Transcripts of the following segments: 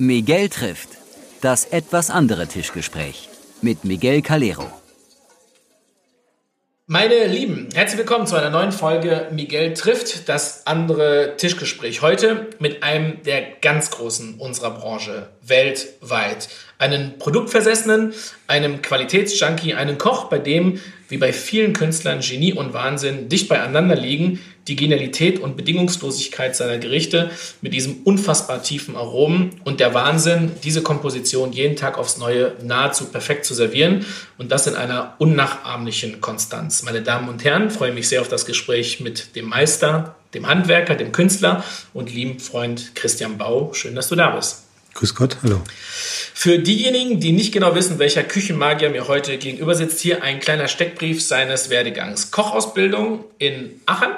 Miguel trifft. Das etwas andere Tischgespräch mit Miguel Calero. Meine Lieben, herzlich willkommen zu einer neuen Folge Miguel trifft das andere Tischgespräch. Heute mit einem der ganz großen unserer Branche weltweit. Einen Produktversessenen, einem Qualitätsjunkie, einen Koch, bei dem, wie bei vielen Künstlern, Genie und Wahnsinn dicht beieinander liegen, die Genialität und Bedingungslosigkeit seiner Gerichte mit diesem unfassbar tiefen Aromen und der Wahnsinn, diese Komposition jeden Tag aufs Neue nahezu perfekt zu servieren und das in einer unnachahmlichen Konstanz. Meine Damen und Herren, freue mich sehr auf das Gespräch mit dem Meister, dem Handwerker, dem Künstler und lieben Freund Christian Bau. Schön, dass du da bist. Grüß Gott, hallo. Für diejenigen, die nicht genau wissen, welcher Küchenmagier mir heute gegenüber sitzt, hier ein kleiner Steckbrief seines Werdegangs. Kochausbildung in Aachen.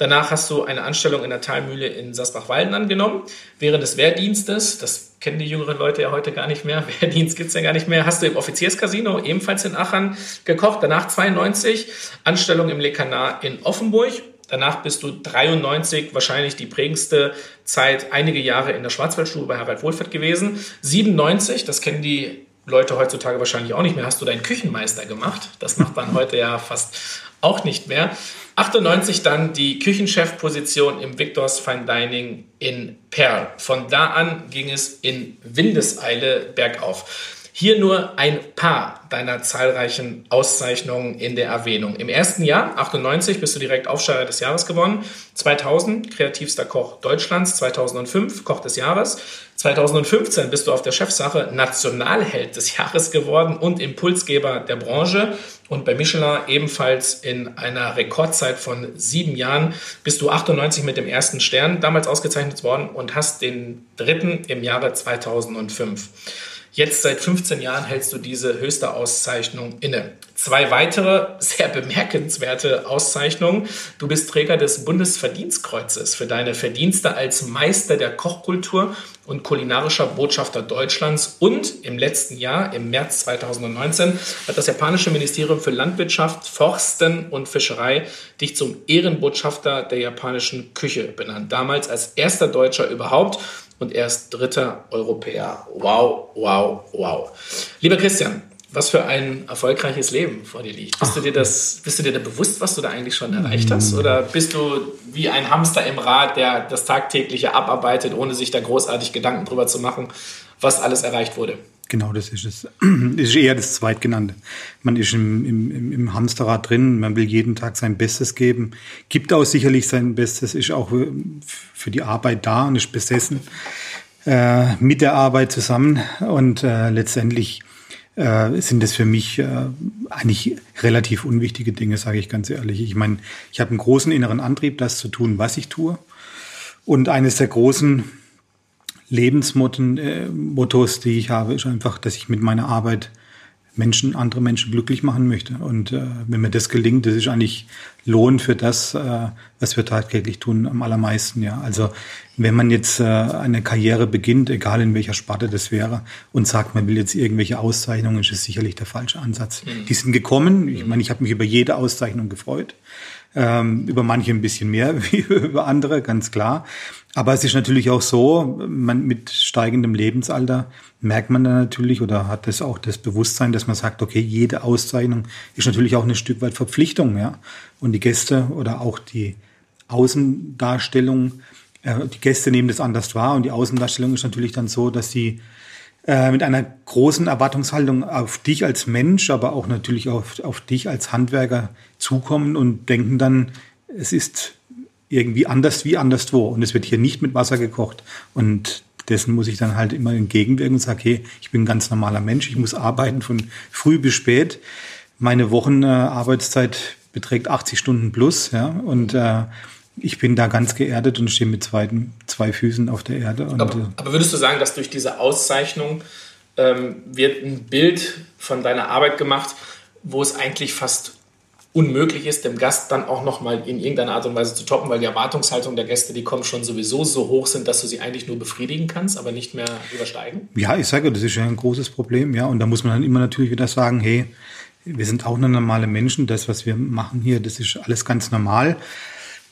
Danach hast du eine Anstellung in der Talmühle in Sasbach-Walden angenommen. Während des Wehrdienstes, das kennen die jüngeren Leute ja heute gar nicht mehr, Wehrdienst gibt es ja gar nicht mehr, hast du im Offizierscasino ebenfalls in Aachen gekocht. Danach 92 Anstellung im Le Canard in Offenburg Danach bist du 93 wahrscheinlich die prägendste Zeit, einige Jahre in der Schwarzwaldschule bei Harald Wohlfahrt gewesen. 97, das kennen die Leute heutzutage wahrscheinlich auch nicht mehr, hast du deinen Küchenmeister gemacht. Das macht man heute ja fast auch nicht mehr. 98 dann die Küchenchefposition im Victors Fine Dining in Perl. Von da an ging es in Windeseile bergauf. Hier nur ein paar deiner zahlreichen Auszeichnungen in der Erwähnung. Im ersten Jahr, 98, bist du direkt Aufsteiger des Jahres gewonnen. 2000 kreativster Koch Deutschlands. 2005 Koch des Jahres. 2015 bist du auf der Chefsache Nationalheld des Jahres geworden und Impulsgeber der Branche. Und bei Michelin ebenfalls in einer Rekordzeit von sieben Jahren bist du 98 mit dem ersten Stern damals ausgezeichnet worden und hast den dritten im Jahre 2005. Jetzt seit 15 Jahren hältst du diese höchste Auszeichnung inne. Zwei weitere sehr bemerkenswerte Auszeichnungen. Du bist Träger des Bundesverdienstkreuzes für deine Verdienste als Meister der Kochkultur und kulinarischer Botschafter Deutschlands. Und im letzten Jahr, im März 2019, hat das japanische Ministerium für Landwirtschaft, Forsten und Fischerei dich zum Ehrenbotschafter der japanischen Küche benannt. Damals als erster Deutscher überhaupt und erst dritter Europäer. Wow, wow, wow. Lieber Christian, was für ein erfolgreiches Leben vor dir liegt. Bist du dir das, bist du dir da bewusst, was du da eigentlich schon erreicht hast? Oder bist du wie ein Hamster im Rad, der das tagtägliche abarbeitet, ohne sich da großartig Gedanken drüber zu machen, was alles erreicht wurde? Genau, das ist es. Das ist eher das Zweitgenannte. Man ist im, im, im Hamsterrad drin, man will jeden Tag sein Bestes geben, gibt auch sicherlich sein Bestes, ist auch für die Arbeit da und ist besessen äh, mit der Arbeit zusammen. Und äh, letztendlich äh, sind das für mich äh, eigentlich relativ unwichtige Dinge, sage ich ganz ehrlich. Ich meine, ich habe einen großen inneren Antrieb, das zu tun, was ich tue. Und eines der großen Lebensmottos, äh, die ich habe, ist einfach, dass ich mit meiner Arbeit Menschen, andere Menschen glücklich machen möchte. Und äh, wenn mir das gelingt, das ist eigentlich Lohn für das, äh, was wir tagtäglich tun, am allermeisten. Ja, also wenn man jetzt äh, eine Karriere beginnt, egal in welcher Sparte das wäre, und sagt, man will jetzt irgendwelche Auszeichnungen, ist es sicherlich der falsche Ansatz. Mhm. Die sind gekommen. Ich meine, ich habe mich über jede Auszeichnung gefreut. Ähm, über manche ein bisschen mehr wie über andere, ganz klar. Aber es ist natürlich auch so, man mit steigendem Lebensalter merkt man dann natürlich oder hat das auch das Bewusstsein, dass man sagt, okay, jede Auszeichnung ist natürlich auch ein Stück weit Verpflichtung, ja. Und die Gäste oder auch die Außendarstellung, äh, die Gäste nehmen das anders wahr und die Außendarstellung ist natürlich dann so, dass sie äh, mit einer großen Erwartungshaltung auf dich als Mensch, aber auch natürlich auf, auf dich als Handwerker zukommen und denken dann, es ist irgendwie anders wie anderswo. Und es wird hier nicht mit Wasser gekocht. Und dessen muss ich dann halt immer entgegenwirken und sagen, okay, ich bin ein ganz normaler Mensch, ich muss arbeiten von früh bis spät. Meine Wochenarbeitszeit beträgt 80 Stunden plus, ja, und äh, ich bin da ganz geerdet und stehe mit zwei, zwei Füßen auf der Erde. Aber, äh, aber, würdest du sagen, dass durch diese Auszeichnung ähm, wird ein Bild von deiner Arbeit gemacht, wo es eigentlich fast unmöglich ist, dem Gast dann auch nochmal in irgendeiner Art und Weise zu toppen, weil die Erwartungshaltung der Gäste, die kommen, schon sowieso so hoch sind, dass du sie eigentlich nur befriedigen kannst, aber nicht mehr übersteigen? Ja, ich sage, das ist ja ein großes Problem, ja. Und da muss man dann immer natürlich wieder sagen, hey, wir sind auch nur normale Menschen. Das, was wir machen hier, das ist alles ganz normal.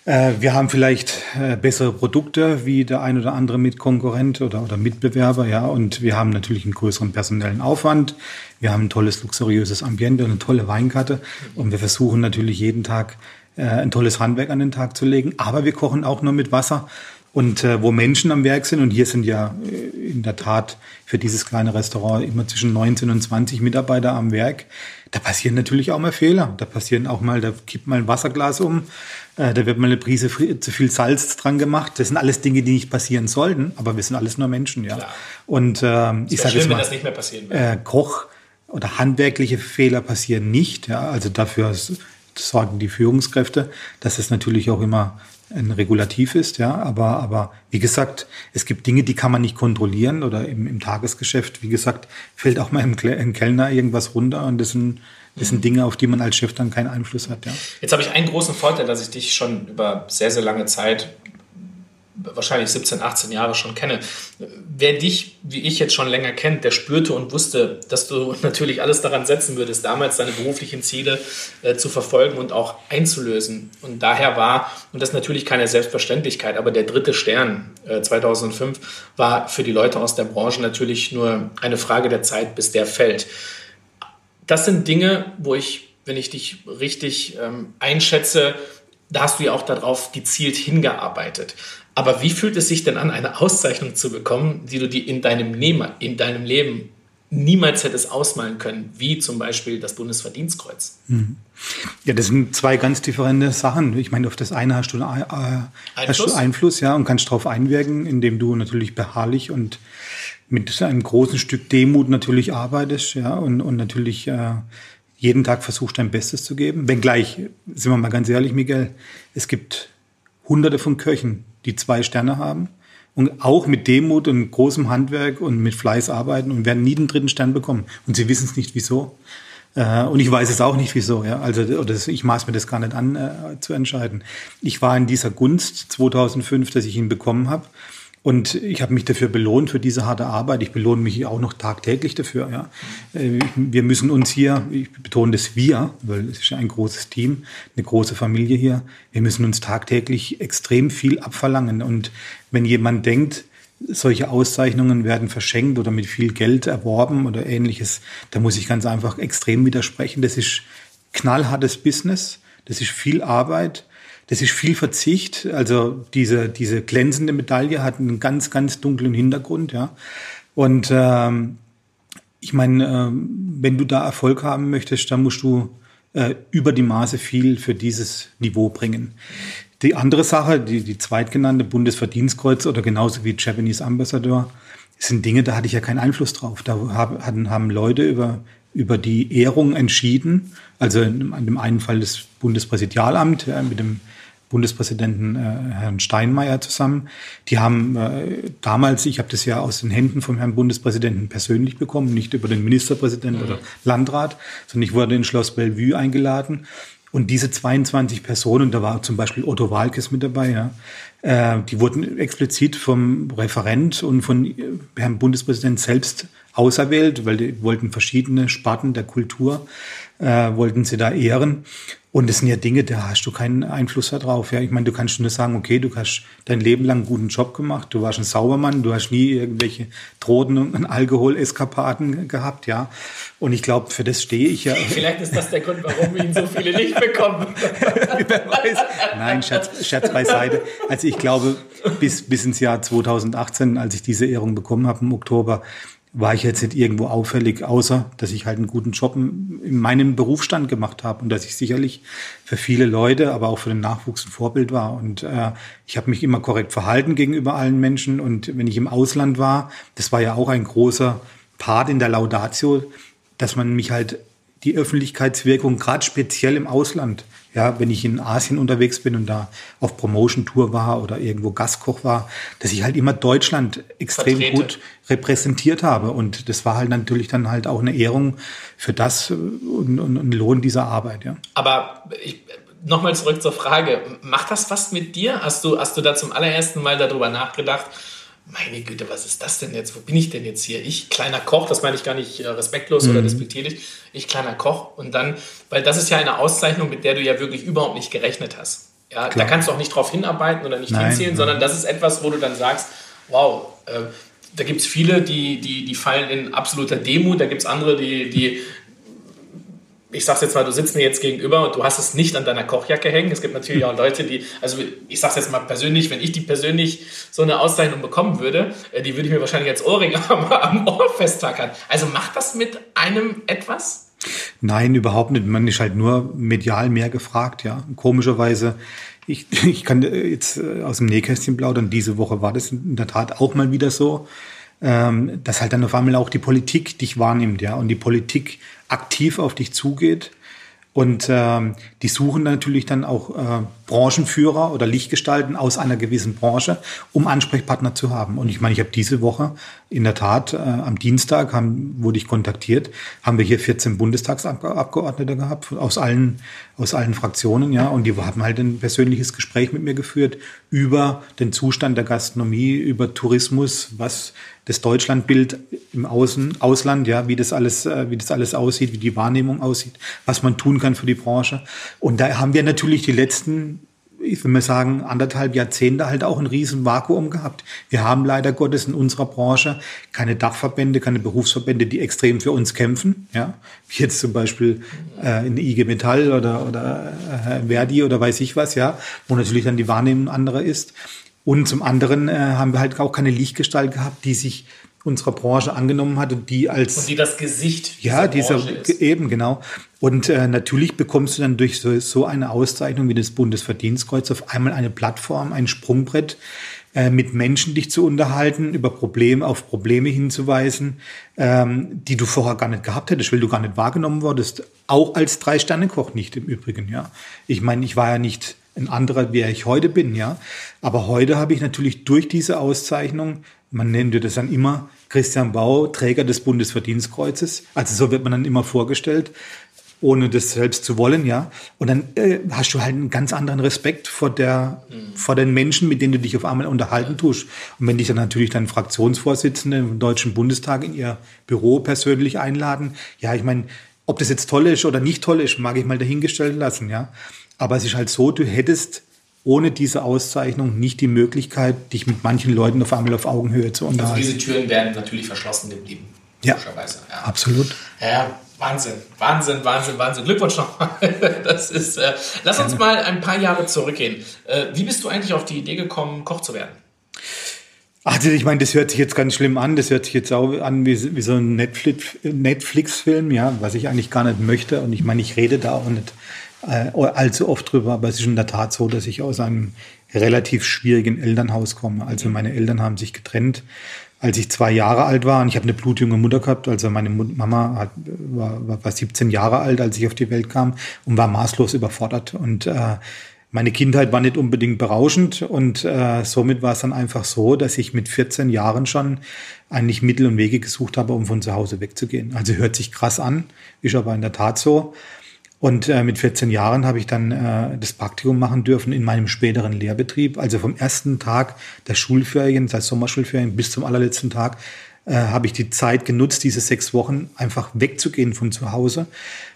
Äh, wir haben vielleicht äh, bessere Produkte wie der ein oder andere Mitkonkurrent oder, oder Mitbewerber, ja. Und wir haben natürlich einen größeren personellen Aufwand. Wir haben ein tolles, luxuriöses Ambiente und eine tolle Weinkarte. Und wir versuchen natürlich jeden Tag äh, ein tolles Handwerk an den Tag zu legen. Aber wir kochen auch nur mit Wasser. Und äh, wo Menschen am Werk sind, und hier sind ja in der Tat für dieses kleine Restaurant immer zwischen 19 und 20 Mitarbeiter am Werk, da passieren natürlich auch mal Fehler. Da passieren auch mal, da kippt mal ein Wasserglas um, äh, da wird mal eine Prise zu viel Salz dran gemacht. Das sind alles Dinge, die nicht passieren sollten, aber wir sind alles nur Menschen, ja. Klar. Und ähm, ich sage jetzt mal, das nicht mehr passieren äh, Koch oder handwerkliche Fehler passieren nicht, ja. Also dafür sorgen die Führungskräfte, dass es natürlich auch immer ein Regulativ ist, ja, aber, aber wie gesagt, es gibt Dinge, die kann man nicht kontrollieren oder im, im Tagesgeschäft, wie gesagt, fällt auch mal im, im Kellner irgendwas runter und das sind das sind Dinge, auf die man als Chef dann keinen Einfluss hat. Ja. Jetzt habe ich einen großen Vorteil, dass ich dich schon über sehr, sehr lange Zeit, wahrscheinlich 17, 18 Jahre schon kenne. Wer dich, wie ich jetzt schon länger kennt, der spürte und wusste, dass du natürlich alles daran setzen würdest, damals deine beruflichen Ziele äh, zu verfolgen und auch einzulösen. Und daher war, und das ist natürlich keine Selbstverständlichkeit, aber der dritte Stern äh, 2005 war für die Leute aus der Branche natürlich nur eine Frage der Zeit, bis der fällt das sind Dinge, wo ich, wenn ich dich richtig ähm, einschätze, da hast du ja auch darauf gezielt hingearbeitet. Aber wie fühlt es sich denn an, eine Auszeichnung zu bekommen, die du dir in deinem, Leben, in deinem Leben niemals hättest ausmalen können, wie zum Beispiel das Bundesverdienstkreuz? Mhm. Ja, das sind zwei ganz differente Sachen. Ich meine, auf das eine hast du, äh, Einfluss? Hast du Einfluss, ja, und kannst darauf einwirken, indem du natürlich beharrlich und mit einem großen Stück Demut natürlich arbeitest, ja, und, und natürlich äh, jeden Tag versuchst, dein Bestes zu geben. Wenngleich, sind wir mal ganz ehrlich, Miguel, es gibt hunderte von Köchen, die zwei Sterne haben und auch mit Demut und großem Handwerk und mit Fleiß arbeiten und werden nie den dritten Stern bekommen. Und sie wissen es nicht wieso. Äh, und ich weiß es auch nicht wieso. Also ich maß mir das gar nicht an äh, zu entscheiden. Ich war in dieser Gunst 2005, dass ich ihn bekommen habe. Und ich habe mich dafür belohnt für diese harte Arbeit. Ich belohne mich auch noch tagtäglich dafür. Ja. Äh, wir müssen uns hier, ich betone das wir, weil es ist ein großes Team, eine große Familie hier. Wir müssen uns tagtäglich extrem viel abverlangen. Und wenn jemand denkt, solche Auszeichnungen werden verschenkt oder mit viel Geld erworben oder ähnliches, da muss ich ganz einfach extrem widersprechen. Das ist knallhartes Business. Das ist viel Arbeit. Das ist viel Verzicht. Also diese, diese glänzende Medaille hat einen ganz, ganz dunklen Hintergrund, ja. Und ähm, ich meine, äh, wenn du da Erfolg haben möchtest, dann musst du äh, über die Maße viel für dieses Niveau bringen. Die andere Sache, die, die zweitgenannte Bundesverdienstkreuz oder genauso wie Japanese Ambassador, sind Dinge, da hatte ich ja keinen Einfluss drauf. Da haben, haben Leute über, über die Ehrung entschieden. Also in, in dem einen Fall das Bundespräsidialamt ja, mit dem Bundespräsidenten äh, Herrn Steinmeier zusammen. Die haben äh, damals, ich habe das ja aus den Händen vom Herrn Bundespräsidenten persönlich bekommen, nicht über den Ministerpräsidenten mhm. oder Landrat, sondern ich wurde in Schloss Bellevue eingeladen. Und diese 22 Personen, da war zum Beispiel Otto Walkes mit dabei, ja, äh, die wurden explizit vom Referent und von äh, Herrn Bundespräsident selbst auserwählt, weil die wollten verschiedene Sparten der Kultur, äh, wollten sie da ehren. Und das sind ja Dinge, da hast du keinen Einfluss darauf. Ja, ich meine, du kannst nur sagen, okay, du hast dein Leben lang einen guten Job gemacht, du warst ein Saubermann, du hast nie irgendwelche Drogen und Alkoholeskapaden gehabt, ja. Und ich glaube, für das stehe ich ja. Vielleicht ist das der Grund, warum wir ihn so viele nicht bekommen. Wer weiß. Nein, Scherz, Scherz beiseite. Also ich glaube, bis, bis ins Jahr 2018, als ich diese Ehrung bekommen habe im Oktober, war ich jetzt nicht irgendwo auffällig, außer dass ich halt einen guten Job in meinem Berufsstand gemacht habe und dass ich sicherlich für viele Leute, aber auch für den Nachwuchs ein Vorbild war. Und äh, ich habe mich immer korrekt verhalten gegenüber allen Menschen. Und wenn ich im Ausland war, das war ja auch ein großer Part in der Laudatio, dass man mich halt die Öffentlichkeitswirkung, gerade speziell im Ausland, ja, wenn ich in Asien unterwegs bin und da auf Promotion-Tour war oder irgendwo Gastkoch war, dass ich halt immer Deutschland extrem Vertrete. gut repräsentiert habe. Und das war halt natürlich dann halt auch eine Ehrung für das und, und, und Lohn dieser Arbeit, ja. Aber ich, nochmal zurück zur Frage, macht das was mit dir? Hast du, hast du da zum allerersten Mal darüber nachgedacht, meine Güte, was ist das denn jetzt? Wo bin ich denn jetzt hier? Ich, kleiner Koch, das meine ich gar nicht äh, respektlos mhm. oder despektierlich. Ich, kleiner Koch. Und dann, weil das ist ja eine Auszeichnung, mit der du ja wirklich überhaupt nicht gerechnet hast. Ja, da kannst du auch nicht drauf hinarbeiten oder nicht Nein, hinzielen, nein. sondern das ist etwas, wo du dann sagst, wow, äh, da gibt es viele, die, die, die fallen in absoluter Demut, da gibt es andere, die, die, ich sag's jetzt mal, du sitzt mir jetzt gegenüber und du hast es nicht an deiner Kochjacke hängen. Es gibt natürlich auch Leute, die, also ich sag's jetzt mal persönlich, wenn ich die persönlich so eine Auszeichnung bekommen würde, äh, die würde ich mir wahrscheinlich als Ohrring am, am Ohr festtackern. Also macht das mit einem etwas? Nein, überhaupt nicht. Man ist halt nur medial mehr gefragt, ja. Komischerweise, ich, ich kann jetzt äh, aus dem Nähkästchen plaudern, diese Woche war das in der Tat auch mal wieder so, ähm, dass halt dann auf einmal auch die Politik dich wahrnimmt, ja, und die Politik aktiv auf dich zugeht. Und ähm, die suchen natürlich dann auch äh, Branchenführer oder Lichtgestalten aus einer gewissen Branche, um Ansprechpartner zu haben. Und ich meine, ich habe diese Woche in der Tat äh, am Dienstag haben, wurde ich kontaktiert, haben wir hier 14 Bundestagsabgeordnete gehabt aus allen aus allen Fraktionen, ja, und die haben halt ein persönliches Gespräch mit mir geführt über den Zustand der Gastronomie, über Tourismus, was das Deutschlandbild im Außen, Ausland, ja, wie das alles, äh, wie das alles aussieht, wie die Wahrnehmung aussieht, was man tun kann für die Branche. Und da haben wir natürlich die letzten ich will mal sagen, anderthalb Jahrzehnte halt auch ein riesen Vakuum gehabt. Wir haben leider Gottes in unserer Branche keine Dachverbände, keine Berufsverbände, die extrem für uns kämpfen. Ja, wie jetzt zum Beispiel äh, in IG Metall oder, oder äh, Verdi oder weiß ich was, ja, wo natürlich dann die Wahrnehmung anderer ist. Und zum anderen äh, haben wir halt auch keine Lichtgestalt gehabt, die sich unserer Branche angenommen hat und die als Und die das Gesicht ja, dieser, ist. eben, genau. Und äh, natürlich bekommst du dann durch so, so eine Auszeichnung wie das Bundesverdienstkreuz auf einmal eine Plattform, ein Sprungbrett, äh, mit Menschen dich zu unterhalten, über Probleme auf Probleme hinzuweisen, ähm, die du vorher gar nicht gehabt hättest, weil du gar nicht wahrgenommen wurdest. Auch als Drei-Sterne-Koch nicht im Übrigen, ja. Ich meine, ich war ja nicht ein anderer, wer ich heute bin, ja. Aber heute habe ich natürlich durch diese Auszeichnung, man nennt das dann immer Christian Bau, Träger des Bundesverdienstkreuzes. Also so wird man dann immer vorgestellt, ohne das selbst zu wollen, ja. Und dann äh, hast du halt einen ganz anderen Respekt vor der, vor den Menschen, mit denen du dich auf einmal unterhalten tust. Und wenn dich dann natürlich dann Fraktionsvorsitzende im Deutschen Bundestag in ihr Büro persönlich einladen, ja, ich meine, ob das jetzt toll ist oder nicht toll ist, mag ich mal dahingestellt lassen, ja. Aber es ist halt so, du hättest ohne diese Auszeichnung nicht die Möglichkeit, dich mit manchen Leuten auf einmal auf Augenhöhe zu Also unterhalten. diese Türen wären natürlich verschlossen geblieben. Ja. Logischerweise. Ja. Absolut. Ja, Wahnsinn, Wahnsinn, Wahnsinn, Wahnsinn. Glückwunsch nochmal. Das ist. Äh, lass uns mal ein paar Jahre zurückgehen. Äh, wie bist du eigentlich auf die Idee gekommen, Koch zu werden? Also ich meine, das hört sich jetzt ganz schlimm an. Das hört sich jetzt auch an wie, wie so ein Netflix- Netflix-Film, ja, was ich eigentlich gar nicht möchte. Und ich meine, ich rede da auch nicht äh, allzu oft drüber, aber es ist in der Tat so, dass ich aus einem relativ schwierigen Elternhaus komme. Also meine Eltern haben sich getrennt, als ich zwei Jahre alt war. Und ich habe eine blutjunge Mutter gehabt. Also meine Mama hat, war, war, war 17 Jahre alt, als ich auf die Welt kam und war maßlos überfordert. Und äh, meine Kindheit war nicht unbedingt berauschend und äh, somit war es dann einfach so, dass ich mit 14 Jahren schon eigentlich Mittel und Wege gesucht habe, um von zu Hause wegzugehen. Also hört sich krass an, ist aber in der Tat so. Und äh, mit 14 Jahren habe ich dann äh, das Praktikum machen dürfen in meinem späteren Lehrbetrieb. Also vom ersten Tag der Schulferien, das heißt Sommerschulferien, bis zum allerletzten Tag äh, habe ich die Zeit genutzt, diese sechs Wochen einfach wegzugehen von zu Hause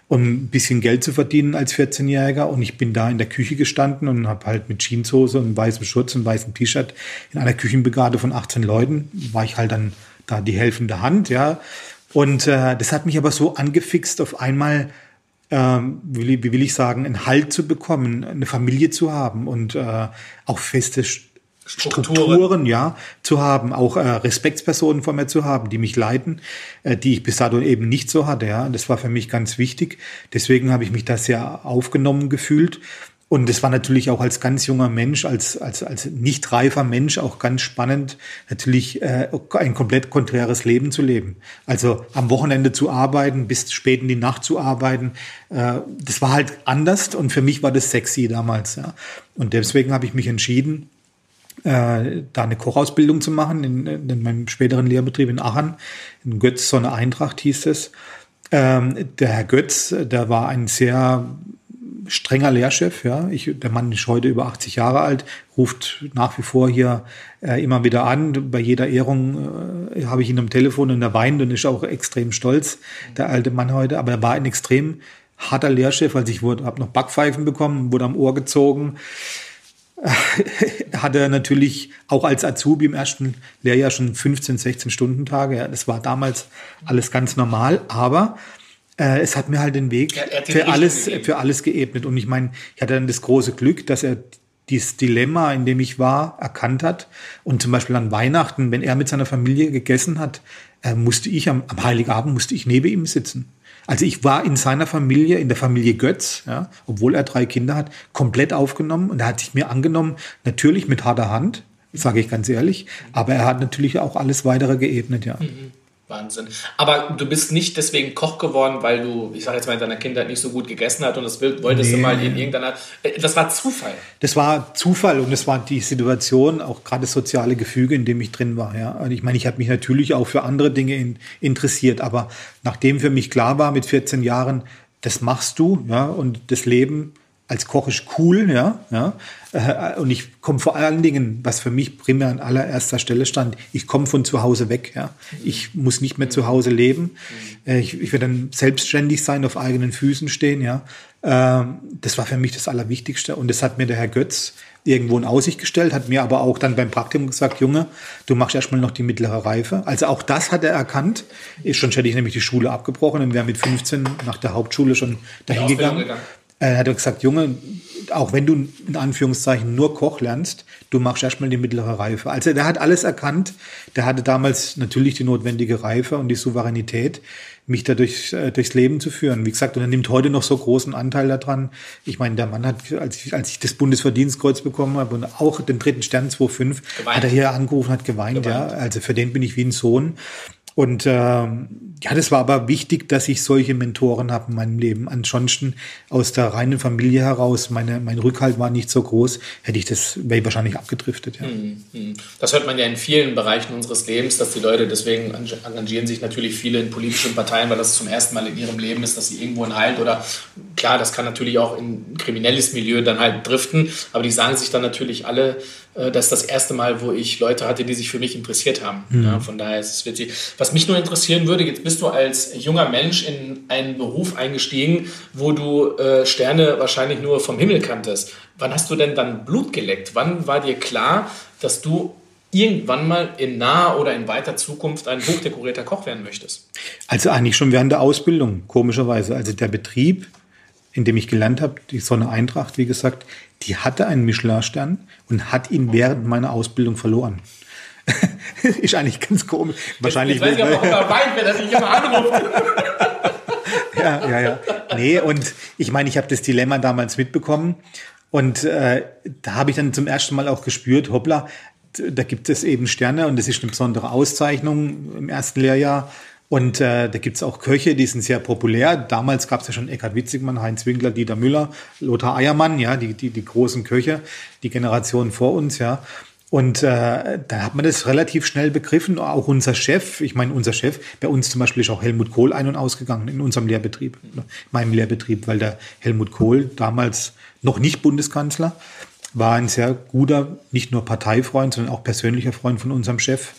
und ein bisschen Geld zu verdienen als 14-Jähriger. Und ich bin da in der Küche gestanden und habe halt mit Jeanshose und weißem Schutz und weißem T-Shirt in einer Küchenbrigade von 18 Leuten, war ich halt dann da die helfende Hand, ja. Und äh, das hat mich aber so angefixt, auf einmal ähm, wie, will- wie will ich sagen, einen Halt zu bekommen, eine Familie zu haben und äh, auch feste Strukturen. Strukturen, ja, zu haben, auch äh, Respektspersonen vor mir zu haben, die mich leiten, äh, die ich bis dato eben nicht so hatte, ja. Das war für mich ganz wichtig. Deswegen habe ich mich da sehr aufgenommen gefühlt. Und es war natürlich auch als ganz junger Mensch, als, als, als nicht reifer Mensch auch ganz spannend, natürlich äh, ein komplett konträres Leben zu leben. Also am Wochenende zu arbeiten, bis spät in die Nacht zu arbeiten, äh, das war halt anders und für mich war das sexy damals. Ja. Und deswegen habe ich mich entschieden, äh, da eine Kochausbildung zu machen in, in meinem späteren Lehrbetrieb in Aachen. In Götz Sonne Eintracht hieß es. Ähm, der Herr Götz, der war ein sehr strenger Lehrchef, ja. Ich, der Mann ist heute über 80 Jahre alt, ruft nach wie vor hier äh, immer wieder an. Bei jeder Ehrung äh, habe ich ihn am Telefon und er weint und ist auch extrem stolz, der alte Mann heute. Aber er war ein extrem harter Lehrchef, als ich wurde, habe noch Backpfeifen bekommen, wurde am Ohr gezogen. hatte natürlich auch als Azubi im ersten Lehrjahr schon 15, 16 Stunden Tage. Ja, das war damals alles ganz normal, aber äh, es hat mir halt den Weg ja, für alles, für alles geebnet. Und ich meine, ich hatte dann das große Glück, dass er dieses Dilemma, in dem ich war, erkannt hat. Und zum Beispiel an Weihnachten, wenn er mit seiner Familie gegessen hat, äh, musste ich am, am Heiligabend musste ich neben ihm sitzen. Also ich war in seiner Familie, in der Familie Götz, ja, obwohl er drei Kinder hat, komplett aufgenommen und er hat sich mir angenommen, natürlich mit harter Hand, sage ich ganz ehrlich, aber er hat natürlich auch alles weitere geebnet, ja. Mhm. Wahnsinn. Aber du bist nicht deswegen Koch geworden, weil du, ich sage jetzt mal, in deiner Kindheit nicht so gut gegessen hast und das wolltest nee. du mal in irgendeiner. Äh, das war Zufall. Das war Zufall und das war die Situation, auch gerade das soziale Gefüge, in dem ich drin war. Ja. Und ich meine, ich habe mich natürlich auch für andere Dinge in, interessiert, aber nachdem für mich klar war mit 14 Jahren, das machst du, ja, und das Leben als Koch ist cool, ja, ja. Äh, und ich komme vor allen Dingen, was für mich primär an allererster Stelle stand, ich komme von zu Hause weg, ja. Ich muss nicht mehr zu Hause leben. Äh, ich, ich werde dann selbstständig sein, auf eigenen Füßen stehen, ja. Ähm, das war für mich das Allerwichtigste. Und das hat mir der Herr Götz irgendwo in Aussicht gestellt, hat mir aber auch dann beim Praktikum gesagt, Junge, du machst erstmal noch die mittlere Reife. Also auch das hat er erkannt. Ist schon hätte ich nämlich die Schule abgebrochen und wäre mit 15 nach der Hauptschule schon dahin gegangen. Er hat gesagt, Junge, auch wenn du in Anführungszeichen nur Koch lernst, du machst erstmal die mittlere Reife. Also der hat alles erkannt. Der hatte damals natürlich die notwendige Reife und die Souveränität, mich da durch, äh, durchs Leben zu führen. Wie gesagt, und er nimmt heute noch so großen Anteil daran. Ich meine, der Mann hat, als ich, als ich das Bundesverdienstkreuz bekommen habe und auch den dritten Stern 2.5, hat er hier angerufen, hat geweint, geweint, ja. Also für den bin ich wie ein Sohn. Und ähm, ja, das war aber wichtig, dass ich solche Mentoren habe in meinem Leben. Ansonsten aus der reinen Familie heraus, meine, mein Rückhalt war nicht so groß, hätte ich das, wäre ich wahrscheinlich abgedriftet. Ja. Hm, hm. Das hört man ja in vielen Bereichen unseres Lebens, dass die Leute, deswegen engagieren sich natürlich viele in politischen Parteien, weil das zum ersten Mal in ihrem Leben ist, dass sie irgendwo einen Halt oder klar, das kann natürlich auch in kriminelles Milieu dann halt driften, aber die sagen sich dann natürlich alle, das ist das erste Mal, wo ich Leute hatte, die sich für mich interessiert haben. Mhm. Ja, von daher ist es witzig. Was mich nur interessieren würde, jetzt bist du als junger Mensch in einen Beruf eingestiegen, wo du äh, Sterne wahrscheinlich nur vom Himmel kanntest. Wann hast du denn dann Blut geleckt? Wann war dir klar, dass du irgendwann mal in naher oder in weiter Zukunft ein hochdekorierter Koch werden möchtest? Also eigentlich schon während der Ausbildung, komischerweise. Also der Betrieb, in dem ich gelernt habe, die Sonne Eintracht, wie gesagt, die hatte einen Michelin-Stern und hat ihn während meiner Ausbildung verloren. ist eigentlich ganz komisch. Wahrscheinlich. Jetzt, jetzt weiß ich aber auch weint, wenn er sich immer anruft. ja, ja, ja. Nee, und ich meine, ich habe das Dilemma damals mitbekommen. Und äh, da habe ich dann zum ersten Mal auch gespürt, hoppla, da gibt es eben Sterne und das ist eine besondere Auszeichnung im ersten Lehrjahr. Und äh, da gibt's auch Köche, die sind sehr populär. Damals gab's ja schon Eckhard Witzigmann, Heinz Winkler, Dieter Müller, Lothar Eiermann, ja, die, die, die großen Köche, die Generation vor uns, ja. Und äh, da hat man das relativ schnell begriffen. Auch unser Chef, ich meine, unser Chef, bei uns zum Beispiel ist auch Helmut Kohl ein- und ausgegangen in unserem Lehrbetrieb, meinem Lehrbetrieb, weil der Helmut Kohl damals noch nicht Bundeskanzler war ein sehr guter, nicht nur Parteifreund, sondern auch persönlicher Freund von unserem Chef.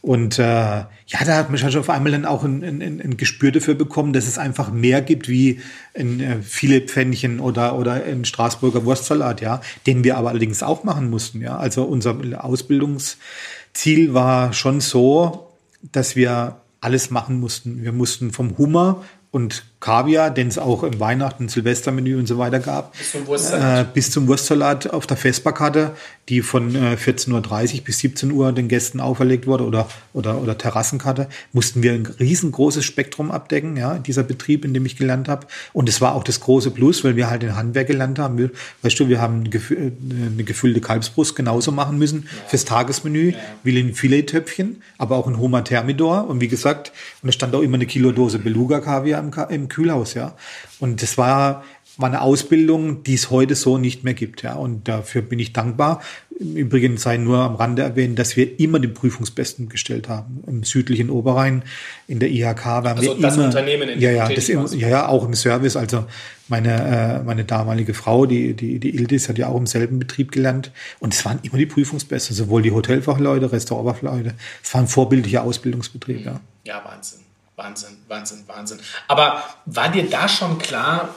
Und äh, ja, da hat man schon auf einmal dann auch ein, ein, ein Gespür dafür bekommen, dass es einfach mehr gibt wie ein äh, viele Pfännchen oder, oder ein Straßburger Wurstsalat, ja, den wir aber allerdings auch machen mussten. Ja. Also unser Ausbildungsziel war schon so, dass wir alles machen mussten. Wir mussten vom Hummer und Kaviar, den es auch im Weihnachten, Silvestermenü und so weiter gab. Bis zum Wurstsalat. Äh, bis zum Wurstsalat auf der Vesperkarte, die von äh, 14.30 Uhr bis 17 Uhr den Gästen auferlegt wurde oder, oder, oder Terrassenkarte, mussten wir ein riesengroßes Spektrum abdecken, ja, dieser Betrieb, in dem ich gelernt habe. Und es war auch das große Plus, weil wir halt in Handwerk gelernt haben. Weißt du, wir haben eine, gefü eine gefüllte Kalbsbrust genauso machen müssen ja. fürs Tagesmenü, ja. wie ein Filettöpfchen, aber auch ein Homer Thermidor. Und wie gesagt, und es stand auch immer eine Kilodose Beluga-Kaviar im, im Kühlhaus, ja. Und das war, war eine Ausbildung, die es heute so nicht mehr gibt, ja. Und dafür bin ich dankbar. Im Übrigen sei nur am Rande erwähnt, dass wir immer den Prüfungsbesten gestellt haben. Im südlichen Oberrhein, in der IHK waren also wir das immer. Unternehmen in ja, ja, das im, ja, ja, auch im Service. Also meine, äh, meine damalige Frau, die, die, die Ildis, hat ja auch im selben Betrieb gelernt. Und es waren immer die Prüfungsbesten, sowohl die Hotelfachleute, Restaurantfachleute. Es war ein vorbildlicher Ausbildungsbetrieb, ja. Ja, Wahnsinn. Wahnsinn, Wahnsinn, Wahnsinn. Aber war dir da schon klar,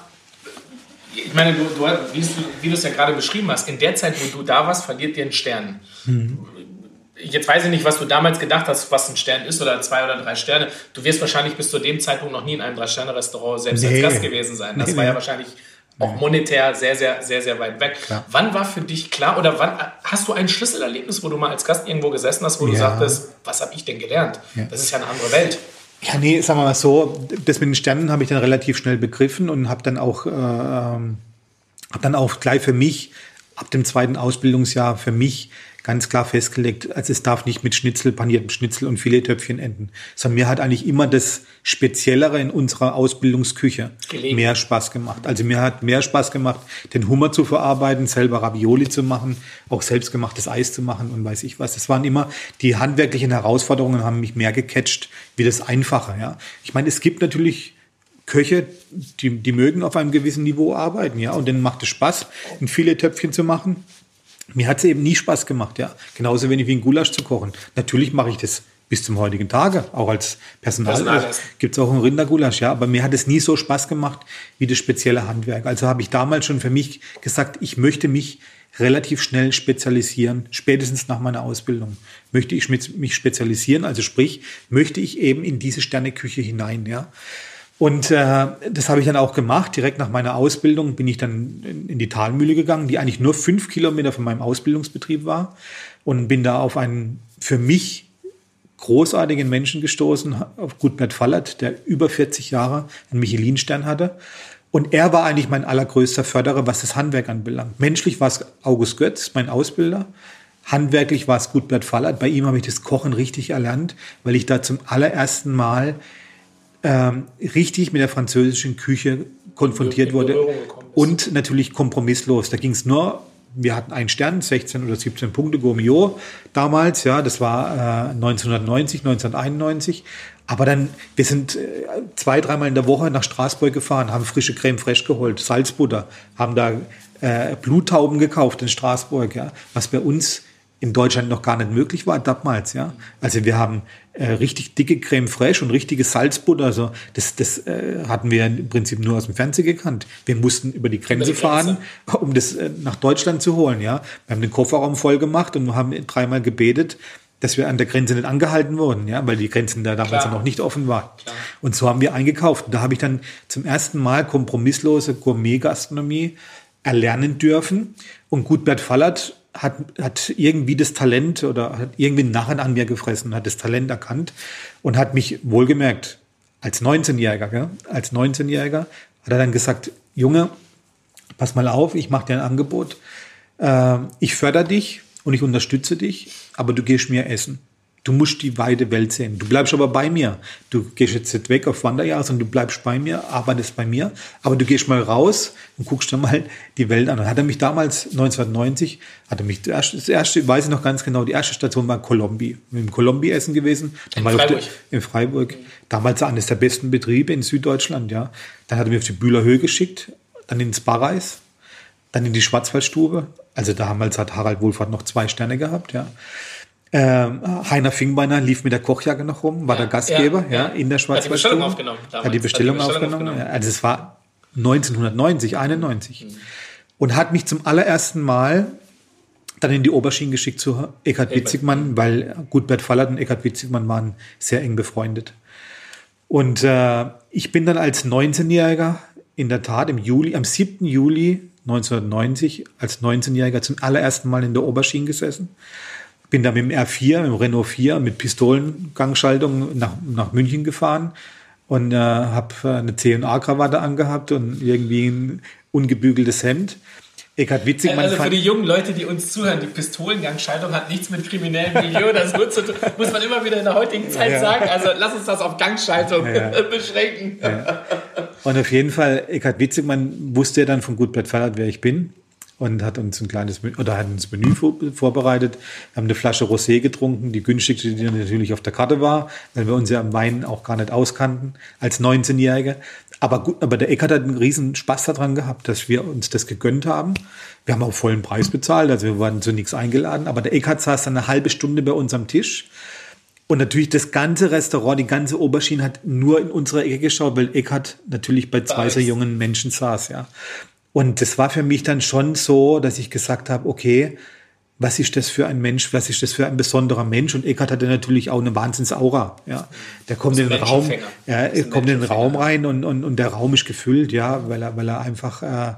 ich meine, du, du, wie du es ja gerade beschrieben hast, in der Zeit, wo du da warst, verliert dir ein Stern. Mhm. Jetzt weiß ich nicht, was du damals gedacht hast, was ein Stern ist oder zwei oder drei Sterne. Du wirst wahrscheinlich bis zu dem Zeitpunkt noch nie in einem Drei-Sterne-Restaurant selbst nee. als Gast gewesen sein. Das nee, war ja wahrscheinlich auch monetär sehr, sehr, sehr, sehr weit weg. Klar. Wann war für dich klar oder wann hast du ein Schlüsselerlebnis, wo du mal als Gast irgendwo gesessen hast, wo ja. du sagtest, was habe ich denn gelernt? Ja. Das ist ja eine andere Welt. Ja, nee, sagen wir mal so, das mit den Sternen habe ich dann relativ schnell begriffen und habe dann auch, äh, ähm, habe dann auch gleich für mich ab dem zweiten Ausbildungsjahr für mich ganz klar festgelegt, also es darf nicht mit Schnitzel, paniertem Schnitzel und Filettöpfchen enden, sondern mir hat eigentlich immer das Speziellere in unserer Ausbildungsküche Gelegen. mehr Spaß gemacht. Also mir hat mehr Spaß gemacht, den Hummer zu verarbeiten, selber Ravioli zu machen, auch selbstgemachtes Eis zu machen und weiß ich was. Das waren immer die handwerklichen Herausforderungen, haben mich mehr gecatcht wie das Einfache. Ja, ich meine, es gibt natürlich Köche, die, die mögen auf einem gewissen Niveau arbeiten, ja, und denen macht es Spaß, ein Filettöpfchen zu machen. Mir hat es eben nie Spaß gemacht, ja. Genauso wenig wie ein Gulasch zu kochen. Natürlich mache ich das bis zum heutigen Tage, auch als Personal. Gibt es auch ein Rindergulasch, ja. Aber mir hat es nie so Spaß gemacht wie das spezielle Handwerk. Also habe ich damals schon für mich gesagt, ich möchte mich relativ schnell spezialisieren, spätestens nach meiner Ausbildung. Möchte ich mich spezialisieren, also sprich, möchte ich eben in diese Sterneküche hinein, ja. Und äh, das habe ich dann auch gemacht. Direkt nach meiner Ausbildung bin ich dann in, in die Talmühle gegangen, die eigentlich nur fünf Kilometer von meinem Ausbildungsbetrieb war. Und bin da auf einen für mich großartigen Menschen gestoßen, auf Gutbert Fallert, der über 40 Jahre einen Michelin-Stern hatte. Und er war eigentlich mein allergrößter Förderer, was das Handwerk anbelangt. Menschlich war es August Götz, mein Ausbilder. Handwerklich war es Gutbert Fallert. Bei ihm habe ich das Kochen richtig erlernt, weil ich da zum allerersten Mal ähm, richtig mit der französischen Küche konfrontiert wurde und natürlich kompromisslos. Da ging es nur, wir hatten einen Stern, 16 oder 17 Punkte, Gourmillot damals, ja, das war äh, 1990, 1991. Aber dann, wir sind äh, zwei, dreimal in der Woche nach Straßburg gefahren, haben frische Creme fraiche geholt, Salzbutter, haben da äh, Bluttauben gekauft in Straßburg, ja, was bei uns in Deutschland noch gar nicht möglich war damals, ja. Also wir haben äh, richtig dicke Creme fraiche und richtige Salzbutter, also das, das äh, hatten wir im Prinzip nur aus dem Fernsehen gekannt. Wir mussten über die Grenze, über die Grenze. fahren, um das äh, nach Deutschland zu holen, ja. Wir haben den Kofferraum voll gemacht und haben dreimal gebetet, dass wir an der Grenze nicht angehalten wurden, ja, weil die Grenzen da damals ja noch nicht offen waren. Klar. Und so haben wir eingekauft. Und da habe ich dann zum ersten Mal kompromisslose Gourmet-Gastronomie erlernen dürfen. Und Gutbert Fallert hat, hat irgendwie das Talent oder hat irgendwie einen Narren an mir gefressen, hat das Talent erkannt und hat mich wohlgemerkt, als 19-Jähriger, als 19-Jähriger hat er dann gesagt, Junge, pass mal auf, ich mache dir ein Angebot, äh, ich fördere dich und ich unterstütze dich, aber du gehst mir essen. Du musst die weite Welt sehen. Du bleibst aber bei mir. Du gehst jetzt nicht weg auf Wanderjahr, sondern du bleibst bei mir, arbeitest bei mir. Aber du gehst mal raus und guckst dir mal die Welt an. Und hat er mich damals, 1990, hat er mich, das erste, das erste weiß ich noch ganz genau, die erste Station war Colombi. Im Colombi essen gewesen. in Freiburg. Der, in Freiburg. Damals eines der besten Betriebe in Süddeutschland, ja. Dann hat er mich auf die Bühler Höhe geschickt, dann ins Barreis, dann in die Schwarzwaldstube. Also damals hat Harald Wohlfahrt noch zwei Sterne gehabt, ja. Ähm, Heiner Fingbeiner lief mit der Kochjacke noch rum, war ja, der Gastgeber, ja, ja, in der Schwarzwaldstube. Hat die Bestellung aufgenommen. Damals. Hat die Bestellung, hat die Bestellung aufgenommen. aufgenommen. also es war 1990, 91. Mhm. Und hat mich zum allerersten Mal dann in die Oberschienen geschickt zu Eckhard Witzigmann, weil Gutbert Fallert und Eckhard Witzigmann waren sehr eng befreundet. Und äh, ich bin dann als 19-Jähriger in der Tat im Juli, am 7. Juli 1990 als 19-Jähriger zum allerersten Mal in der Oberschienen gesessen bin da mit dem R4, mit dem Renault 4 mit Pistolengangschaltung nach, nach München gefahren und äh, habe äh, eine C&A-Krawatte angehabt und irgendwie ein ungebügeltes Hemd. Eckhard Witzig, also für die jungen Leute, die uns zuhören, die Pistolengangschaltung hat nichts mit kriminellem Milieu das gut zu tun. Muss man immer wieder in der heutigen Zeit ja. sagen. Also lass uns das auf Gangschaltung ja. beschränken. Ja. Und auf jeden Fall, Eckhard Witzigmann wusste ja dann von Gutbert Fallert, wer ich bin und hat uns ein kleines oder hat uns Menü vorbereitet. Wir haben eine Flasche Rosé getrunken, die günstigste, die natürlich auf der Karte war, weil wir uns ja am Wein auch gar nicht auskannten als 19-Jährige. Aber gut, aber der Eckert hat einen riesen Spaß daran gehabt, dass wir uns das gegönnt haben. Wir haben auch vollen Preis bezahlt, also wir waren zu nichts eingeladen. Aber der Eckert saß dann eine halbe Stunde bei uns am Tisch. Und natürlich das ganze Restaurant, die ganze Oberschiene hat nur in unsere Ecke geschaut, weil Eckert natürlich bei zwei so jungen Menschen saß, ja. Und das war für mich dann schon so, dass ich gesagt habe, okay, was ist das für ein Mensch, was ist das für ein besonderer Mensch? Und Eckart hatte natürlich auch eine Wahnsinnsaura. Ja, der kommt in den Raum, ja, er kommt in den Raum rein und, und, und der Raum ist gefüllt, ja, weil er, weil er einfach äh,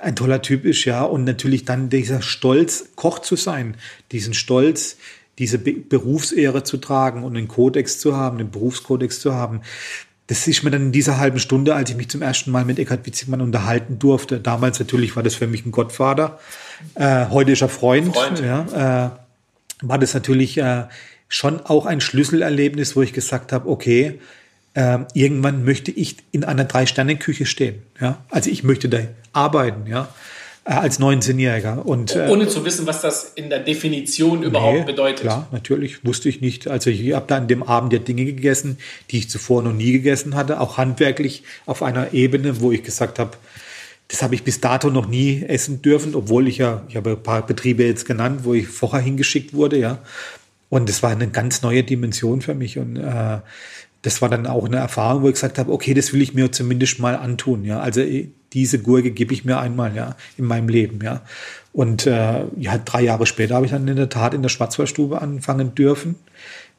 ein toller Typ ist, ja. Und natürlich dann dieser Stolz, Koch zu sein, diesen Stolz, diese Be Berufsehre zu tragen und einen Kodex zu haben, einen Berufskodex zu haben. Das ist mir dann in dieser halben Stunde, als ich mich zum ersten Mal mit Eckhard Witzigmann unterhalten durfte. Damals natürlich war das für mich ein Gottvater. Äh, heute ist er Freund. Freund. Ja, äh, war das natürlich äh, schon auch ein Schlüsselerlebnis, wo ich gesagt habe, okay, äh, irgendwann möchte ich in einer Drei-Sterne-Küche stehen. Ja? Also ich möchte da arbeiten, ja, als 19-Jähriger. Und, äh, Ohne zu wissen, was das in der Definition überhaupt nee, bedeutet. Klar, natürlich, wusste ich nicht. Also ich habe da an dem Abend ja Dinge gegessen, die ich zuvor noch nie gegessen hatte, auch handwerklich auf einer Ebene, wo ich gesagt habe, das habe ich bis dato noch nie essen dürfen, obwohl ich ja, ich habe ein paar Betriebe jetzt genannt, wo ich vorher hingeschickt wurde, ja. Und das war eine ganz neue Dimension für mich. Und äh, das war dann auch eine Erfahrung, wo ich gesagt habe, okay, das will ich mir zumindest mal antun, ja. Also äh, diese Gurke gebe ich mir einmal, ja, in meinem Leben, ja. Und äh, ja, drei Jahre später habe ich dann in der Tat in der Schwarzwaldstube anfangen dürfen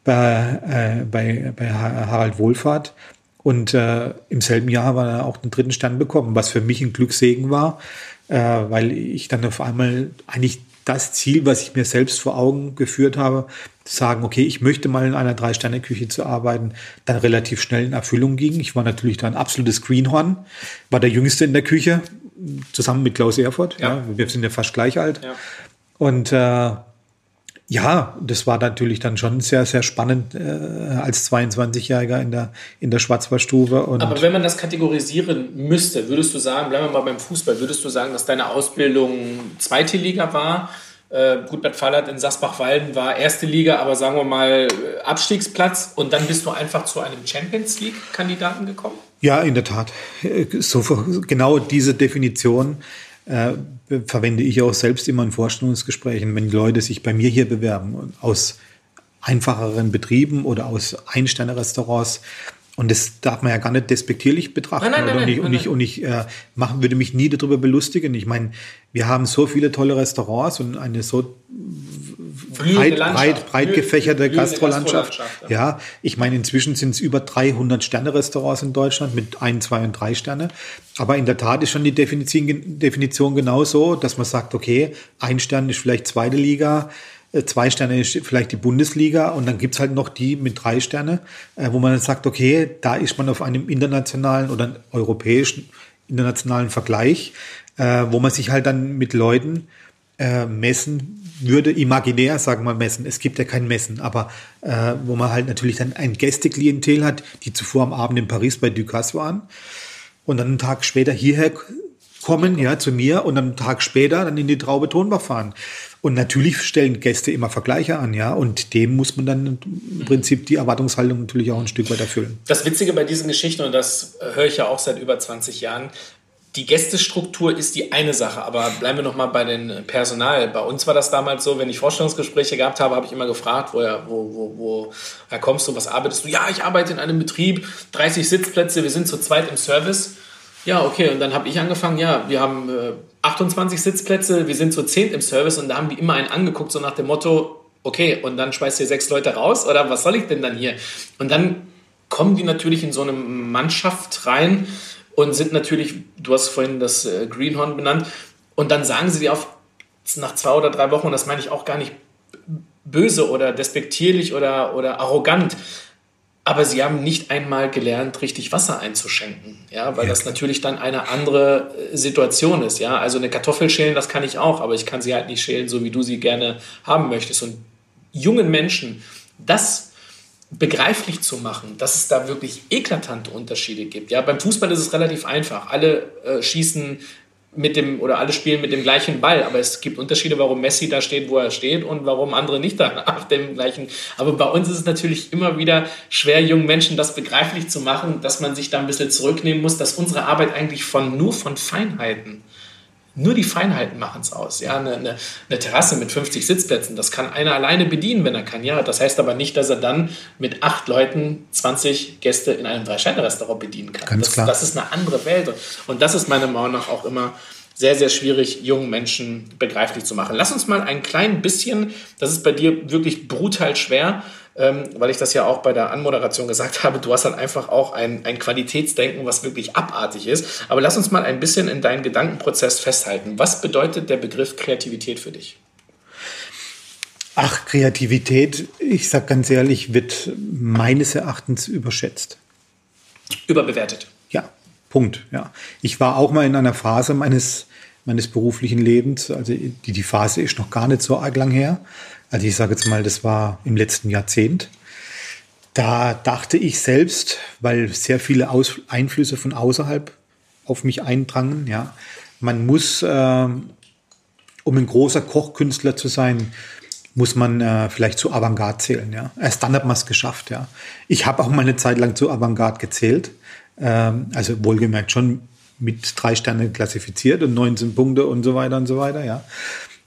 bei, äh, bei, bei Harald Wohlfahrt. Und äh, im selben Jahr war er auch den dritten Stern bekommen, was für mich ein Glückssegen war, äh, weil ich dann auf einmal eigentlich das Ziel, was ich mir selbst vor Augen geführt habe, sagen, okay, ich möchte mal in einer Drei-Sterne-Küche zu arbeiten, dann relativ schnell in Erfüllung ging. Ich war natürlich da ein absolutes Greenhorn, war der Jüngste in der Küche, zusammen mit Klaus Erfurt. Ja. ja wir sind ja fast gleich alt. Ja. Und äh, ja, das war natürlich dann schon sehr, sehr spannend äh, als 22-Jähriger in der, in der Schwarzwaldstube. Aber wenn man das kategorisieren müsste, würdest du sagen, bleiben wir mal beim Fußball, würdest du sagen, dass deine Ausbildung zweite Liga war? Äh, gut, Bad Fallert in Sasbach-Walden war erste Liga, aber sagen wir mal äh, Abstiegsplatz und dann bist du einfach zu einem Champions League-Kandidaten gekommen? Ja, in der Tat. Äh, so, genau diese Definition äh, verwende ich auch selbst immer in Vorstellungsgesprächen, wenn Leute sich bei mir hier bewerben, aus einfacheren Betrieben oder aus Einsterne-Restaurants. Und das darf man ja gar nicht despektierlich betrachten. Nein, nein, nein, und ich, und ich, und ich äh, machen, würde mich nie darüber belustigen. Ich meine, wir haben so viele tolle Restaurants und eine so breit, breit, breit gefächerte Gastrolandschaft. Ja. ja, ich meine, inzwischen sind es über 300 Sterne-Restaurants in Deutschland mit ein, zwei und drei Sterne. Aber in der Tat ist schon die Definition, Definition genauso, dass man sagt, okay, ein Stern ist vielleicht zweite Liga, zwei Sterne ist vielleicht die Bundesliga und dann gibt's halt noch die mit drei Sterne, äh, wo man dann sagt, okay, da ist man auf einem internationalen oder europäischen internationalen Vergleich, äh, wo man sich halt dann mit Leuten messen würde imaginär, sagen wir messen. Es gibt ja kein Messen, aber äh, wo man halt natürlich dann ein Gästeklientel hat, die zuvor am Abend in Paris bei Ducasse waren und dann einen Tag später hierher kommen, ja, zu mir und einen Tag später dann in die Traube Tonbach fahren. Und natürlich stellen Gäste immer Vergleiche an, ja, und dem muss man dann im Prinzip die Erwartungshaltung natürlich auch ein Stück weit erfüllen. Das Witzige bei diesen Geschichten, und das höre ich ja auch seit über 20 Jahren, die Gästestruktur ist die eine Sache, aber bleiben wir noch mal bei den Personal. Bei uns war das damals so, wenn ich Vorstellungsgespräche gehabt habe, habe ich immer gefragt, woher, wo, wo, wo woher kommst du, was arbeitest du? Ja, ich arbeite in einem Betrieb, 30 Sitzplätze, wir sind zu zweit im Service. Ja, okay, und dann habe ich angefangen, ja, wir haben äh, 28 Sitzplätze, wir sind zu zehn im Service und da haben die immer einen angeguckt, so nach dem Motto, okay, und dann schmeißt ihr sechs Leute raus oder was soll ich denn dann hier? Und dann kommen die natürlich in so eine Mannschaft rein, und sind natürlich, du hast vorhin das äh, Greenhorn benannt, und dann sagen sie dir auf, nach zwei oder drei Wochen, und das meine ich auch gar nicht böse oder despektierlich oder, oder arrogant, aber sie haben nicht einmal gelernt, richtig Wasser einzuschenken, ja, weil ja, das natürlich dann eine andere äh, Situation ist, ja. Also eine Kartoffel schälen, das kann ich auch, aber ich kann sie halt nicht schälen, so wie du sie gerne haben möchtest. Und jungen Menschen das begreiflich zu machen, dass es da wirklich eklatante Unterschiede gibt. Ja, beim Fußball ist es relativ einfach. Alle äh, schießen mit dem oder alle spielen mit dem gleichen Ball, aber es gibt Unterschiede, warum Messi da steht, wo er steht und warum andere nicht da auf dem gleichen. Aber bei uns ist es natürlich immer wieder schwer, jungen Menschen das begreiflich zu machen, dass man sich da ein bisschen zurücknehmen muss, dass unsere Arbeit eigentlich von nur von Feinheiten nur die Feinheiten machen es aus. Ja, eine, eine, eine, Terrasse mit 50 Sitzplätzen, das kann einer alleine bedienen, wenn er kann. Ja, das heißt aber nicht, dass er dann mit acht Leuten 20 Gäste in einem Drei-Sterne-Restaurant bedienen kann. Ganz das, klar. das ist eine andere Welt. Und das ist meiner Meinung nach auch immer sehr, sehr schwierig, jungen Menschen begreiflich zu machen. Lass uns mal ein klein bisschen, das ist bei dir wirklich brutal schwer, ähm, weil ich das ja auch bei der Anmoderation gesagt habe, du hast dann einfach auch ein, ein Qualitätsdenken, was wirklich abartig ist. Aber lass uns mal ein bisschen in deinen Gedankenprozess festhalten. Was bedeutet der Begriff Kreativität für dich? Ach, Kreativität, ich sag ganz ehrlich, wird meines Erachtens überschätzt. Überbewertet. Ja, Punkt. Ja. Ich war auch mal in einer Phase meines, meines beruflichen Lebens, also die, die Phase ist noch gar nicht so arg lang her. Also ich sage jetzt mal, das war im letzten Jahrzehnt. Da dachte ich selbst, weil sehr viele Aus Einflüsse von außerhalb auf mich eindrangen, ja, man muss, äh, um ein großer Kochkünstler zu sein, muss man äh, vielleicht zu Avantgarde zählen. Ja. Erst dann hat man es geschafft. Ja. Ich habe auch mal eine Zeit lang zu Avantgarde gezählt. Ähm, also wohlgemerkt schon mit drei Sternen klassifiziert und 19 Punkte und so weiter und so weiter. Ja.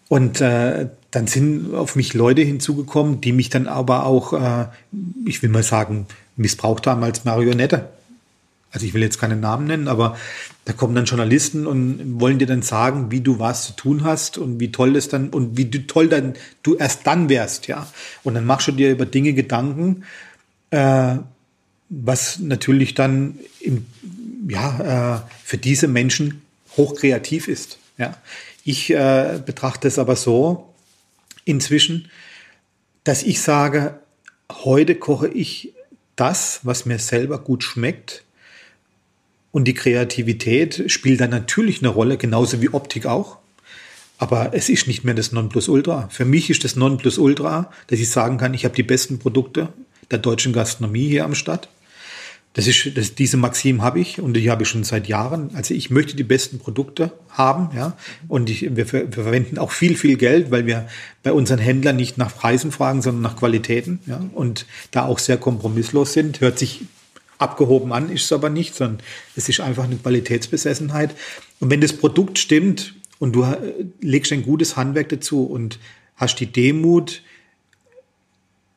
Und äh, dann sind auf mich Leute hinzugekommen, die mich dann aber auch, äh, ich will mal sagen, missbraucht haben als Marionette. Also ich will jetzt keine Namen nennen, aber da kommen dann Journalisten und wollen dir dann sagen, wie du was zu tun hast und wie toll es dann und wie toll dann du erst dann wärst, ja. Und dann machst du dir über Dinge Gedanken, äh, was natürlich dann im, ja, äh, für diese Menschen hochkreativ ist. Ja. Ich äh, betrachte es aber so inzwischen, dass ich sage, heute koche ich das, was mir selber gut schmeckt und die Kreativität spielt dann natürlich eine Rolle, genauso wie Optik auch. Aber es ist nicht mehr das Nonplusultra. Für mich ist das Nonplusultra, dass ich sagen kann, ich habe die besten Produkte der deutschen Gastronomie hier am Stadt. Das ist, das, diese Maxim habe ich und die habe ich schon seit Jahren. Also ich möchte die besten Produkte haben, ja. Und ich, wir, wir verwenden auch viel, viel Geld, weil wir bei unseren Händlern nicht nach Preisen fragen, sondern nach Qualitäten, ja. Und da auch sehr kompromisslos sind. Hört sich abgehoben an, ist es aber nicht, sondern es ist einfach eine Qualitätsbesessenheit. Und wenn das Produkt stimmt und du äh, legst ein gutes Handwerk dazu und hast die Demut,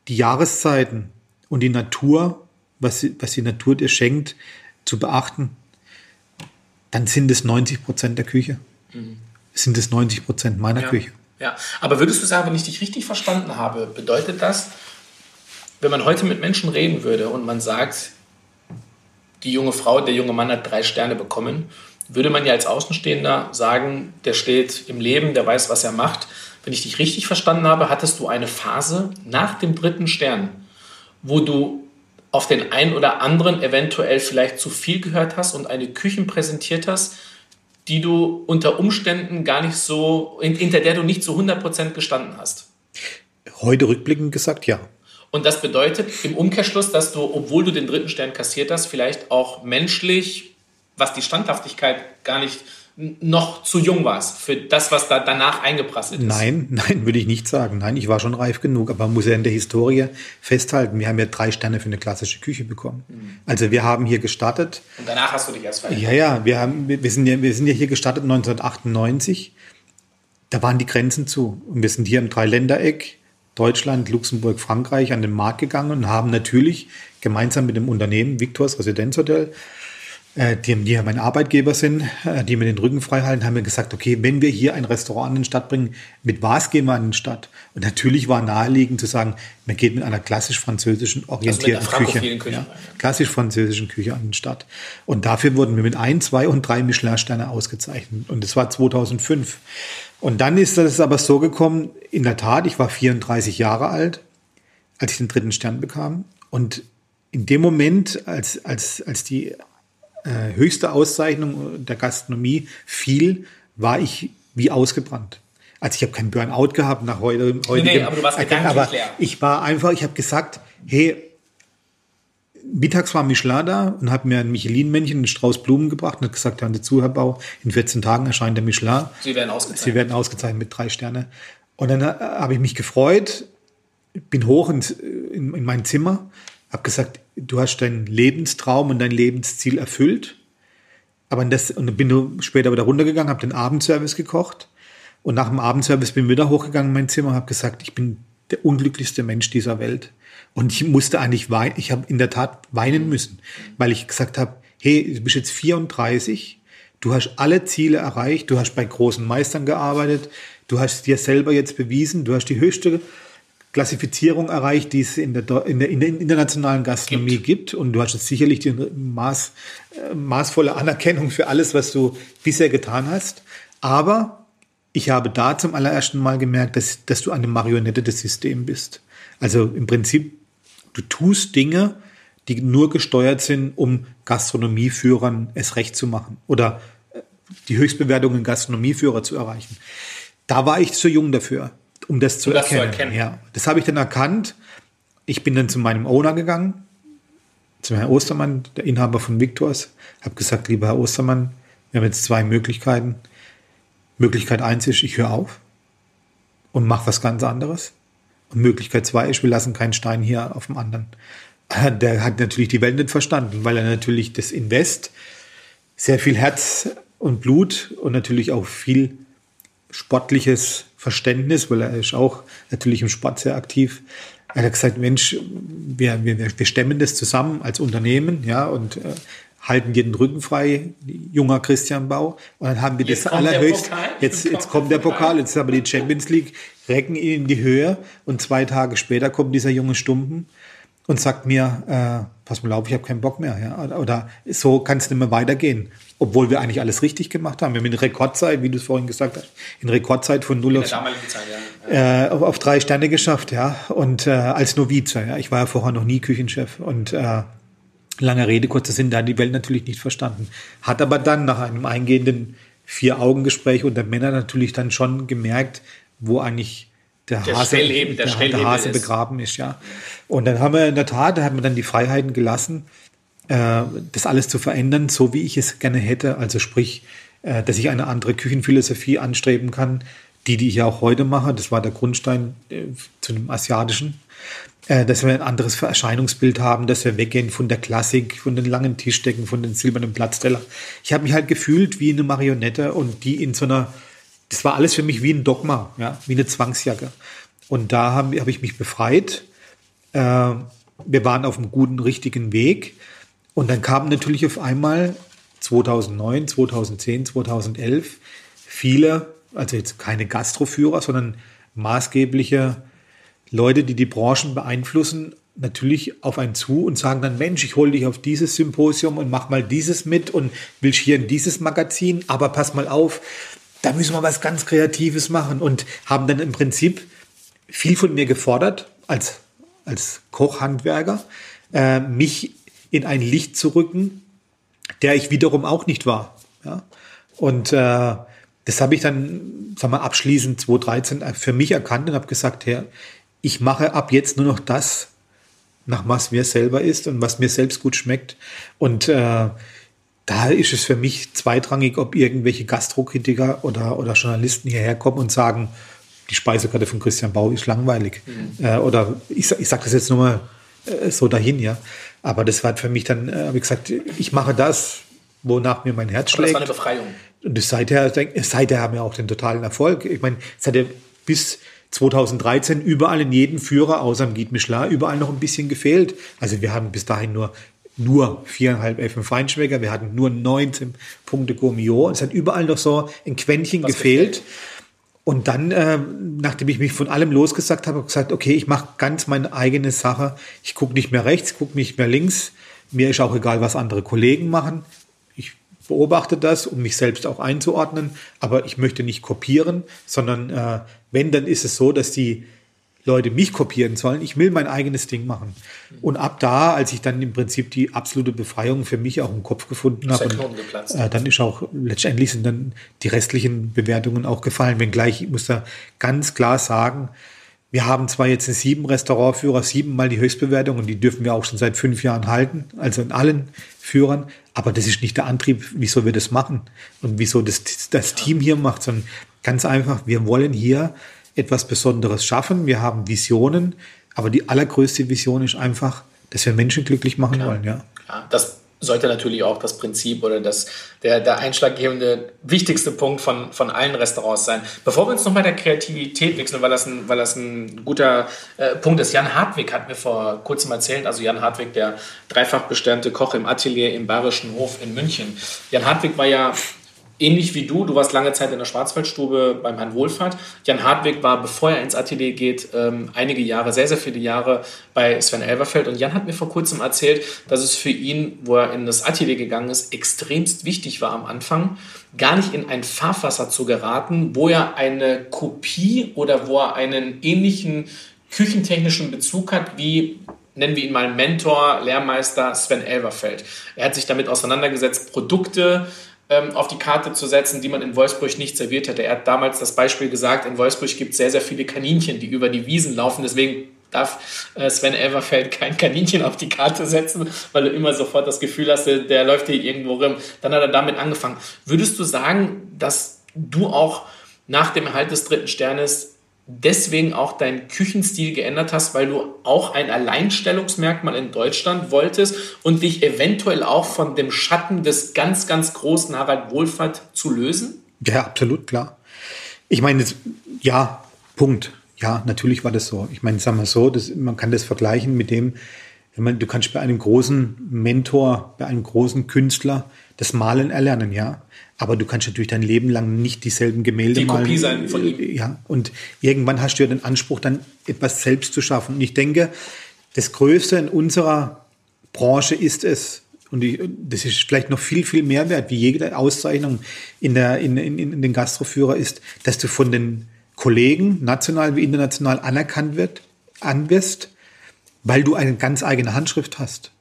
die Jahreszeiten und die Natur, was, was die Natur dir schenkt, zu beachten, dann sind es 90 Prozent der Küche. Mhm. Sind es 90 Prozent meiner ja. Küche. Ja, aber würdest du sagen, wenn ich dich richtig verstanden habe, bedeutet das, wenn man heute mit Menschen reden würde und man sagt, die junge Frau, der junge Mann hat drei Sterne bekommen, würde man ja als Außenstehender sagen, der steht im Leben, der weiß, was er macht. Wenn ich dich richtig verstanden habe, hattest du eine Phase nach dem dritten Stern, wo du auf den einen oder anderen eventuell vielleicht zu viel gehört hast und eine Küche präsentiert hast, die du unter Umständen gar nicht so, hinter der du nicht zu 100% gestanden hast. Heute rückblickend gesagt, ja. Und das bedeutet im Umkehrschluss, dass du, obwohl du den dritten Stern kassiert hast, vielleicht auch menschlich, was die Standhaftigkeit gar nicht noch zu jung warst für das, was da danach eingeprasselt ist? Nein, nein, würde ich nicht sagen. Nein, ich war schon reif genug, aber man muss ja in der Historie festhalten, wir haben ja drei Sterne für eine klassische Küche bekommen. Mhm. Also wir haben hier gestartet. Und danach hast du dich erst verändert. Ja, ja, wir, haben, wir, sind ja, wir sind ja hier gestartet 1998. Da waren die Grenzen zu. Und wir sind hier im Dreiländereck Deutschland, Luxemburg, Frankreich an den Markt gegangen und haben natürlich gemeinsam mit dem Unternehmen Victors Residenzhotel, die, die ja mein Arbeitgeber sind, äh, die mir den Rücken frei halten, haben wir gesagt, okay, wenn wir hier ein Restaurant in die Stadt bringen, mit was gehen wir an die Stadt? Und natürlich war naheliegend zu sagen, man geht mit einer klassisch-französischen orientierten also Küche, Küche ja, klassisch-französischen Küche an die Stadt. Und dafür wurden wir mit ein, zwei und drei Michelin-Sterne ausgezeichnet. Und das war 2005. Und dann ist es aber so gekommen, in der Tat, ich war 34 Jahre alt, als ich den dritten Stern bekam. Und in dem Moment, als, als, als die äh, höchste Auszeichnung der Gastronomie fiel, war ich wie ausgebrannt. Also ich habe kein Burnout gehabt nach heute. heute nee, nee, aber du warst gedanklich aber leer. Ich war einfach, ich habe gesagt, hey, mittags war Michelin da und hat mir ein Michelin-Männchen, einen Strauß Blumen gebracht und hat gesagt, hören Sie zu, Herr Bau, in 14 Tagen erscheint der Michelin. Sie werden ausgezeichnet. Sie werden ausgezeichnet mit drei Sterne. Und dann äh, habe ich mich gefreut, bin hoch in, in, in mein Zimmer, habe gesagt, du hast deinen Lebenstraum und dein Lebensziel erfüllt. Aber das, und bin du später wieder runtergegangen, habe den Abendservice gekocht. Und nach dem Abendservice bin ich wieder hochgegangen in mein Zimmer und habe gesagt, ich bin der unglücklichste Mensch dieser Welt. Und ich musste eigentlich weinen, ich habe in der Tat weinen müssen, weil ich gesagt habe, hey, du bist jetzt 34, Du hast alle Ziele erreicht, du hast bei großen Meistern gearbeitet, du hast dir selber jetzt bewiesen, du hast die höchste Klassifizierung erreicht, die es in der, in der, in der internationalen Gastronomie gibt. gibt. Und du hast jetzt sicherlich die Maß, äh, maßvolle Anerkennung für alles, was du bisher getan hast. Aber ich habe da zum allerersten Mal gemerkt, dass, dass du eine Marionette des Systems bist. Also im Prinzip, du tust Dinge, die nur gesteuert sind, um Gastronomieführern es recht zu machen oder äh, die Höchstbewertungen Gastronomieführer zu erreichen. Da war ich zu jung dafür um das zu, um das erkennen. zu erkennen. Ja, das habe ich dann erkannt. Ich bin dann zu meinem Owner gegangen, zu Herrn Ostermann, der Inhaber von Victors, habe gesagt, lieber Herr Ostermann, wir haben jetzt zwei Möglichkeiten. Möglichkeit eins ist, ich höre auf und mache was ganz anderes. Und Möglichkeit zwei ist, wir lassen keinen Stein hier auf dem anderen. Der hat natürlich die Welt nicht verstanden, weil er natürlich das Invest, sehr viel Herz und Blut und natürlich auch viel sportliches Verständnis, weil er ist auch natürlich im Sport sehr aktiv. Er hat gesagt, Mensch, wir, wir, wir stemmen das zusammen als Unternehmen, ja, und äh, halten dir den Rücken frei, junger Christian Bau. Und dann haben wir jetzt das allerhöchst. Jetzt, jetzt kommt der Pokal, jetzt haben wir die Champions League, recken ihn in die Höhe und zwei Tage später kommt dieser junge Stumpen und sagt mir, äh, pass mal auf, ich habe keinen Bock mehr. Ja? Oder so kann es nicht mehr weitergehen obwohl wir eigentlich alles richtig gemacht haben. Wir haben in Rekordzeit, wie du es vorhin gesagt hast, in Rekordzeit von null auf, Zeit, ja. äh, auf, auf, drei Sterne geschafft, ja. Und äh, als Novize, ja. Ich war ja vorher noch nie Küchenchef und äh, lange Rede, kurzer Sinn, da hat die Welt natürlich nicht verstanden. Hat aber dann nach einem eingehenden Vier-Augen-Gespräch unter Männern natürlich dann schon gemerkt, wo eigentlich der, der Hase, der, der, Hase begraben ist, ja. Und dann haben wir in der Tat, da haben wir dann die Freiheiten gelassen, das alles zu verändern, so wie ich es gerne hätte. Also sprich, äh, dass ich eine andere Küchenphilosophie anstreben kann, die, die ich auch heute mache. Das war der Grundstein äh, zu dem asiatischen. Dass wir ein anderes Erscheinungsbild haben, dass wir weggehen von der Klassik, von den langen Tischdecken, von den silbernen Platzteller. Ich habe mich halt gefühlt wie eine Marionette und die in so einer, das war alles für mich wie ein Dogma, ja, wie eine Zwangsjacke. Und da habe hab ich mich befreit. wir waren auf einem guten, richtigen Weg. Und dann kamen natürlich auf einmal 2009, 2010, 2011 viele, also jetzt keine Gastroführer, sondern maßgebliche Leute, die die Branchen beeinflussen, natürlich auf einen zu und sagen dann, Mensch, ich hole dich auf dieses Symposium und mach mal dieses mit und will hier in dieses Magazin, aber pass mal auf, da müssen wir was ganz Kreatives machen. Und haben dann im Prinzip viel von mir gefordert als, als Kochhandwerker, äh, mich in ein Licht zu rücken, der ich wiederum auch nicht war. Ja? Und äh, das habe ich dann, sag mal, abschließend 2013 für mich erkannt und habe gesagt, Herr, ich mache ab jetzt nur noch das, nach was mir selber ist und was mir selbst gut schmeckt. Und äh, da ist es für mich zweitrangig, ob irgendwelche Gastrokritiker oder, oder Journalisten hierher kommen und sagen, die Speisekarte von Christian Bau ist langweilig. Mhm. Äh, oder ich, ich sage das jetzt nur mal äh, so dahin, ja. Aber das war für mich dann, äh, habe ich gesagt, ich mache das, wonach mir mein Herz schlägt. Aber das war eine Befreiung. Und seither, seither haben wir auch den totalen Erfolg. Ich meine, es hatte bis 2013 überall in jedem Führer, außer im Guide Michelin, überall noch ein bisschen gefehlt. Also wir haben bis dahin nur nur viereinhalb Elfen Feinschmecker, wir hatten nur 19 Punkte Gourmillot. Es hat überall noch so ein Quäntchen Was gefehlt. gefehlt. Und dann, äh, nachdem ich mich von allem losgesagt habe, habe gesagt, okay, ich mache ganz meine eigene Sache. Ich gucke nicht mehr rechts, gucke nicht mehr links. Mir ist auch egal, was andere Kollegen machen. Ich beobachte das, um mich selbst auch einzuordnen. Aber ich möchte nicht kopieren, sondern äh, wenn, dann ist es so, dass die Leute mich kopieren sollen. Ich will mein eigenes Ding machen. Und ab da, als ich dann im Prinzip die absolute Befreiung für mich auch im Kopf gefunden habe, äh, dann ist auch letztendlich sind dann die restlichen Bewertungen auch gefallen. Wenngleich, ich muss da ganz klar sagen, wir haben zwar jetzt in sieben Restaurantführer siebenmal die Höchstbewertung und die dürfen wir auch schon seit fünf Jahren halten, also in allen Führern, aber das ist nicht der Antrieb, wieso wir das machen und wieso das, das Team hier macht, sondern ganz einfach, wir wollen hier etwas Besonderes schaffen. Wir haben Visionen, aber die allergrößte Vision ist einfach, dass wir Menschen glücklich machen Klar. wollen. Ja. Klar. Das sollte natürlich auch das Prinzip oder das, der, der einschlaggebende, wichtigste Punkt von, von allen Restaurants sein. Bevor wir uns nochmal der Kreativität wechseln, weil das ein, weil das ein guter äh, Punkt ist. Jan Hartwig hat mir vor kurzem erzählt, also Jan Hartwig, der dreifach besternte Koch im Atelier im Bayerischen Hof in München. Jan Hartwig war ja ähnlich wie du, du warst lange Zeit in der Schwarzwaldstube beim Herrn Wohlfahrt. Jan Hartwig war, bevor er ins Atelier geht, ähm, einige Jahre, sehr, sehr viele Jahre bei Sven Elverfeld. Und Jan hat mir vor kurzem erzählt, dass es für ihn, wo er in das Atelier gegangen ist, extremst wichtig war am Anfang, gar nicht in ein Fahrwasser zu geraten, wo er eine Kopie oder wo er einen ähnlichen küchentechnischen Bezug hat wie nennen wir ihn mal Mentor, Lehrmeister Sven Elverfeld. Er hat sich damit auseinandergesetzt, Produkte ähm, auf die Karte zu setzen, die man in Wolfsburg nicht serviert hätte. Er hat damals das Beispiel gesagt, in Wolfsburg gibt es sehr, sehr viele Kaninchen, die über die Wiesen laufen. Deswegen darf äh, Sven Elverfeld kein Kaninchen auf die Karte setzen, weil du immer sofort das Gefühl hast, der läuft hier irgendwo rum. Dann hat er damit angefangen. Würdest du sagen, dass du auch nach dem Erhalt des dritten Sternes deswegen auch deinen Küchenstil geändert hast, weil du auch ein Alleinstellungsmerkmal in Deutschland wolltest und dich eventuell auch von dem Schatten des ganz, ganz großen Harald Wohlfahrt zu lösen? Ja, absolut, klar. Ich meine, ja, Punkt. Ja, natürlich war das so. Ich meine, sagen wir so, das, man kann das vergleichen mit dem, man, du kannst bei einem großen Mentor, bei einem großen Künstler das Malen erlernen, ja. Aber du kannst natürlich dein Leben lang nicht dieselben Gemälde Die Kopie sein von ihm. Ja, und irgendwann hast du ja den Anspruch, dann etwas selbst zu schaffen. Und ich denke, das Größte in unserer Branche ist es, und ich, das ist vielleicht noch viel, viel mehr wert, wie jede Auszeichnung in, der, in, in, in den Gastroführer ist, dass du von den Kollegen, national wie international, anerkannt wird, anwirst, weil du eine ganz eigene Handschrift hast.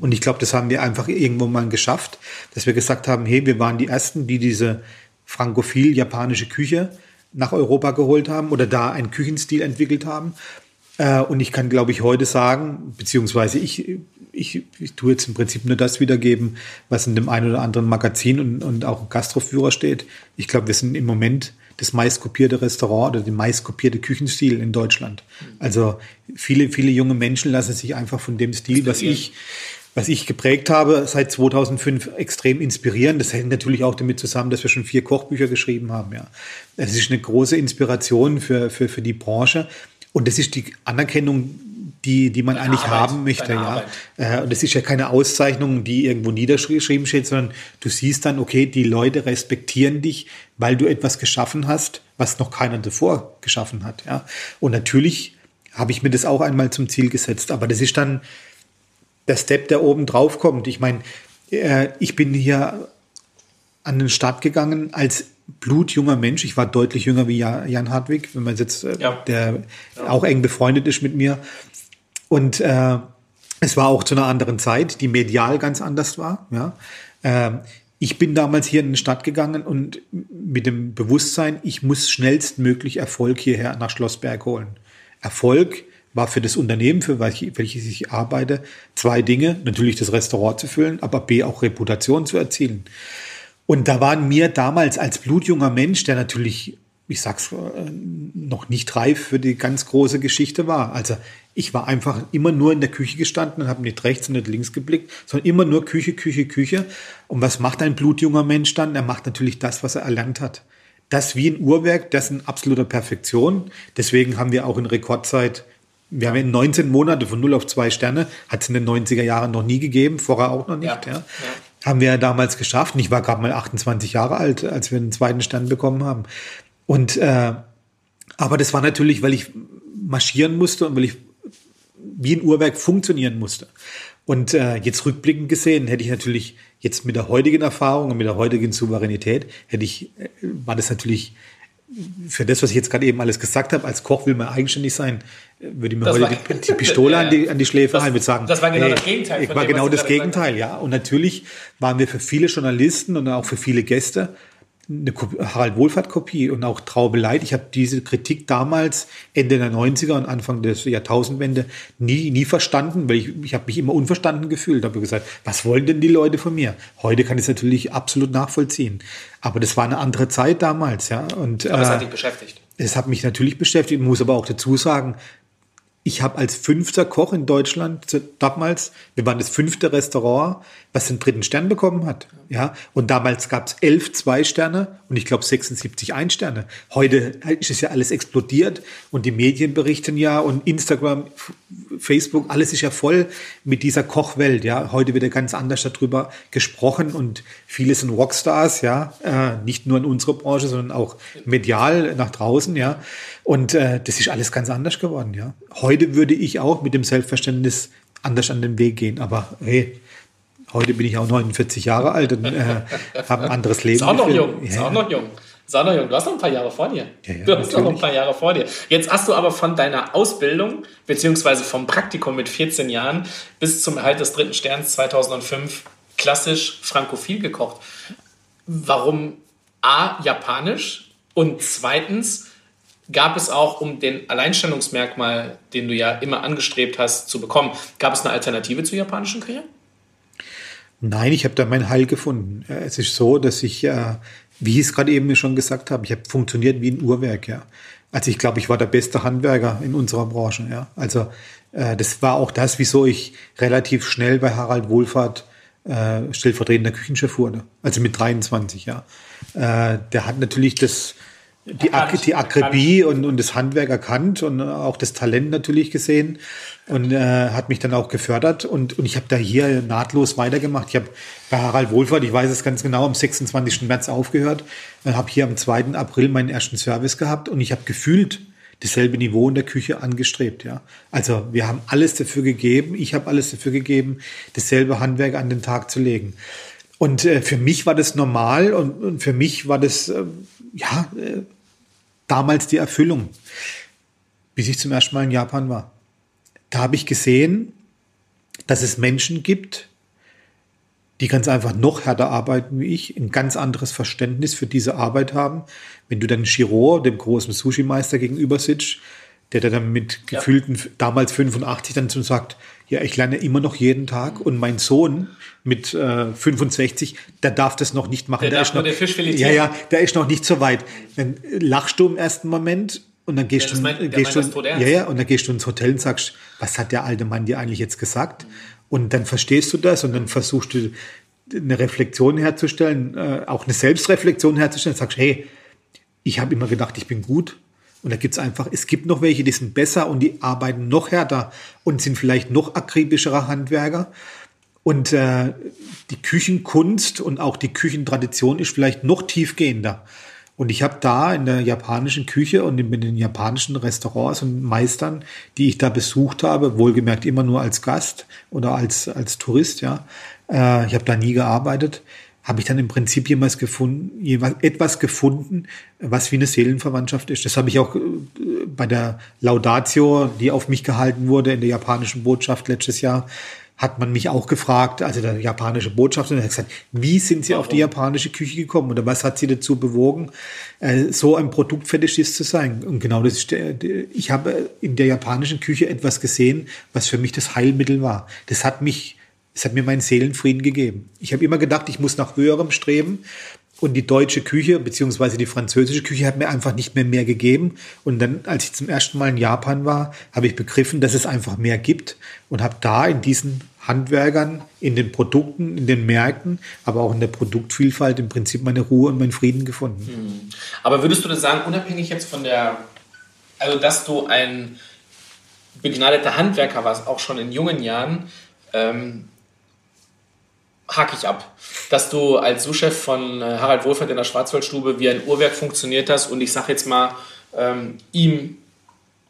Und ich glaube, das haben wir einfach irgendwo mal geschafft, dass wir gesagt haben, hey, wir waren die Ersten, die diese frankophil japanische Küche nach Europa geholt haben oder da einen Küchenstil entwickelt haben. Äh, und ich kann, glaube ich, heute sagen, beziehungsweise ich, ich, ich tue jetzt im Prinzip nur das wiedergeben, was in dem einen oder anderen Magazin und, und auch im Gastroführer steht. Ich glaube, wir sind im Moment das meistkopierte Restaurant oder der meistkopierte Küchenstil in Deutschland. Also viele, viele junge Menschen lassen sich einfach von dem Stil, was ich was ich geprägt habe seit 2005 extrem inspirieren. Das hängt natürlich auch damit zusammen, dass wir schon vier Kochbücher geschrieben haben. Ja, es ist eine große Inspiration für, für, für die Branche und das ist die Anerkennung, die, die man deine eigentlich Arbeit, haben möchte. Ja. Äh, und das ist ja keine Auszeichnung, die irgendwo niedergeschrieben steht, sondern du siehst dann, okay, die Leute respektieren dich, weil du etwas geschaffen hast, was noch keiner davor geschaffen hat. Ja. Und natürlich habe ich mir das auch einmal zum Ziel gesetzt, aber das ist dann der Step, der oben drauf kommt. Ich meine, äh, ich bin hier an den Start gegangen als blutjunger Mensch. Ich war deutlich jünger wie Jan Hartwig, wenn man jetzt, äh, ja. der ja. auch eng befreundet ist mit mir. Und äh, es war auch zu einer anderen Zeit, die medial ganz anders war. Ja. Äh, ich bin damals hier in die Stadt gegangen und mit dem Bewusstsein, ich muss schnellstmöglich Erfolg hierher nach Schlossberg holen. Erfolg war für das Unternehmen, für welches ich arbeite, zwei Dinge. Natürlich das Restaurant zu füllen, aber B auch Reputation zu erzielen. Und da waren mir damals als blutjunger Mensch, der natürlich, ich sag's, äh, noch nicht reif für die ganz große Geschichte war. Also ich war einfach immer nur in der Küche gestanden und habe nicht rechts und nicht links geblickt, sondern immer nur Küche, Küche, Küche. Und was macht ein blutjunger Mensch dann? Er macht natürlich das, was er erlernt hat. Das wie ein Uhrwerk, das in absoluter Perfektion. Deswegen haben wir auch in Rekordzeit wir haben in 19 Monate von 0 auf 2 Sterne, hat es in den 90er Jahren noch nie gegeben, vorher auch noch nicht. Ja, ja. Haben wir ja damals geschafft. Und ich war gerade mal 28 Jahre alt, als wir den zweiten Stern bekommen haben. Und äh, aber das war natürlich, weil ich marschieren musste und weil ich wie ein Uhrwerk funktionieren musste. Und äh, jetzt rückblickend gesehen hätte ich natürlich jetzt mit der heutigen Erfahrung und mit der heutigen Souveränität hätte ich äh, war das natürlich für das, was ich jetzt gerade eben alles gesagt habe, als Koch will man eigenständig sein, würde ich mir das heute die, die, Pistole an, die, an die Schläfe halten und sagen. Das war genau hey, das Gegenteil. Ich war genau das Gegenteil, ja. Und natürlich waren wir für viele Journalisten und auch für viele Gäste eine Harald Wohlfahrt-Kopie und auch Traube Leid. Ich habe diese Kritik damals Ende der 90er und Anfang des Jahrtausendwende nie, nie verstanden, weil ich, ich habe mich immer unverstanden gefühlt. habe gesagt, was wollen denn die Leute von mir? Heute kann ich es natürlich absolut nachvollziehen. Aber das war eine andere Zeit damals, ja. Und, aber es hat äh, dich beschäftigt. Es hat mich natürlich beschäftigt, muss aber auch dazu sagen, ich habe als fünfter Koch in Deutschland damals, wir waren das fünfte Restaurant, was den dritten Stern bekommen hat. Ja, und damals gab es elf Zwei-Sterne und ich glaube 76 Ein-Sterne. Heute ist es ja alles explodiert und die Medien berichten ja und Instagram Facebook, alles ist ja voll mit dieser Kochwelt. Ja, heute wird ja ganz anders darüber gesprochen und viele sind Rockstars. Ja, äh, nicht nur in unserer Branche, sondern auch medial nach draußen. Ja, und äh, das ist alles ganz anders geworden. Ja, heute würde ich auch mit dem Selbstverständnis anders an den Weg gehen. Aber hey, heute bin ich auch 49 Jahre alt und äh, habe ein anderes Leben. Ist auch noch jung. Ist auch noch jung. Sandra Jung, du hast noch ein paar Jahre vor dir. Ja, ja, du hast natürlich. noch ein paar Jahre vor dir. Jetzt hast du aber von deiner Ausbildung, beziehungsweise vom Praktikum mit 14 Jahren bis zum Erhalt des dritten Sterns 2005 klassisch frankophil gekocht. Warum A, japanisch und zweitens gab es auch, um den Alleinstellungsmerkmal, den du ja immer angestrebt hast, zu bekommen, gab es eine Alternative zur japanischen Küche? Nein, ich habe da mein Heil gefunden. Es ist so, dass ich äh, wie ich es gerade eben schon gesagt habe, ich habe funktioniert wie ein Uhrwerk, ja. Also ich glaube, ich war der beste Handwerker in unserer Branche, ja. Also äh, das war auch das, wieso ich relativ schnell bei Harald Wohlfahrt äh, stellvertretender Küchenchef wurde. Also mit 23, ja. Der hat natürlich das die, Ak die Akribie und, und das Handwerk erkannt und auch das Talent natürlich gesehen und äh, hat mich dann auch gefördert und, und ich habe da hier nahtlos weitergemacht. Ich habe bei Harald Wohlfahrt, ich weiß es ganz genau, am 26. März aufgehört, äh, habe hier am 2. April meinen ersten Service gehabt und ich habe gefühlt dasselbe Niveau in der Küche angestrebt. Ja, also wir haben alles dafür gegeben, ich habe alles dafür gegeben, dasselbe Handwerk an den Tag zu legen. Und äh, für mich war das normal und, und für mich war das äh, ja äh, damals die Erfüllung, bis ich zum ersten Mal in Japan war. Da habe ich gesehen, dass es Menschen gibt, die ganz einfach noch härter arbeiten wie ich, ein ganz anderes Verständnis für diese Arbeit haben. Wenn du dann Shiro, dem großen Sushi-Meister, gegenüber sitzt, der dann mit gefühlten, ja. damals 85, dann so sagt, ja, ich lerne immer noch jeden Tag und mein Sohn mit äh, 65, der darf das noch nicht machen. Der, der darf ist noch, der Ja, ja, der ist noch nicht so weit. Dann lachst du im ersten Moment und dann gehst ja, du, mein, gehst du ja, ja, und dann gehst du ins Hotel und sagst, was hat der alte Mann dir eigentlich jetzt gesagt? Und dann verstehst du das und dann versuchst du eine Reflexion herzustellen, äh, auch eine Selbstreflexion herzustellen, sagst, hey, ich habe immer gedacht, ich bin gut, und da gibt's einfach, es gibt noch welche, die sind besser und die arbeiten noch härter und sind vielleicht noch akribischere Handwerker. Und äh, die Küchenkunst und auch die Küchentradition ist vielleicht noch tiefgehender. Und ich habe da in der japanischen Küche und in den japanischen Restaurants und Meistern, die ich da besucht habe, wohlgemerkt immer nur als Gast oder als, als Tourist, ja, äh, ich habe da nie gearbeitet, habe ich dann im Prinzip jemals gefunden, jemals etwas gefunden, was wie eine Seelenverwandtschaft ist. Das habe ich auch äh, bei der Laudatio, die auf mich gehalten wurde in der japanischen Botschaft letztes Jahr, hat man mich auch gefragt, also der japanische Botschafter, hat gesagt, wie sind Sie auf die japanische Küche gekommen oder was hat Sie dazu bewogen, äh, so ein Produktfetischist zu sein? Und genau das ist der, ich habe in der japanischen Küche etwas gesehen, was für mich das Heilmittel war. Das hat mich es hat mir meinen Seelenfrieden gegeben. Ich habe immer gedacht, ich muss nach höherem streben. Und die deutsche Küche beziehungsweise die französische Küche hat mir einfach nicht mehr mehr gegeben. Und dann, als ich zum ersten Mal in Japan war, habe ich begriffen, dass es einfach mehr gibt und habe da in diesen Handwerkern, in den Produkten, in den Märkten, aber auch in der Produktvielfalt im Prinzip meine Ruhe und meinen Frieden gefunden. Hm. Aber würdest du das sagen, unabhängig jetzt von der, also dass du ein begnadeter Handwerker warst, auch schon in jungen Jahren, ähm, hake ich ab. Dass du als Sous-Chef von äh, Harald Wohlfahrt in der Schwarzwaldstube wie ein Uhrwerk funktioniert hast und ich sage jetzt mal, ähm, ihm,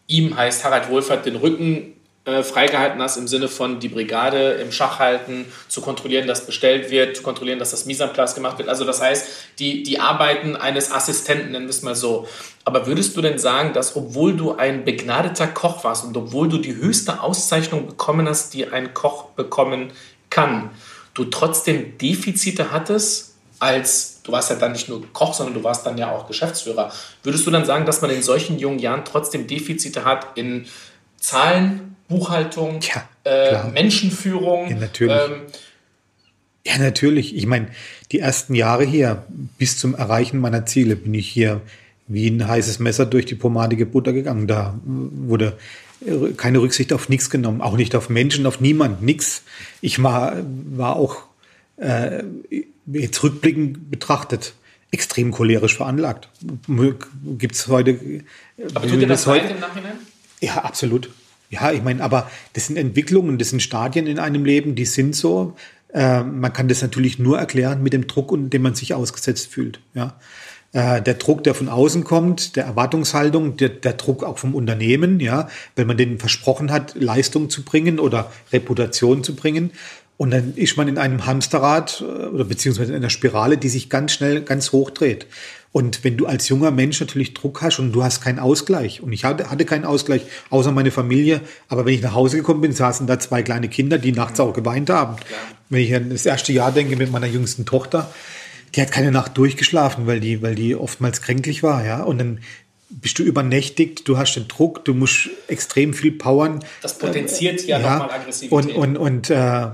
ihm heißt Harald Wohlfahrt den Rücken äh, freigehalten hast im Sinne von die Brigade im Schach halten, zu kontrollieren, dass bestellt wird, zu kontrollieren, dass das Mise gemacht wird. Also das heißt, die, die Arbeiten eines Assistenten, nennen wir es mal so. Aber würdest du denn sagen, dass obwohl du ein begnadeter Koch warst und obwohl du die höchste Auszeichnung bekommen hast, die ein Koch bekommen kann, du trotzdem Defizite hattest, als du warst ja dann nicht nur Koch, sondern du warst dann ja auch Geschäftsführer. Würdest du dann sagen, dass man in solchen jungen Jahren trotzdem Defizite hat in Zahlen, Buchhaltung, ja, äh, Menschenführung? Ja, natürlich. Ähm, ja, natürlich. Ich meine, die ersten Jahre hier bis zum Erreichen meiner Ziele bin ich hier wie ein heißes Messer durch die pomadige Butter gegangen. Da wurde keine Rücksicht auf nichts genommen, auch nicht auf Menschen, auf niemand, nix. Ich war, war auch äh, jetzt rückblickend betrachtet extrem cholerisch veranlagt. Gibt es heute. Aber tut dir das leid im Nachhinein? Ja, absolut. Ja, ich meine, aber das sind Entwicklungen, das sind Stadien in einem Leben, die sind so. Äh, man kann das natürlich nur erklären mit dem Druck, dem man sich ausgesetzt fühlt. Ja. Äh, der Druck, der von außen kommt, der Erwartungshaltung, der, der Druck auch vom Unternehmen, ja, wenn man denen versprochen hat, Leistung zu bringen oder Reputation zu bringen. Und dann ist man in einem Hamsterrad äh, oder beziehungsweise in einer Spirale, die sich ganz schnell ganz hoch dreht. Und wenn du als junger Mensch natürlich Druck hast und du hast keinen Ausgleich, und ich hatte, hatte keinen Ausgleich, außer meine Familie, aber wenn ich nach Hause gekommen bin, saßen da zwei kleine Kinder, die nachts auch geweint haben. Wenn ich an das erste Jahr denke mit meiner jüngsten Tochter, die hat keine Nacht durchgeschlafen, weil die, weil die oftmals kränklich war, ja. Und dann bist du übernächtigt, du hast den Druck, du musst extrem viel powern. Das potenziert ja, ja nochmal Aggressivität. Und, und, und äh,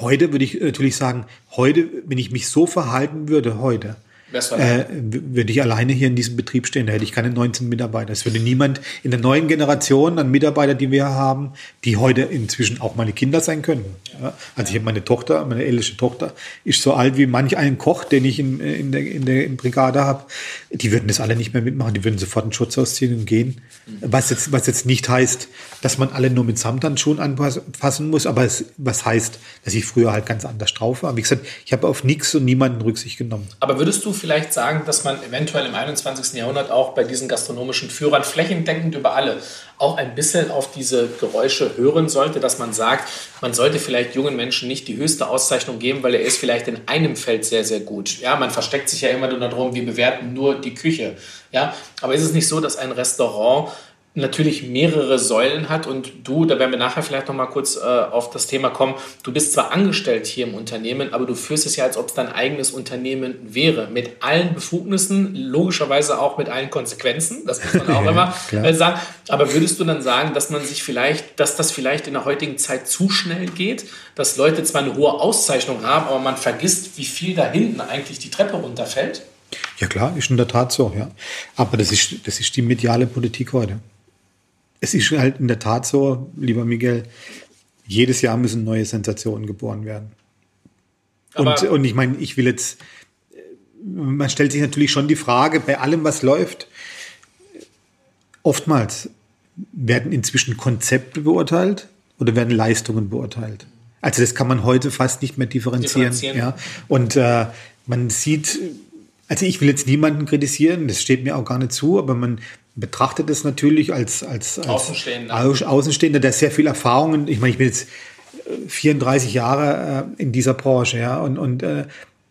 heute würde ich natürlich sagen, heute, wenn ich mich so verhalten würde, heute, äh, würde ich alleine hier in diesem Betrieb stehen, da hätte ich keine 19 Mitarbeiter. Es würde niemand in der neuen Generation an Mitarbeiter, die wir haben, die heute inzwischen auch meine Kinder sein können. Ja. Also ich habe meine Tochter, meine älteste Tochter, ist so alt wie manch einen Koch, den ich in, in, der, in der in Brigade habe. Die würden das alle nicht mehr mitmachen, die würden sofort einen Schutz ausziehen und gehen. Was jetzt, was jetzt nicht heißt, dass man alle nur mit Samthandschuhen anfassen muss, aber es, was heißt, dass ich früher halt ganz anders drauf war. Wie gesagt, ich habe auf nichts und niemanden Rücksicht genommen. Aber würdest du vielleicht sagen, dass man eventuell im 21. Jahrhundert auch bei diesen gastronomischen Führern flächendeckend über alle auch ein bisschen auf diese Geräusche hören sollte, dass man sagt, man sollte vielleicht jungen Menschen nicht die höchste Auszeichnung geben, weil er ist vielleicht in einem Feld sehr, sehr gut. Ja, man versteckt sich ja immer nur darum, wir bewerten nur die Küche. Ja, aber ist es nicht so, dass ein Restaurant natürlich mehrere Säulen hat. Und du, da werden wir nachher vielleicht noch mal kurz äh, auf das Thema kommen, du bist zwar angestellt hier im Unternehmen, aber du führst es ja, als ob es dein eigenes Unternehmen wäre, mit allen Befugnissen, logischerweise auch mit allen Konsequenzen, das muss man auch immer äh, sagen, aber würdest du dann sagen, dass man sich vielleicht, dass das vielleicht in der heutigen Zeit zu schnell geht, dass Leute zwar eine hohe Auszeichnung haben, aber man vergisst, wie viel da hinten eigentlich die Treppe runterfällt? Ja klar, ist in der Tat so, ja. Aber das ist, das ist die mediale Politik heute es ist halt in der Tat so, lieber Miguel, jedes Jahr müssen neue Sensationen geboren werden. Und, und ich meine, ich will jetzt, man stellt sich natürlich schon die Frage, bei allem, was läuft, oftmals werden inzwischen Konzepte beurteilt oder werden Leistungen beurteilt. Also das kann man heute fast nicht mehr differenzieren. differenzieren. Ja. Und äh, man sieht, also ich will jetzt niemanden kritisieren, das steht mir auch gar nicht zu, aber man, betrachtet es natürlich als, als, als Außenstehender. Außenstehender, der sehr viel Erfahrungen, ich meine, ich bin jetzt 34 äh, Jahre äh, in dieser Branche, ja, und, und äh,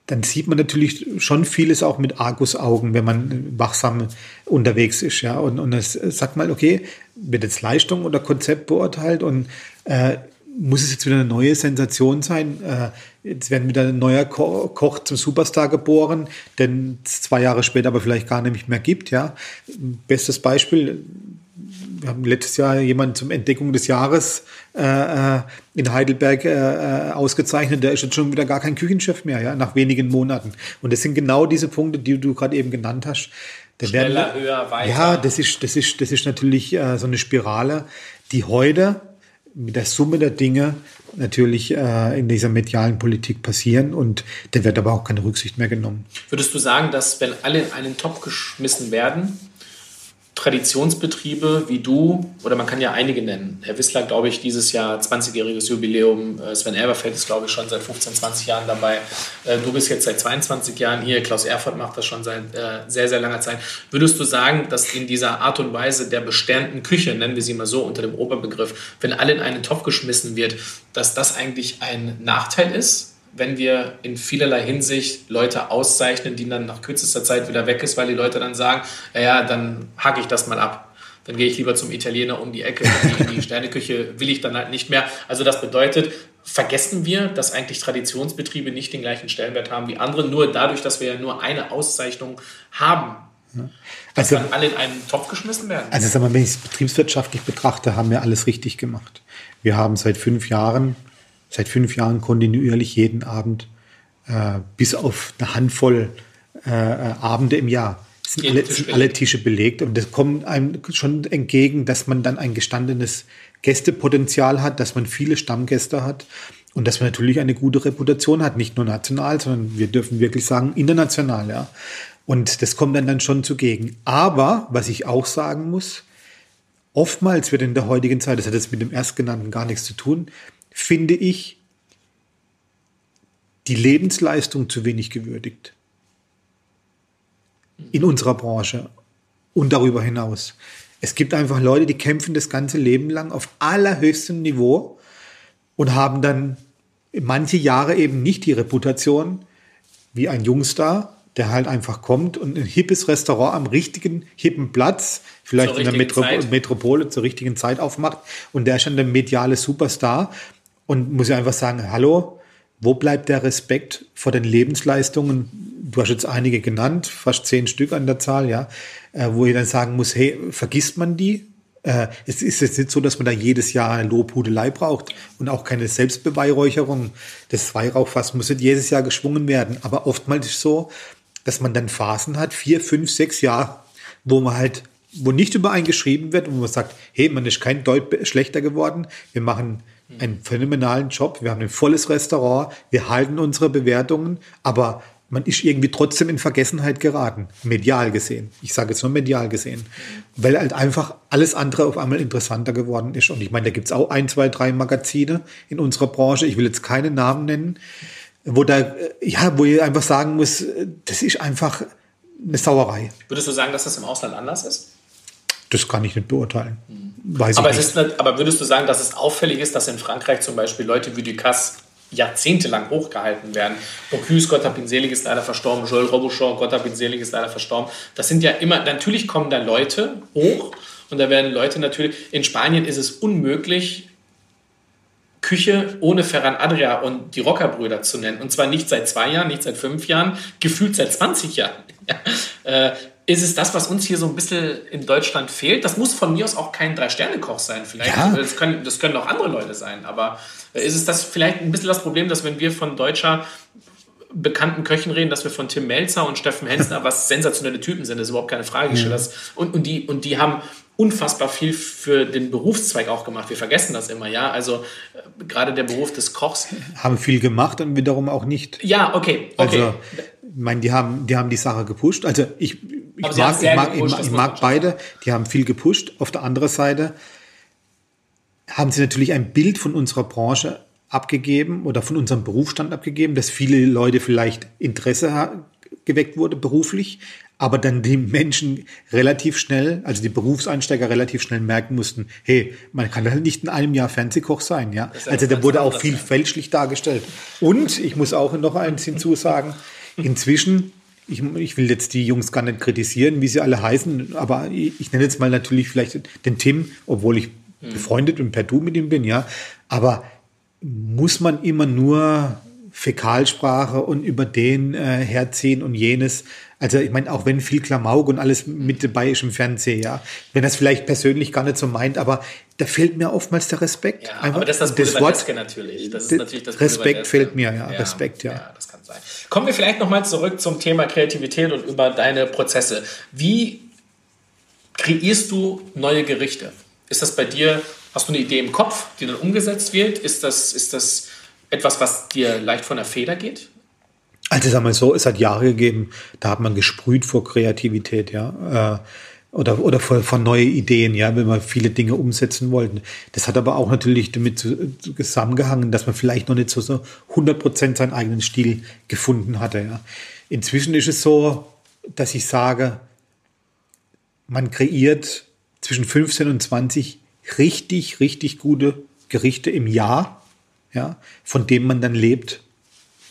dann sieht man natürlich schon vieles auch mit Argusaugen, wenn man wachsam unterwegs ist, ja, und, und das sagt mal, okay, wird jetzt Leistung oder Konzept beurteilt und äh, muss es jetzt wieder eine neue Sensation sein? Äh, jetzt werden wieder ein neuer Ko Koch zum Superstar geboren, den es zwei Jahre später aber vielleicht gar nicht mehr gibt. Ja, bestes Beispiel. Wir haben letztes Jahr jemanden zum Entdeckung des Jahres äh, äh in Heidelberg äh, äh, ausgezeichnet. Der ist jetzt schon wieder gar kein Küchenchef mehr, ja, nach wenigen Monaten. Und das sind genau diese Punkte, die du gerade eben genannt hast. Da Schneller, werden, höher, weiter. Ja, das ist, das ist, das ist natürlich äh, so eine Spirale, die heute mit der Summe der Dinge natürlich äh, in dieser medialen Politik passieren und da wird aber auch keine Rücksicht mehr genommen. Würdest du sagen, dass wenn alle in einen Topf geschmissen werden, Traditionsbetriebe wie du, oder man kann ja einige nennen. Herr Wissler, glaube ich, dieses Jahr 20-jähriges Jubiläum. Äh, Sven Elberfeld ist, glaube ich, schon seit 15, 20 Jahren dabei. Äh, du bist jetzt seit 22 Jahren hier. Klaus Erfurt macht das schon seit äh, sehr, sehr langer Zeit. Würdest du sagen, dass in dieser Art und Weise der bestehenden Küche, nennen wir sie mal so unter dem Oberbegriff, wenn alle in einen Topf geschmissen wird, dass das eigentlich ein Nachteil ist? Wenn wir in vielerlei Hinsicht Leute auszeichnen, die dann nach kürzester Zeit wieder weg ist, weil die Leute dann sagen, ja, ja dann hacke ich das mal ab. Dann gehe ich lieber zum Italiener um die Ecke. Die, die Sterneküche will ich dann halt nicht mehr. Also das bedeutet, vergessen wir, dass eigentlich Traditionsbetriebe nicht den gleichen Stellenwert haben wie andere, nur dadurch, dass wir ja nur eine Auszeichnung haben. Dass also, dann alle in einen Topf geschmissen werden. Also sag mal, wenn ich es betriebswirtschaftlich betrachte, haben wir alles richtig gemacht. Wir haben seit fünf Jahren seit fünf Jahren kontinuierlich jeden Abend, äh, bis auf eine Handvoll äh, Abende im Jahr. Sind alle, sind alle Tische belegt und das kommt einem schon entgegen, dass man dann ein gestandenes Gästepotenzial hat, dass man viele Stammgäste hat und dass man natürlich eine gute Reputation hat, nicht nur national, sondern wir dürfen wirklich sagen international, ja. Und das kommt dann dann schon zugegen. Aber was ich auch sagen muss, oftmals wird in der heutigen Zeit, das hat jetzt mit dem Erstgenannten gar nichts zu tun, finde ich, die Lebensleistung zu wenig gewürdigt. In unserer Branche und darüber hinaus. Es gibt einfach Leute, die kämpfen das ganze Leben lang auf allerhöchstem Niveau und haben dann manche Jahre eben nicht die Reputation wie ein Jungstar, der halt einfach kommt und ein hippes Restaurant am richtigen, hippen Platz, vielleicht in der Metro Zeit. Metropole zur richtigen Zeit aufmacht und der ist schon der mediale Superstar und muss ja einfach sagen, hallo, wo bleibt der Respekt vor den Lebensleistungen? Du hast jetzt einige genannt, fast zehn Stück an der Zahl, ja, äh, wo ich dann sagen muss, hey, vergisst man die? Äh, es ist jetzt nicht so, dass man da jedes Jahr eine Lobhudelei braucht und auch keine Selbstbeweihräucherung. Das Weihrauchfass muss nicht jedes Jahr geschwungen werden. Aber oftmals ist es so, dass man dann Phasen hat, vier, fünf, sechs Jahre, wo man halt, wo nicht übereingeschrieben wird, wo man sagt, hey, man ist kein Deut schlechter geworden, wir machen einen phänomenalen Job, wir haben ein volles Restaurant, wir halten unsere Bewertungen, aber man ist irgendwie trotzdem in Vergessenheit geraten, medial gesehen. Ich sage jetzt nur medial gesehen, weil halt einfach alles andere auf einmal interessanter geworden ist. Und ich meine, da gibt es auch ein, zwei, drei Magazine in unserer Branche, ich will jetzt keine Namen nennen, wo da, ja, wo ich einfach sagen muss, das ist einfach eine Sauerei. Würdest du sagen, dass das im Ausland anders ist? Das kann ich nicht beurteilen. Weiß aber, ich nicht. Ist, aber würdest du sagen, dass es auffällig ist, dass in Frankreich zum Beispiel Leute wie Ducasse jahrzehntelang hochgehalten werden. Bocuse, Gott hab ihn selig, ist leider verstorben. Joel Robuchon, Gott hab ihn selig, ist leider verstorben. Das sind ja immer, natürlich kommen da Leute hoch und da werden Leute natürlich, in Spanien ist es unmöglich, Küche ohne Ferran Adria und die Rockerbrüder zu nennen. Und zwar nicht seit zwei Jahren, nicht seit fünf Jahren, gefühlt seit 20 Jahren. äh, ist es das, was uns hier so ein bisschen in Deutschland fehlt? Das muss von mir aus auch kein Drei-Sterne-Koch sein, vielleicht. Ja. Das, können, das können auch andere Leute sein. Aber äh, ist es das vielleicht ein bisschen das Problem, dass wenn wir von deutscher bekannten Köchen reden, dass wir von Tim Melzer und Steffen Hensner, was sensationelle Typen sind, das ist überhaupt keine Frage. Mhm. Und, und, die, und die haben unfassbar viel für den Berufszweig auch gemacht. Wir vergessen das immer, ja. Also äh, gerade der Beruf des Kochs. Haben viel gemacht und wiederum auch nicht. Ja, okay. okay. Also, ich meine, die haben, die haben die Sache gepusht. Also ich, ich mag, ich mag, gepusht, ich mag beide. Die haben viel gepusht. Auf der anderen Seite haben sie natürlich ein Bild von unserer Branche abgegeben oder von unserem Berufsstand abgegeben, dass viele Leute vielleicht Interesse geweckt wurde beruflich, aber dann die Menschen relativ schnell, also die Berufseinsteiger relativ schnell merken mussten, hey, man kann halt nicht in einem Jahr Fernsehkoch sein, ja. Also da wurde auch viel fälschlich dargestellt. Und ich muss auch noch eins hinzusagen, inzwischen ich, ich, will jetzt die Jungs gar nicht kritisieren, wie sie alle heißen, aber ich, ich nenne jetzt mal natürlich vielleicht den Tim, obwohl ich mhm. befreundet und per Du mit ihm bin, ja. Aber muss man immer nur Fäkalsprache und über den äh, herziehen und jenes? Also ich meine, auch wenn viel Klamauk und alles mit dabei ist im Fernsehen, ja, wenn das vielleicht persönlich gar nicht so meint, aber da fehlt mir oftmals der Respekt. Ja, aber das ist das, das Wort natürlich. Das ist natürlich das Respekt fehlt mir, ja, ja, Respekt, ja. ja. das kann sein. Kommen wir vielleicht nochmal zurück zum Thema Kreativität und über deine Prozesse. Wie kreierst du neue Gerichte? Ist das bei dir, hast du eine Idee im Kopf, die dann umgesetzt wird? Ist das, ist das etwas, was dir leicht von der Feder geht? Also sagen wir so, es hat Jahre gegeben, da hat man gesprüht vor Kreativität, ja. Äh, oder, oder vor, vor neue Ideen, ja, wenn wir viele Dinge umsetzen wollten. Das hat aber auch natürlich damit zusammengehangen, dass man vielleicht noch nicht so, so 100 Prozent seinen eigenen Stil gefunden hatte, ja. Inzwischen ist es so, dass ich sage, man kreiert zwischen 15 und 20 richtig, richtig gute Gerichte im Jahr, ja, von dem man dann lebt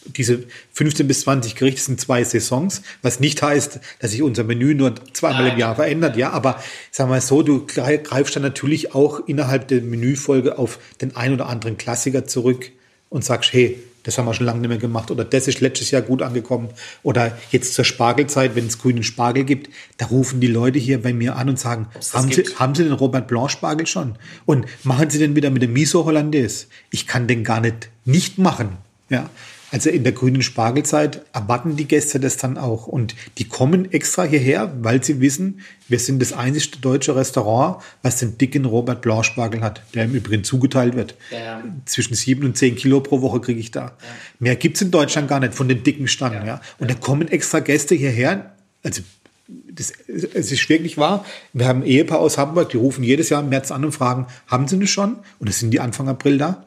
diese 15 bis 20 Gerichte sind zwei Saisons, was nicht heißt, dass sich unser Menü nur zweimal im Jahr verändert, ja, aber sagen wir mal so, du greifst dann natürlich auch innerhalb der Menüfolge auf den ein oder anderen Klassiker zurück und sagst, hey, das haben wir schon lange nicht mehr gemacht oder das ist letztes Jahr gut angekommen oder jetzt zur Spargelzeit, wenn es grünen Spargel gibt, da rufen die Leute hier bei mir an und sagen, haben Sie, haben Sie den Robert Blanc Spargel schon? Und machen Sie den wieder mit dem Miso Hollandaise? Ich kann den gar nicht nicht machen, ja. Also in der grünen Spargelzeit erwarten die Gäste das dann auch. Und die kommen extra hierher, weil sie wissen, wir sind das einzige deutsche Restaurant, was den dicken Robert Blanc Spargel hat, der im Übrigen zugeteilt wird. Ja. Zwischen sieben und zehn Kilo pro Woche kriege ich da. Ja. Mehr gibt's in Deutschland gar nicht von den dicken Stangen. Ja. Und da kommen extra Gäste hierher. Also das, es ist wirklich wahr. Wir haben ein Ehepaar aus Hamburg, die rufen jedes Jahr im März an und fragen, haben sie das schon? Und es sind die Anfang April da.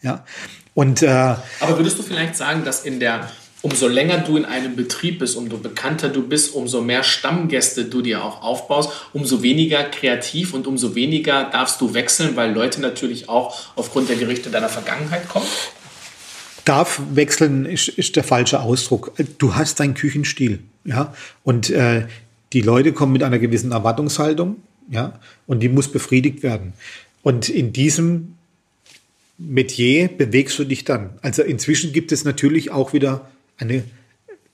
Ja. Und, äh, Aber würdest du vielleicht sagen, dass in der, umso länger du in einem Betrieb bist, umso bekannter du bist, umso mehr Stammgäste du dir auch aufbaust, umso weniger kreativ und umso weniger darfst du wechseln, weil Leute natürlich auch aufgrund der Gerichte deiner Vergangenheit kommen? darf wechseln ist, ist der falsche Ausdruck. Du hast deinen Küchenstil, ja, und äh, die Leute kommen mit einer gewissen Erwartungshaltung, ja, und die muss befriedigt werden. Und in diesem Metier bewegst du dich dann. Also inzwischen gibt es natürlich auch wieder eine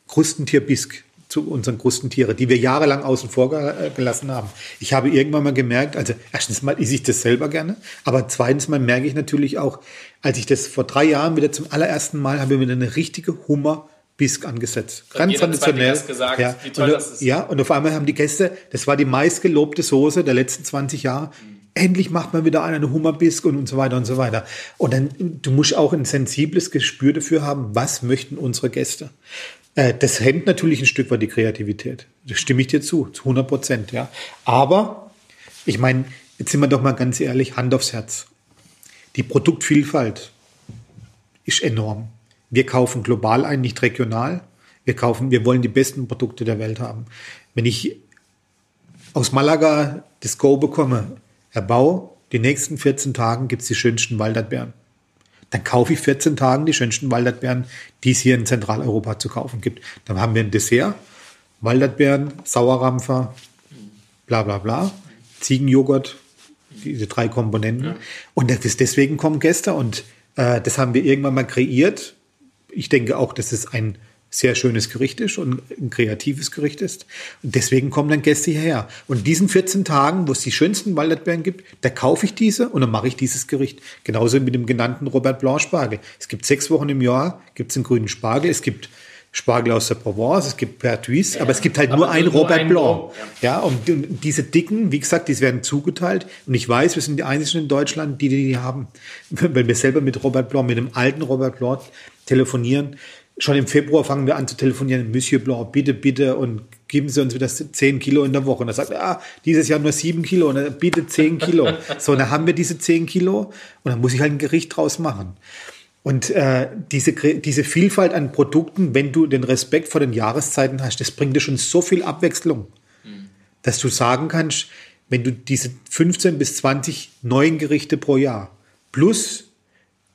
Krustentierbisk zu unseren Krustentiere, die wir jahrelang außen vor gelassen haben. Ich habe irgendwann mal gemerkt, also erstens mal esse ich das selber gerne, aber zweitens mal merke ich natürlich auch, als ich das vor drei Jahren wieder zum allerersten Mal habe, wieder eine richtige Hummer Bisk angesetzt. Ganz traditionell. Gesagt, ja. Und, ja, und auf einmal haben die Gäste, das war die meistgelobte Soße der letzten 20 Jahre. Endlich macht man wieder eine Hummerbisk und, und so weiter und so weiter. Und dann, du musst auch ein sensibles Gespür dafür haben, was möchten unsere Gäste. Äh, das hemmt natürlich ein Stück weit die Kreativität. Da stimme ich dir zu, zu 100 Prozent, ja. Aber, ich meine, jetzt sind wir doch mal ganz ehrlich, Hand aufs Herz. Die Produktvielfalt ist enorm. Wir kaufen global ein, nicht regional. Wir kaufen, wir wollen die besten Produkte der Welt haben. Wenn ich aus Malaga das Go bekomme, Herr Bau, die nächsten 14 Tagen gibt es die schönsten Walderdbeeren dann kaufe ich 14 Tagen die schönsten Walderdbeeren, die es hier in Zentraleuropa zu kaufen gibt. Dann haben wir ein Dessert, Walderdbeeren, Sauerrampfer, bla bla bla, Ziegenjoghurt, diese drei Komponenten. Ja. Und das, deswegen kommen Gäste und äh, das haben wir irgendwann mal kreiert. Ich denke auch, dass es ein sehr schönes Gericht ist und ein kreatives Gericht ist. Und deswegen kommen dann Gäste hierher. Und in diesen 14 Tagen, wo es die schönsten Walderdbeeren gibt, da kaufe ich diese und dann mache ich dieses Gericht. Genauso mit dem genannten Robert Blanc Spargel. Es gibt sechs Wochen im Jahr, gibt es einen grünen Spargel, es gibt Spargel aus der Provence, es gibt Pertuis, ja, aber es gibt halt nur einen Robert ein Blanc. Ja. ja, und diese dicken, wie gesagt, die werden zugeteilt. Und ich weiß, wir sind die einzigen in Deutschland, die die haben. Wenn wir selber mit Robert Blanc, mit dem alten Robert Blanc telefonieren, schon im Februar fangen wir an zu telefonieren, Monsieur Blanc, bitte, bitte, und geben Sie uns wieder 10 Kilo in der Woche. Und er sagt, ah, dieses Jahr nur 7 Kilo, und er bitte 10 Kilo. so, und dann haben wir diese 10 Kilo, und dann muss ich halt ein Gericht draus machen. Und äh, diese, diese Vielfalt an Produkten, wenn du den Respekt vor den Jahreszeiten hast, das bringt dir schon so viel Abwechslung, mhm. dass du sagen kannst, wenn du diese 15 bis 20 neuen Gerichte pro Jahr plus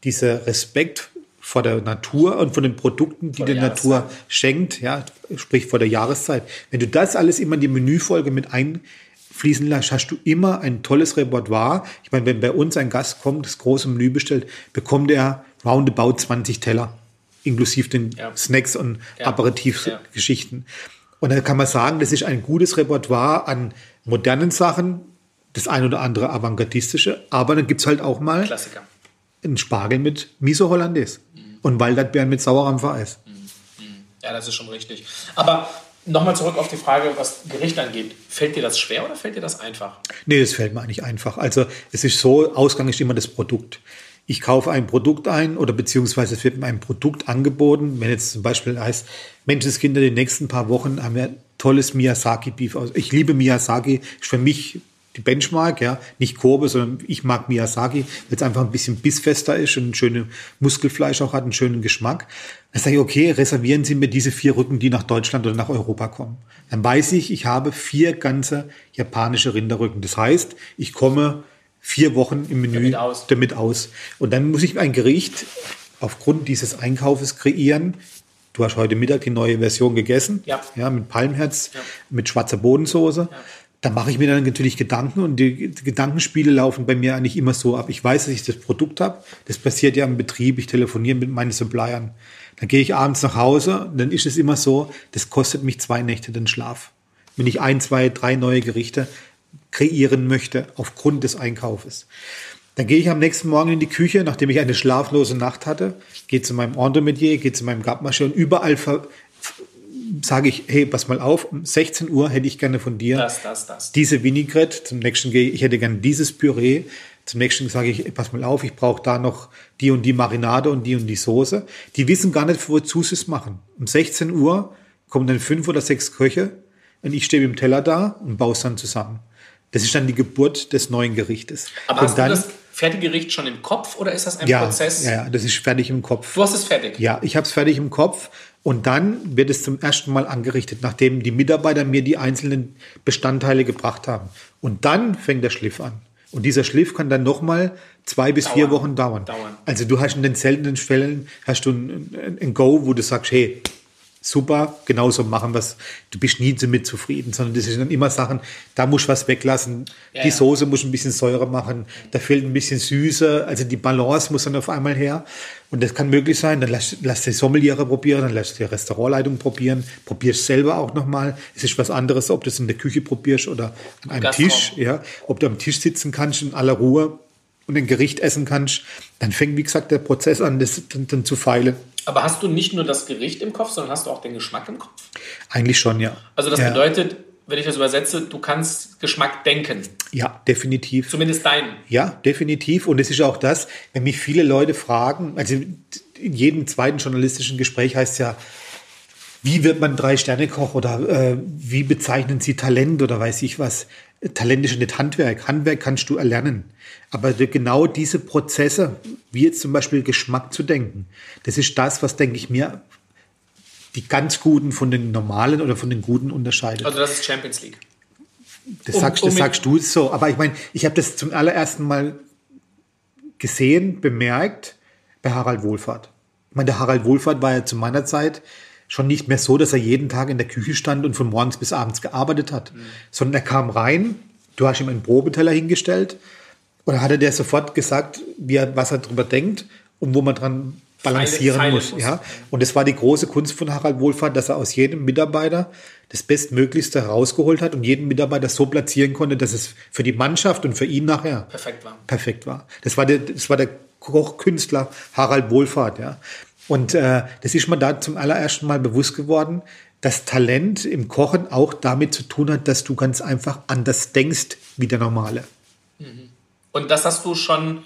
dieser Respekt vor der Natur und von den Produkten, die die Natur schenkt, ja, sprich vor der Jahreszeit. Wenn du das alles immer in die Menüfolge mit einfließen lässt, hast du immer ein tolles Repertoire. Ich meine, wenn bei uns ein Gast kommt, das große Menü bestellt, bekommt er roundabout 20 Teller, inklusive den ja. Snacks und ja. Aperitivgeschichten. Ja. Und dann kann man sagen, das ist ein gutes Repertoire an modernen Sachen, das ein oder andere avantgardistische, aber dann gibt es halt auch mal Klassiker ein Spargel mit Miso Hollandaise. Und Walderdbeeren mit Sauerampfer-Eis. Mhm. mhm. Ja, das ist schon richtig. Aber nochmal zurück auf die Frage, was Gericht angeht. Fällt dir das schwer oder fällt dir das einfach? Nee, das fällt mir eigentlich einfach. Also es ist so, Ausgang ist immer das Produkt. Ich kaufe ein Produkt ein oder beziehungsweise es wird mir ein Produkt angeboten. Wenn jetzt zum Beispiel heißt, Menschenskinder, die nächsten paar Wochen haben wir tolles Miyazaki-Beef. Ich liebe Miyazaki, ist für mich die Benchmark, ja, nicht Kobe, sondern ich mag Miyazaki, weil es einfach ein bisschen bissfester ist und ein schönes Muskelfleisch auch hat, einen schönen Geschmack. Dann sage ich, okay, reservieren Sie mir diese vier Rücken, die nach Deutschland oder nach Europa kommen. Dann weiß ich, ich habe vier ganze japanische Rinderrücken. Das heißt, ich komme vier Wochen im Menü damit aus. Damit aus. Und dann muss ich ein Gericht aufgrund dieses Einkaufes kreieren. Du hast heute Mittag die neue Version gegessen, ja, ja mit Palmherz, ja. mit schwarzer Bodensoße. Ja da mache ich mir dann natürlich Gedanken und die Gedankenspiele laufen bei mir eigentlich immer so ab. Ich weiß, dass ich das Produkt habe. Das passiert ja im Betrieb. Ich telefoniere mit meinen Suppliern. Dann gehe ich abends nach Hause. Dann ist es immer so, das kostet mich zwei Nächte den Schlaf. Wenn ich ein, zwei, drei neue Gerichte kreieren möchte aufgrund des Einkaufes. Dann gehe ich am nächsten Morgen in die Küche, nachdem ich eine schlaflose Nacht hatte, gehe zu meinem Entremetier, gehe zu meinem Gabmasche und überall sage ich, hey, pass mal auf, um 16 Uhr hätte ich gerne von dir das, das, das. diese Vinaigrette. Zum nächsten gehe ich hätte gerne dieses Püree. Zum nächsten sage ich, pass mal auf, ich brauche da noch die und die Marinade und die und die Soße. Die wissen gar nicht, wozu sie es machen. Um 16 Uhr kommen dann fünf oder sechs Köche und ich stehe mit dem Teller da und baue es dann zusammen. Das ist dann die Geburt des neuen Gerichtes. Aber und hast dann, du das fertige Gericht schon im Kopf oder ist das ein ja, Prozess? ja, ja, das ist fertig im Kopf. Du hast es fertig. Ja, ich habe es fertig im Kopf und dann wird es zum ersten Mal angerichtet, nachdem die Mitarbeiter mir die einzelnen Bestandteile gebracht haben. Und dann fängt der Schliff an. Und dieser Schliff kann dann nochmal zwei bis vier Dauern. Wochen dauern. Dauern. Also du hast in den seltenen Fällen hast du ein, ein Go, wo du sagst, hey, super, genauso machen wir Du bist nie damit zufrieden, sondern das sind dann immer Sachen, da musst du was weglassen. Ja, die. Soße muss ein bisschen Säure machen, da fehlt ein bisschen Süße, also die Balance muss dann auf einmal her. Und das kann möglich sein, dann lass, lass die Sommeliere probieren, dann lass die Restaurantleitung probieren, probierst selber auch nochmal. Es ist was anderes, ob du es in der Küche probierst oder an einem Gastraum. Tisch, ja, ob du am Tisch sitzen kannst in aller Ruhe und ein Gericht essen kannst, dann fängt, wie gesagt, der Prozess an, das dann, zu feilen. Aber hast du nicht nur das Gericht im Kopf, sondern hast du auch den Geschmack im Kopf? Eigentlich schon, ja. Also das ja. bedeutet, wenn ich das übersetze, du kannst Geschmack denken. Ja, definitiv. Zumindest deinen. Ja, definitiv. Und es ist auch das, wenn mich viele Leute fragen, also in jedem zweiten journalistischen Gespräch heißt ja, wie wird man Drei-Sterne-Koch oder äh, wie bezeichnen Sie Talent oder weiß ich was? Talent ist nicht Handwerk. Handwerk kannst du erlernen. Aber genau diese Prozesse, wie jetzt zum Beispiel Geschmack zu denken, das ist das, was, denke ich mir, die ganz Guten von den Normalen oder von den Guten unterscheidet. Also das ist Champions League. Das, Um- sagst, um das sagst du so. Aber ich meine, ich habe das zum allerersten Mal gesehen, bemerkt bei Harald Wohlfahrt. Ich meine, der Harald Wohlfahrt war ja zu meiner Zeit schon nicht mehr so, dass er jeden Tag in der Küche stand und von morgens bis abends gearbeitet hat, Mhm. sondern er kam rein, du hast ihm einen Probeteller hingestellt und dann hat er dir sofort gesagt, wie er, was er drüber denkt und wo man dran balancieren feilen muss. muss. Ja? Und es war die große Kunst von Harald Wohlfahrt, dass er aus jedem Mitarbeiter das Bestmöglichste herausgeholt hat und jeden Mitarbeiter so platzieren konnte, dass es für die Mannschaft und für ihn nachher Perfekt war. perfekt war. Das war der, das war der Kochkünstler Harald Wohlfahrt, ja. Und äh, das ist mir da zum allerersten Mal bewusst geworden, dass Talent im Kochen auch damit zu tun hat, dass du ganz einfach anders denkst wie der Normale. Und das hast du schon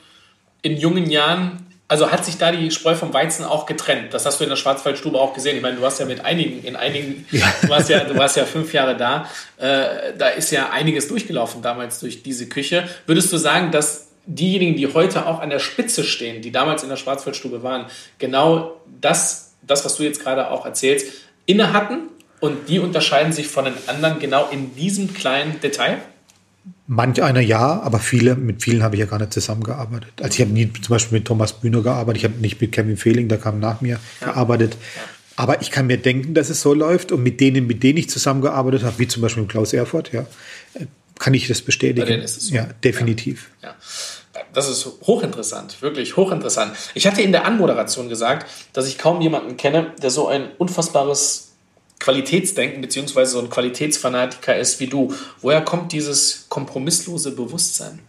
in jungen Jahren, also hat sich da die Spreu vom Weizen auch getrennt. Das hast du in der Schwarzwaldstube auch gesehen. Ich meine, du hast ja mit einigen, in einigen, du warst ja, du warst ja fünf Jahre da. Äh, da ist ja einiges durchgelaufen damals durch diese Küche. Würdest du sagen, dass diejenigen, die heute auch an der Spitze stehen, die damals in der Schwarzwaldstube waren, genau das, das, was du jetzt gerade auch erzählst, inne hatten und die unterscheiden sich von den anderen genau in diesem kleinen Detail? Manch einer ja, aber viele, mit vielen habe ich ja gar nicht zusammengearbeitet. Also ich habe nie zum Beispiel mit Thomas Bühner gearbeitet, ich habe nicht mit Kevin Fehling, der kam nach mir, gearbeitet. Aber ich kann mir denken, dass es so läuft und mit denen, mit denen ich zusammengearbeitet habe, wie zum Beispiel mit Klaus Erfurt, ja, kann ich das bestätigen. Bei denen ist es so. Ja, definitiv. Ja. Das ist hochinteressant, wirklich hochinteressant. Ich hatte in der Anmoderation gesagt, dass ich kaum jemanden kenne, der so ein unfassbares Qualitätsdenken bzw. so ein Qualitätsfanatiker ist wie du. Woher kommt dieses kompromisslose Bewusstsein?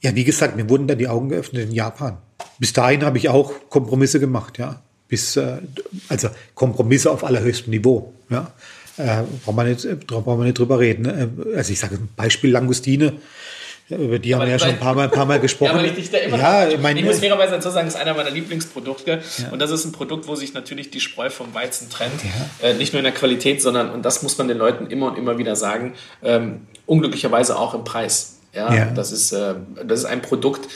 Ja, wie gesagt, mir wurden dann die Augen geöffnet in Japan. Bis dahin habe ich auch Kompromisse gemacht, ja. Bis, äh, also Kompromisse auf allerhöchstem Niveau, ja. Äh, brauchen wir nicht, äh, brauchen wir nicht drüber reden. ne? Äh, Also ich sage Beispiel Langustine, ja, über die haben wir ja schon ein paar Mal, ein paar Mal gesprochen. Ja, weil ich dich da immer ja, ich, ich meine, muss fairerweise dazu sagen, es ist einer meiner Lieblingsprodukte. Und das ist ein Produkt, wo sich natürlich die Spreu vom Weizen trennt. Äh, nicht nur in der Qualität, sondern, und das muss man den Leuten immer und immer wieder sagen, ähm, unglücklicherweise auch im Preis. Ja, Ja. Das, ist, äh, das ist ein Produkt,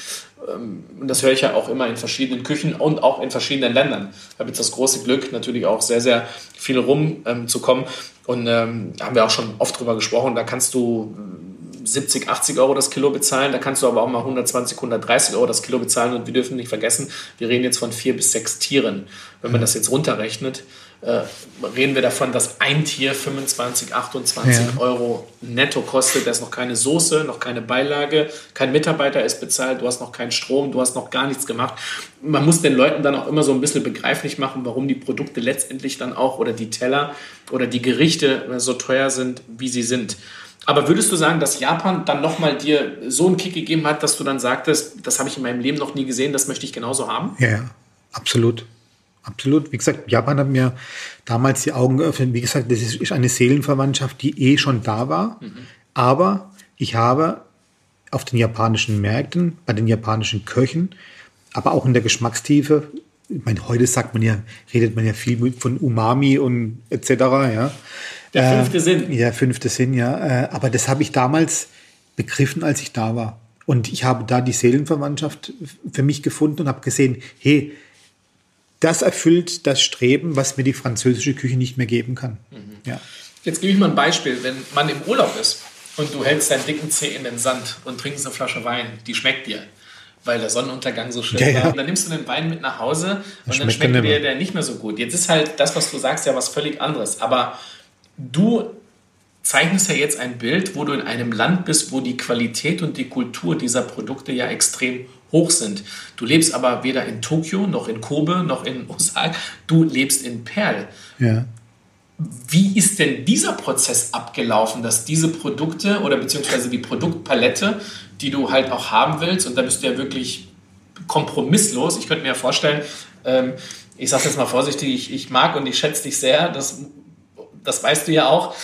und das höre ich ja auch immer in verschiedenen Küchen und auch in verschiedenen Ländern. Ich habe jetzt das große Glück, natürlich auch sehr, sehr viel rum ähm, zu kommen. Und ähm, da haben wir auch schon oft drüber gesprochen. Da kannst du 70, 80 Euro das Kilo bezahlen. Da kannst du aber auch mal 120, 130 Euro das Kilo bezahlen. Und wir dürfen nicht vergessen, wir reden jetzt von vier bis sechs Tieren. Wenn man das jetzt runterrechnet, äh, reden wir davon, dass ein Tier 25, 28 Ja. Euro netto kostet. Da ist noch keine Soße, noch keine Beilage, kein Mitarbeiter ist bezahlt, du hast noch keinen Strom, du hast noch gar nichts gemacht. Man muss den Leuten dann auch immer so ein bisschen begreiflich machen, warum die Produkte letztendlich dann auch oder die Teller oder die Gerichte so teuer sind, wie sie sind. Aber würdest du sagen, dass Japan dann nochmal dir so einen Kick gegeben hat, dass du dann sagtest, das habe ich in meinem Leben noch nie gesehen, das möchte ich genauso haben? Ja, ja, absolut. Absolut. Wie gesagt, Japan hat mir damals die Augen geöffnet. Wie gesagt, das ist eine Seelenverwandtschaft, die eh schon da war. Aber ich habe auf den japanischen Märkten, bei den japanischen Köchen, aber auch in der Geschmackstiefe, ich meine, heute sagt man ja, redet man ja viel von Umami und etc., ja. Der fünfte äh, Sinn. Ja, fünfte Sinn, ja. Äh, aber das habe ich damals begriffen, als ich da war. Und ich habe da die Seelenverwandtschaft für mich gefunden und habe gesehen, hey, das erfüllt das Streben, was mir die französische Küche nicht mehr geben kann. Mhm. Ja. Jetzt gebe ich mal ein Beispiel. Wenn man im Urlaub ist und du hältst deinen dicken Zeh in den Sand und trinkst eine Flasche Wein, die schmeckt dir, weil der Sonnenuntergang so schön ja, war. Und dann nimmst du den Wein mit nach Hause und dann schmeckt dir der nicht mehr so gut. Jetzt ist halt das, was du sagst, ja was völlig anderes. Aber du zeichnest ja jetzt ein Bild, wo du in einem Land bist, wo die Qualität und die Kultur dieser Produkte ja extrem hoch sind. Du lebst aber weder in Tokio noch in Kobe noch in Osaka. Du lebst in Perl. Ja. Wie ist denn dieser Prozess abgelaufen, dass diese Produkte oder beziehungsweise die Produktpalette, die du halt auch haben willst, und da bist du ja wirklich kompromisslos. Ich könnte mir ja vorstellen, ähm, ich sage jetzt mal vorsichtig, ich, ich mag und ich schätze dich sehr, das, das weißt du ja auch,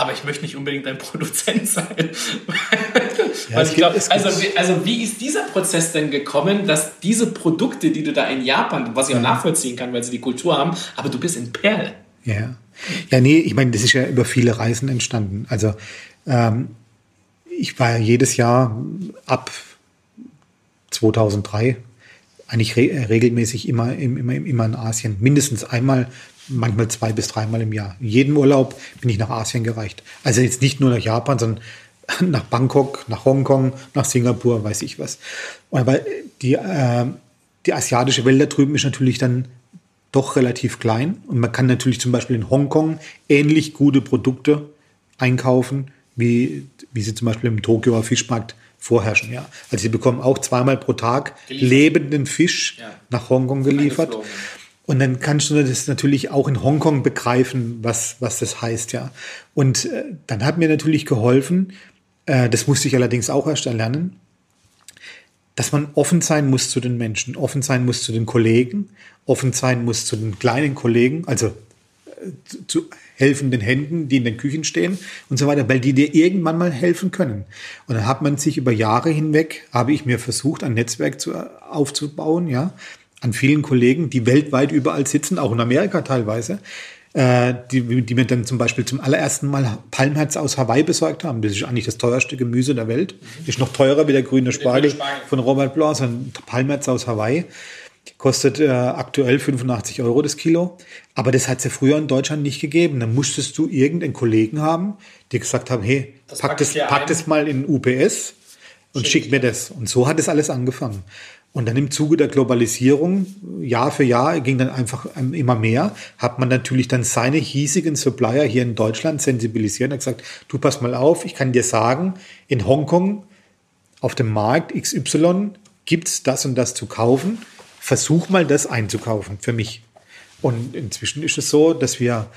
aber ich möchte nicht unbedingt ein Produzent sein. Ja, ich glaub, also, also wie ist dieser Prozess denn gekommen, dass diese Produkte, die du da in Japan, was ich auch nachvollziehen kann, weil sie die Kultur haben, aber du bist in Perl. Ja. Ja, nee, ich meine, das ist ja über viele Reisen entstanden. Also ähm, ich war ja jedes Jahr ab 2003 eigentlich re regelmäßig immer, immer, immer in Asien. Mindestens einmal, manchmal zwei bis dreimal im Jahr. Jeden Urlaub bin ich nach Asien gereicht. Also jetzt nicht nur nach Japan, sondern nach Bangkok, nach Hongkong, nach Singapur, weiß ich was. Aber die, äh, die asiatische Welt da drüben ist natürlich dann doch relativ klein. Und man kann natürlich zum Beispiel in Hongkong ähnlich gute Produkte einkaufen, wie, wie sie zum Beispiel im Tokioer Fischmarkt vorherrschen. Ja. Also sie bekommen auch zweimal pro Tag geliefert. lebenden Fisch ja. nach Hongkong geliefert. Und dann kannst du das natürlich auch in Hongkong begreifen, was, was das heißt, ja. Und äh, dann hat mir natürlich geholfen, äh, das musste ich allerdings auch erst erlernen, dass man offen sein muss zu den Menschen, offen sein muss zu den Kollegen, offen sein muss zu den kleinen Kollegen, also äh, zu helfenden Händen, die in den Küchen stehen und so weiter, weil die dir irgendwann mal helfen können. Und dann hat man sich über Jahre hinweg, habe ich mir versucht, ein Netzwerk zu, äh, aufzubauen, ja, an vielen Kollegen, die weltweit überall sitzen, auch in Amerika teilweise, äh, die, die mir dann zum Beispiel zum allerersten Mal Palmherz aus Hawaii besorgt haben. Das ist eigentlich das teuerste Gemüse der Welt. Mhm. Ist noch teurer wie der grüne Spargel, von Robert Blanc, ein Palmherz aus Hawaii. Kostet äh, aktuell 85 Euro das Kilo. Aber das hat es ja früher in Deutschland nicht gegeben. Dann musstest du irgendeinen Kollegen haben, die gesagt haben, hey, das pack, das, pack das mal in UPS und schick, schick mir das. Und so hat es alles angefangen. Und dann im Zuge der Globalisierung, Jahr für Jahr, ging dann einfach immer mehr, hat man natürlich dann seine hiesigen Supplier hier in Deutschland sensibilisiert und gesagt, du pass mal auf, ich kann dir sagen, in Hongkong auf dem Markt XY gibt's das und das zu kaufen, versuch mal das einzukaufen für mich. Und inzwischen ist es so, dass wir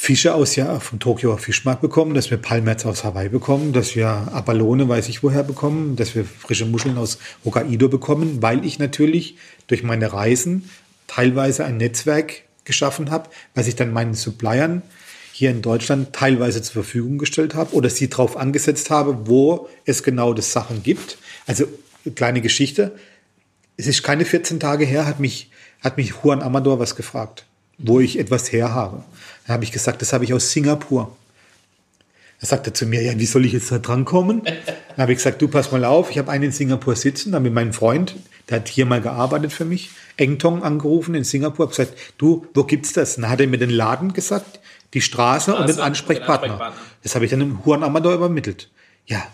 Fische aus ja vom Tokio Fischmarkt bekommen, dass wir Palmetz aus Hawaii bekommen, dass wir Abalone weiß ich woher bekommen, dass wir frische Muscheln aus Hokkaido bekommen, weil ich natürlich durch meine Reisen teilweise ein Netzwerk geschaffen habe, was ich dann meinen Suppliern hier in Deutschland teilweise zur Verfügung gestellt habe oder sie darauf angesetzt habe, wo es genau das Sachen gibt. Also kleine Geschichte. Es ist keine 14 Tage her, hat mich, hat mich Juan Amador was gefragt, wo ich etwas her habe. Da habe ich gesagt, das habe ich aus Singapur. Er sagte zu mir, ja, wie soll ich jetzt da drankommen? Dann habe ich gesagt, du pass mal auf, ich habe einen in Singapur sitzen, da habe ich meinen Freund, der hat hier mal gearbeitet für mich, Engtong angerufen in Singapur, habe gesagt, du, wo gibt's das? Dann hat er mir den Laden gesagt, die Straße und den Ansprechpartner. Ansprechpartner. Das habe ich dann im Juan Amador übermittelt. Ja,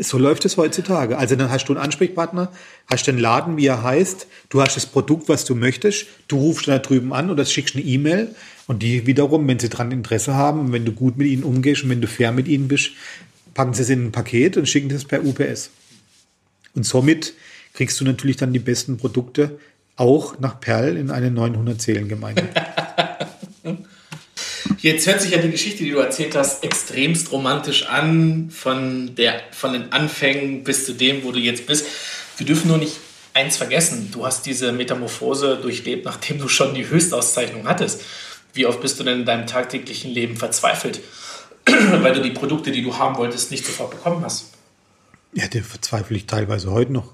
so läuft es heutzutage. Also dann hast du einen Ansprechpartner, hast den Laden, wie er heißt, du hast das Produkt, was du möchtest, du rufst da drüben an oder schickst eine E-Mail und die wiederum, wenn sie daran Interesse haben, wenn du gut mit ihnen umgehst und wenn du fair mit ihnen bist, packen sie es in ein Paket und schicken das per UPS. Und somit kriegst du natürlich dann die besten Produkte auch nach Perl in eine 900 Seelengemeinde. Jetzt hört sich ja die Geschichte, die du erzählt hast, extremst romantisch an, von, der, von den Anfängen bis zu dem, wo du jetzt bist. Wir dürfen nur nicht eins vergessen. Du hast diese Metamorphose durchlebt, nachdem du schon die Höchstauszeichnung hattest. Wie oft bist du denn in deinem tagtäglichen Leben verzweifelt, weil du die Produkte, die du haben wolltest, nicht sofort bekommen hast? Ja, den verzweifle ich teilweise heute noch.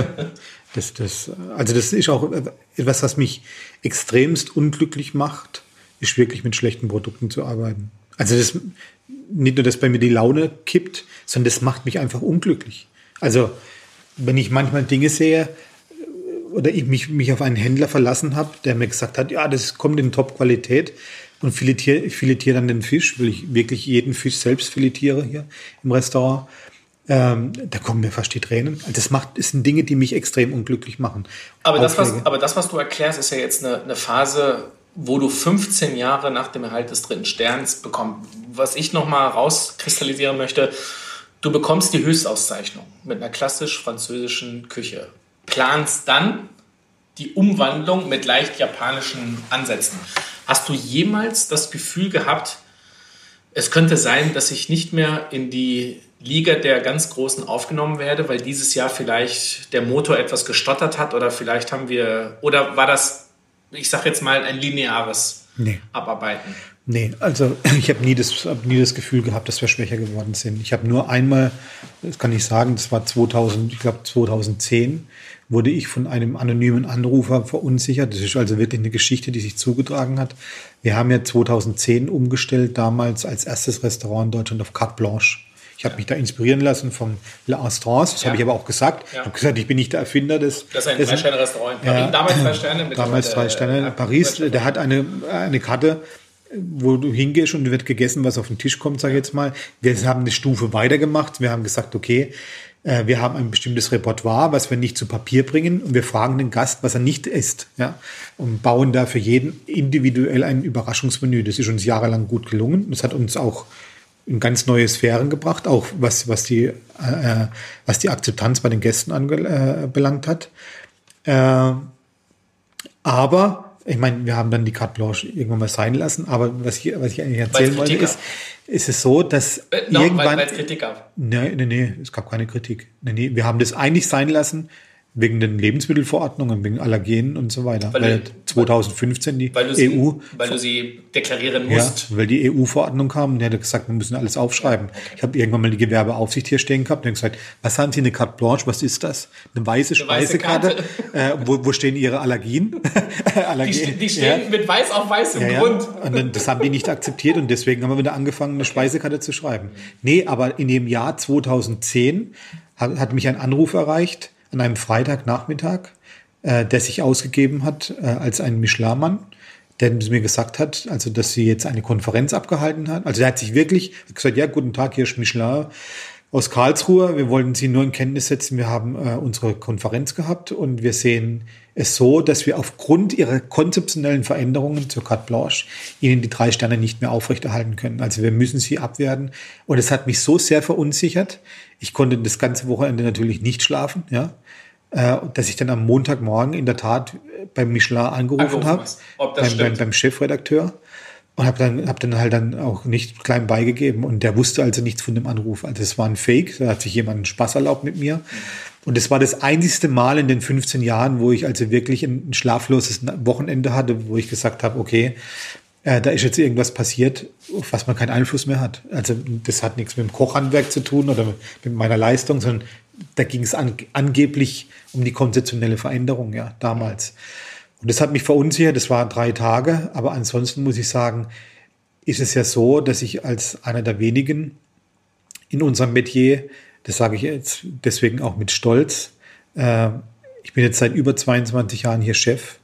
das, das, also das ist auch etwas, was mich extremst unglücklich macht, ist wirklich mit schlechten Produkten zu arbeiten. Also das, nicht nur, dass bei mir die Laune kippt, sondern das macht mich einfach unglücklich. Also wenn ich manchmal Dinge sehe oder ich mich, mich auf einen Händler verlassen habe, der mir gesagt hat, ja, das kommt in Top-Qualität und filetiere, ich filetiere dann den Fisch, weil ich wirklich jeden Fisch selbst filetiere hier im Restaurant. Ähm, da kommen mir fast die Tränen. Das macht, das sind Dinge, die mich extrem unglücklich machen. Aber das, was, aber das, was du erklärst, ist ja jetzt eine, eine Phase, wo du 15 Jahre nach dem Erhalt des dritten Sterns bekommst. Was ich nochmal rauskristallisieren möchte, du bekommst die Höchstauszeichnung mit einer klassisch französischen Küche. Planst dann die Umwandlung mit leicht japanischen Ansätzen. Hast du jemals das Gefühl gehabt, es könnte sein, dass ich nicht mehr in die Liga der ganz Großen aufgenommen werde, weil dieses Jahr vielleicht der Motor etwas gestottert hat oder vielleicht haben wir, oder war das, ich sage jetzt mal, ein lineares nee. Abarbeiten? Nee, also ich habe nie, das, hab nie das Gefühl gehabt, dass wir schwächer geworden sind. Ich habe nur einmal, das kann ich sagen, das war 2000, ich glaube 2010, wurde ich von einem anonymen Anrufer verunsichert. Das ist also wirklich eine Geschichte, die sich zugetragen hat. Wir haben ja 2010 umgestellt, damals als erstes Restaurant in Deutschland auf Carte Blanche. Ich habe mich da inspirieren lassen vom La Astrance, das ja. habe ich aber auch gesagt. Ja. Ich habe gesagt, ich bin nicht der Erfinder des. Das ist ein Drei-Sterne-Restaurant. Ja, damals drei Sterne. Damals drei Sterne in Paris. Der hat eine, eine Karte, wo du hingehst und wird gegessen, was auf den Tisch kommt, sage ich jetzt mal. Wir haben eine Stufe weitergemacht. Wir haben gesagt, okay, äh, wir haben ein bestimmtes Repertoire, was wir nicht zu Papier bringen und wir fragen den Gast, was er nicht isst, ja, und bauen da für jeden individuell ein Überraschungsmenü. Das ist uns jahrelang gut gelungen. Das hat uns auch in ganz neue Sphären gebracht, auch was, was, die, äh, was die Akzeptanz bei den Gästen anbelangt äh, hat. Äh, aber, ich meine, wir haben dann die Carte Blanche irgendwann mal sein lassen, aber was ich, was ich eigentlich erzählen wollte, ist, ist es so, dass äh, no, irgendwann... Weil es Kritik gab. Nee, nee, nee, es gab keine Kritik. Nee, nee, wir haben das eigentlich sein lassen, wegen den Lebensmittelverordnungen, wegen Allergenen und so weiter. Weil, weil 2015 die weil EU. Sie, weil du sie deklarieren musst. Ja, weil die EU-Verordnung kam und der hat gesagt, wir müssen alles aufschreiben. Okay. Ich habe irgendwann mal die Gewerbeaufsicht hier stehen gehabt und gesagt, was haben Sie eine Carte Blanche? Was ist das? Eine weiße eine Speisekarte? Weiße äh, wo, wo stehen Ihre Allergien? Allergien. Die, die stehen ja. mit weiß auf weiß im ja, Grund. Und dann, das haben die nicht akzeptiert und deswegen haben wir wieder angefangen, eine Speisekarte zu schreiben. Nee, aber in dem Jahr 2010 hat, hat mich ein Anruf erreicht, an einem Freitagnachmittag, äh, der sich ausgegeben hat äh, als ein Michelin-Mann, der mir gesagt hat, also dass sie jetzt eine Konferenz abgehalten hat. Also er hat sich wirklich gesagt, ja, guten Tag, hier ist Michelin aus Karlsruhe. Wir wollten Sie nur in Kenntnis setzen. Wir haben äh, unsere Konferenz gehabt und wir sehen es so, dass wir aufgrund ihrer konzeptionellen Veränderungen zur Carte Blanche ihnen die drei Sterne nicht mehr aufrechterhalten können. Also wir müssen sie abwerten. Und es hat mich so sehr verunsichert. Ich konnte das ganze Wochenende natürlich nicht schlafen, ja. Äh, dass ich dann am Montagmorgen in der Tat beim Michelin angerufen habe, beim, beim, beim Chefredakteur und habe dann hab dann halt dann auch nicht klein beigegeben und der wusste also nichts von dem Anruf. Also es war ein Fake, da hat sich jemand einen Spaß erlaubt mit mir. Und es war das einzigste Mal in den 15 Jahren, wo ich also wirklich ein schlafloses Wochenende hatte, wo ich gesagt habe, okay, äh, da ist jetzt irgendwas passiert, auf was man keinen Einfluss mehr hat. Also das hat nichts mit dem Kochhandwerk zu tun oder mit meiner Leistung, sondern da ging es an, angeblich um die konzeptionelle Veränderung, ja, damals. Und das hat mich verunsichert, das waren drei Tage, aber ansonsten muss ich sagen, ist es ja so, dass ich als einer der wenigen in unserem Metier, das sage ich jetzt deswegen auch mit Stolz, äh, ich bin jetzt seit über 22 Jahren hier Chef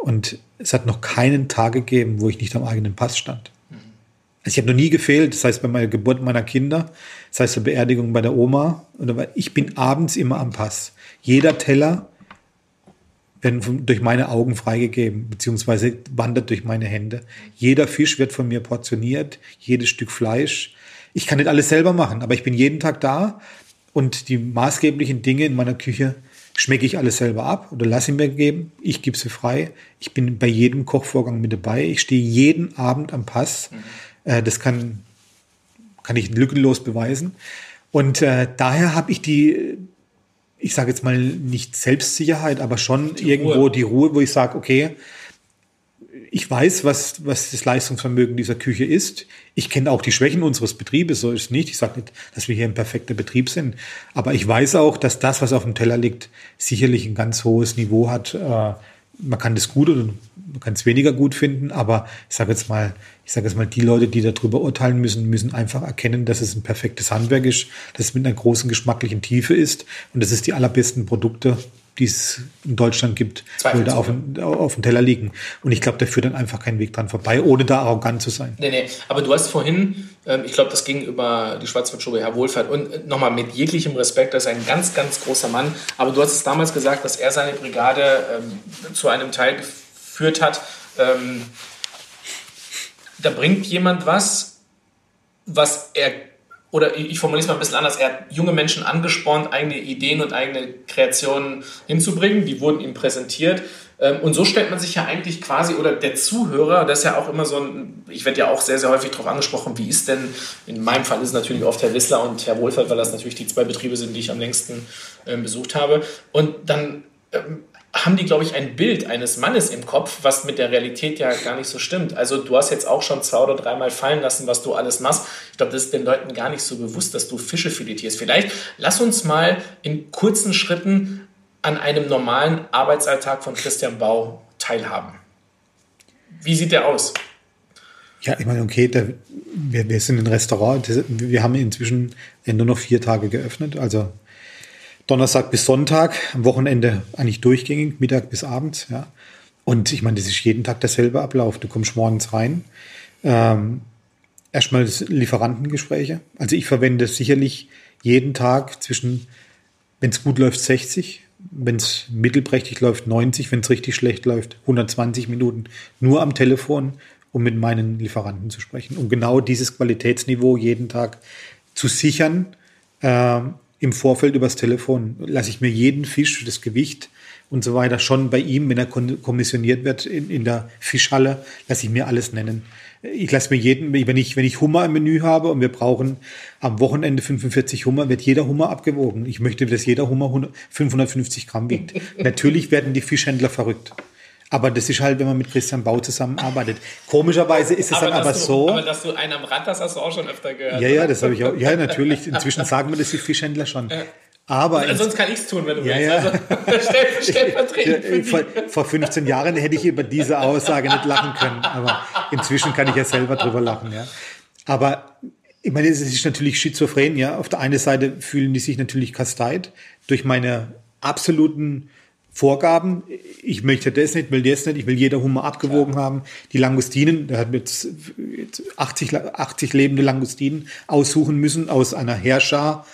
und es hat noch keinen Tag gegeben, wo ich nicht am eigenen Pass stand. Also ich habe noch nie gefehlt, das heißt bei meiner Geburt meiner Kinder, das heißt zur Beerdigung bei der Oma, ich bin abends immer am Pass. Jeder Teller werden durch meine Augen freigegeben, beziehungsweise wandert durch meine Hände. Jeder Fisch wird von mir portioniert, jedes Stück Fleisch. Ich kann nicht alles selber machen, aber ich bin jeden Tag da und die maßgeblichen Dinge in meiner Küche schmecke ich alles selber ab oder lasse ich mir geben. Ich gebe sie frei. Ich bin bei jedem Kochvorgang mit dabei. Ich stehe jeden Abend am Pass. Mhm. das kann, kann ich lückenlos beweisen. Und äh, daher habe ich die, ich sage jetzt mal nicht Selbstsicherheit, aber schon die irgendwo Ruhe. die Ruhe, wo ich sage, okay, ich weiß, was, was das Leistungsvermögen dieser Küche ist. Ich kenne auch die Schwächen unseres Betriebes, so ist es nicht. Ich sage nicht, dass wir hier ein perfekter Betrieb sind. Aber ich weiß auch, dass das, was auf dem Teller liegt, sicherlich ein ganz hohes Niveau hat, äh, man kann das gut oder man kann es weniger gut finden, aber ich sage jetzt mal, ich sage jetzt mal, die Leute, die darüber urteilen müssen, müssen einfach erkennen, dass es ein perfektes Handwerk ist, dass es mit einer großen geschmacklichen Tiefe ist und dass es die allerbesten Produkte die es in Deutschland gibt, da auf, auf dem Teller liegen. Und ich glaube, da führt dann einfach kein Weg dran vorbei, ohne da arrogant zu sein. Nee, nee. Aber du hast vorhin, ähm, ich glaube, das ging über die Schwarzwaldschule, Herr Wohlfahrt, und äh, nochmal mit jeglichem Respekt, das ist ein ganz, ganz großer Mann. Aber du hast es damals gesagt, dass er seine Brigade ähm, zu einem Teil geführt hat. Ähm, da bringt jemand was, was er oder ich formuliere es mal ein bisschen anders, er hat junge Menschen angespornt, eigene Ideen und eigene Kreationen hinzubringen. Die wurden ihm präsentiert. Ähm, und so stellt man sich ja eigentlich quasi, oder der Zuhörer, das ist ja auch immer so ein, ich werde ja auch sehr, sehr häufig darauf angesprochen, wie ist denn, in meinem Fall ist es natürlich oft Herr Wissler und Herr Wohlfahrt, weil das natürlich die zwei Betriebe sind, die ich am längsten äh, besucht habe. Und dann ähm, haben die, glaube ich, ein Bild eines Mannes im Kopf, was mit der Realität ja gar nicht so stimmt. Also du hast jetzt auch schon zwei oder dreimal fallen lassen, was du alles machst. Ich glaube, das ist den Leuten gar nicht so bewusst, dass du Fische filetierst. Vielleicht lass uns mal in kurzen Schritten an einem normalen Arbeitsalltag von Christian Bau teilhaben. Wie sieht der aus? Ja, ich meine, okay, der, wir, wir sind ein Restaurant. Wir haben inzwischen nur noch vier Tage geöffnet. Also Donnerstag bis Sonntag, am Wochenende eigentlich durchgängig, Mittag bis abends, ja. Und ich meine, das ist jeden Tag derselbe Ablauf. Du kommst morgens rein. Ähm, erstmal Lieferantengespräche. Also ich verwende sicherlich jeden Tag zwischen, wenn es gut läuft, 60, wenn es mittelprächtig läuft, 90, wenn es richtig schlecht läuft, 120 Minuten nur am Telefon, um mit meinen Lieferanten zu sprechen, um genau dieses Qualitätsniveau jeden Tag zu sichern. Ähm, im Vorfeld übers Telefon lasse ich mir jeden Fisch, das Gewicht und so weiter schon bei ihm, wenn er kommissioniert wird in, in der Fischhalle, lasse ich mir alles nennen. Ich lasse mir jeden, wenn ich, wenn ich Hummer im Menü habe und wir brauchen am Wochenende 45 Hummer, wird jeder Hummer abgewogen. Ich möchte, dass jeder Hummer 550 Gramm wiegt. Natürlich werden die Fischhändler verrückt. Aber das ist halt, wenn man mit Christian Bau zusammenarbeitet. Komischerweise ist es aber dann aber du, so. Aber dass du einen am Rad hast, hast du auch schon öfter gehört. Ja, ja, das habe ich auch. Ja, natürlich. Inzwischen sagen wir das die Fischhändler schon. Aber also, sonst kann ich es tun, wenn du ja, willst. Ja. Also, stellvertretend vor, vor 15 Jahren hätte ich über diese Aussage nicht lachen können. Aber inzwischen kann ich ja selber drüber lachen. Ja. Aber ich meine, es ist natürlich schizophren. Ja. Auf der einen Seite fühlen die sich natürlich kasteit durch meine absoluten Vorgaben. Ich möchte das nicht, will das nicht, ich will jeder Hummer abgewogen Klar. haben. Die Langustinen, da hat jetzt 80, 80 lebende Langustinen aussuchen müssen aus einer Herrscher